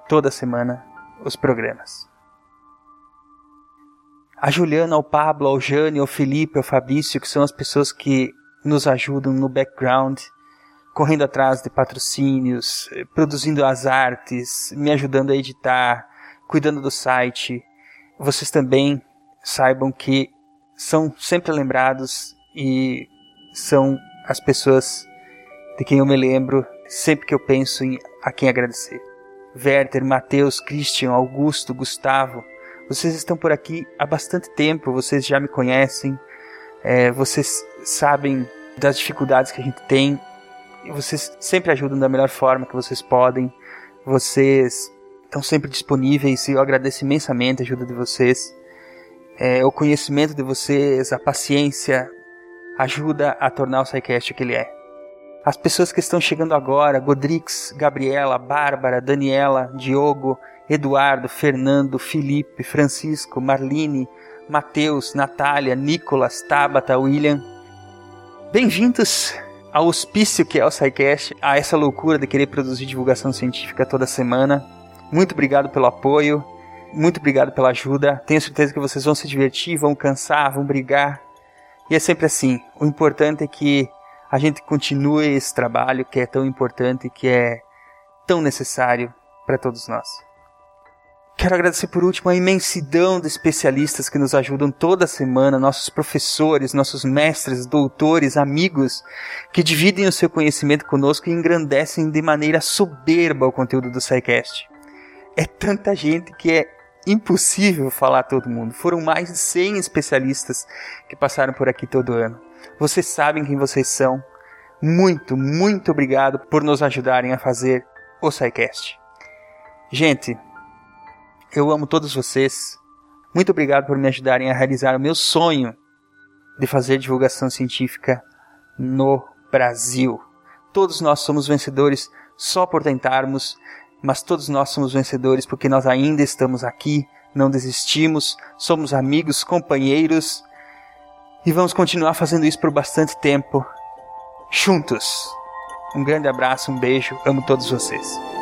toda semana os programas. A Juliana, ao Pablo, ao Jane, ao Felipe, ao Fabrício, que são as pessoas que nos ajudam no background, correndo atrás de patrocínios, produzindo as artes, me ajudando a editar, cuidando do site. Vocês também saibam que são sempre lembrados e são as pessoas de quem eu me lembro sempre que eu penso em a quem agradecer. Werther, Matheus, Christian, Augusto, Gustavo, vocês estão por aqui há bastante tempo, vocês já me conhecem, é, vocês sabem das dificuldades que a gente tem, vocês sempre ajudam da melhor forma que vocês podem, vocês estão sempre disponíveis e eu agradeço imensamente a ajuda de vocês. É, o conhecimento de vocês, a paciência, ajuda a tornar o SciCast o que ele é. As pessoas que estão chegando agora, Godrix, Gabriela, Bárbara, Daniela, Diogo, Eduardo, Fernando, Felipe, Francisco, Marline, Mateus, Natália, Nicolas, Tabata, William. Bem-vindos ao hospício que é o SciCast, a essa loucura de querer produzir divulgação científica toda semana. Muito obrigado pelo apoio, muito obrigado pela ajuda. Tenho certeza que vocês vão se divertir, vão cansar, vão brigar. E é sempre assim. O importante é que a gente continue esse trabalho que é tão importante, que é tão necessário para todos nós. Quero agradecer por último a imensidão de especialistas que nos ajudam toda semana, nossos professores, nossos mestres, doutores, amigos, que dividem o seu conhecimento conosco e engrandecem de maneira soberba o conteúdo do SciCast. É tanta gente que é impossível falar todo mundo. Foram mais de 100 especialistas que passaram por aqui todo ano. Vocês sabem quem vocês são. Muito, muito obrigado por nos ajudarem a fazer o SciCast. Gente, eu amo todos vocês. Muito obrigado por me ajudarem a realizar o meu sonho de fazer divulgação científica no Brasil. Todos nós somos vencedores só por tentarmos, mas todos nós somos vencedores porque nós ainda estamos aqui, não desistimos, somos amigos, companheiros e vamos continuar fazendo isso por bastante tempo juntos. Um grande abraço, um beijo, amo todos vocês.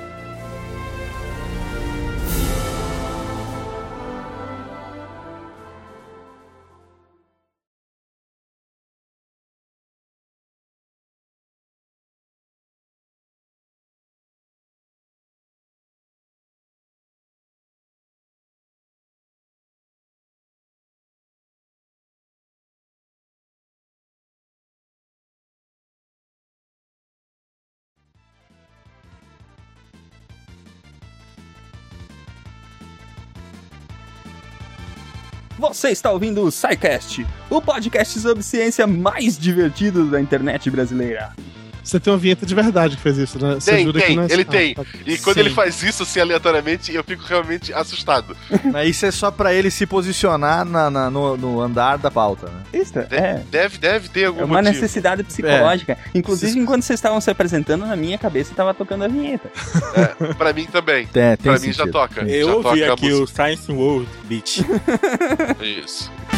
Você está ouvindo o SciCast, o podcast sobre ciência mais divertido da internet brasileira. Você tem uma vinheta de verdade que fez isso, né? Você Tem, jura que tem, não é- ele Ah, tem. tá. E quando Sim. ele faz isso assim aleatoriamente, eu fico realmente assustado. Mas isso é só pra ele se posicionar na, na- no, no andar da pauta, né? Isso, é. Deve, deve ter algum É uma motivo. necessidade psicológica. Inclusive, enquanto vocês estavam se apresentando, na minha cabeça estava tocando a vinheta. É, pra mim também. É, tem pra mim já toca. Eu já ouvi toca a aqui o Science World Beach. Isso.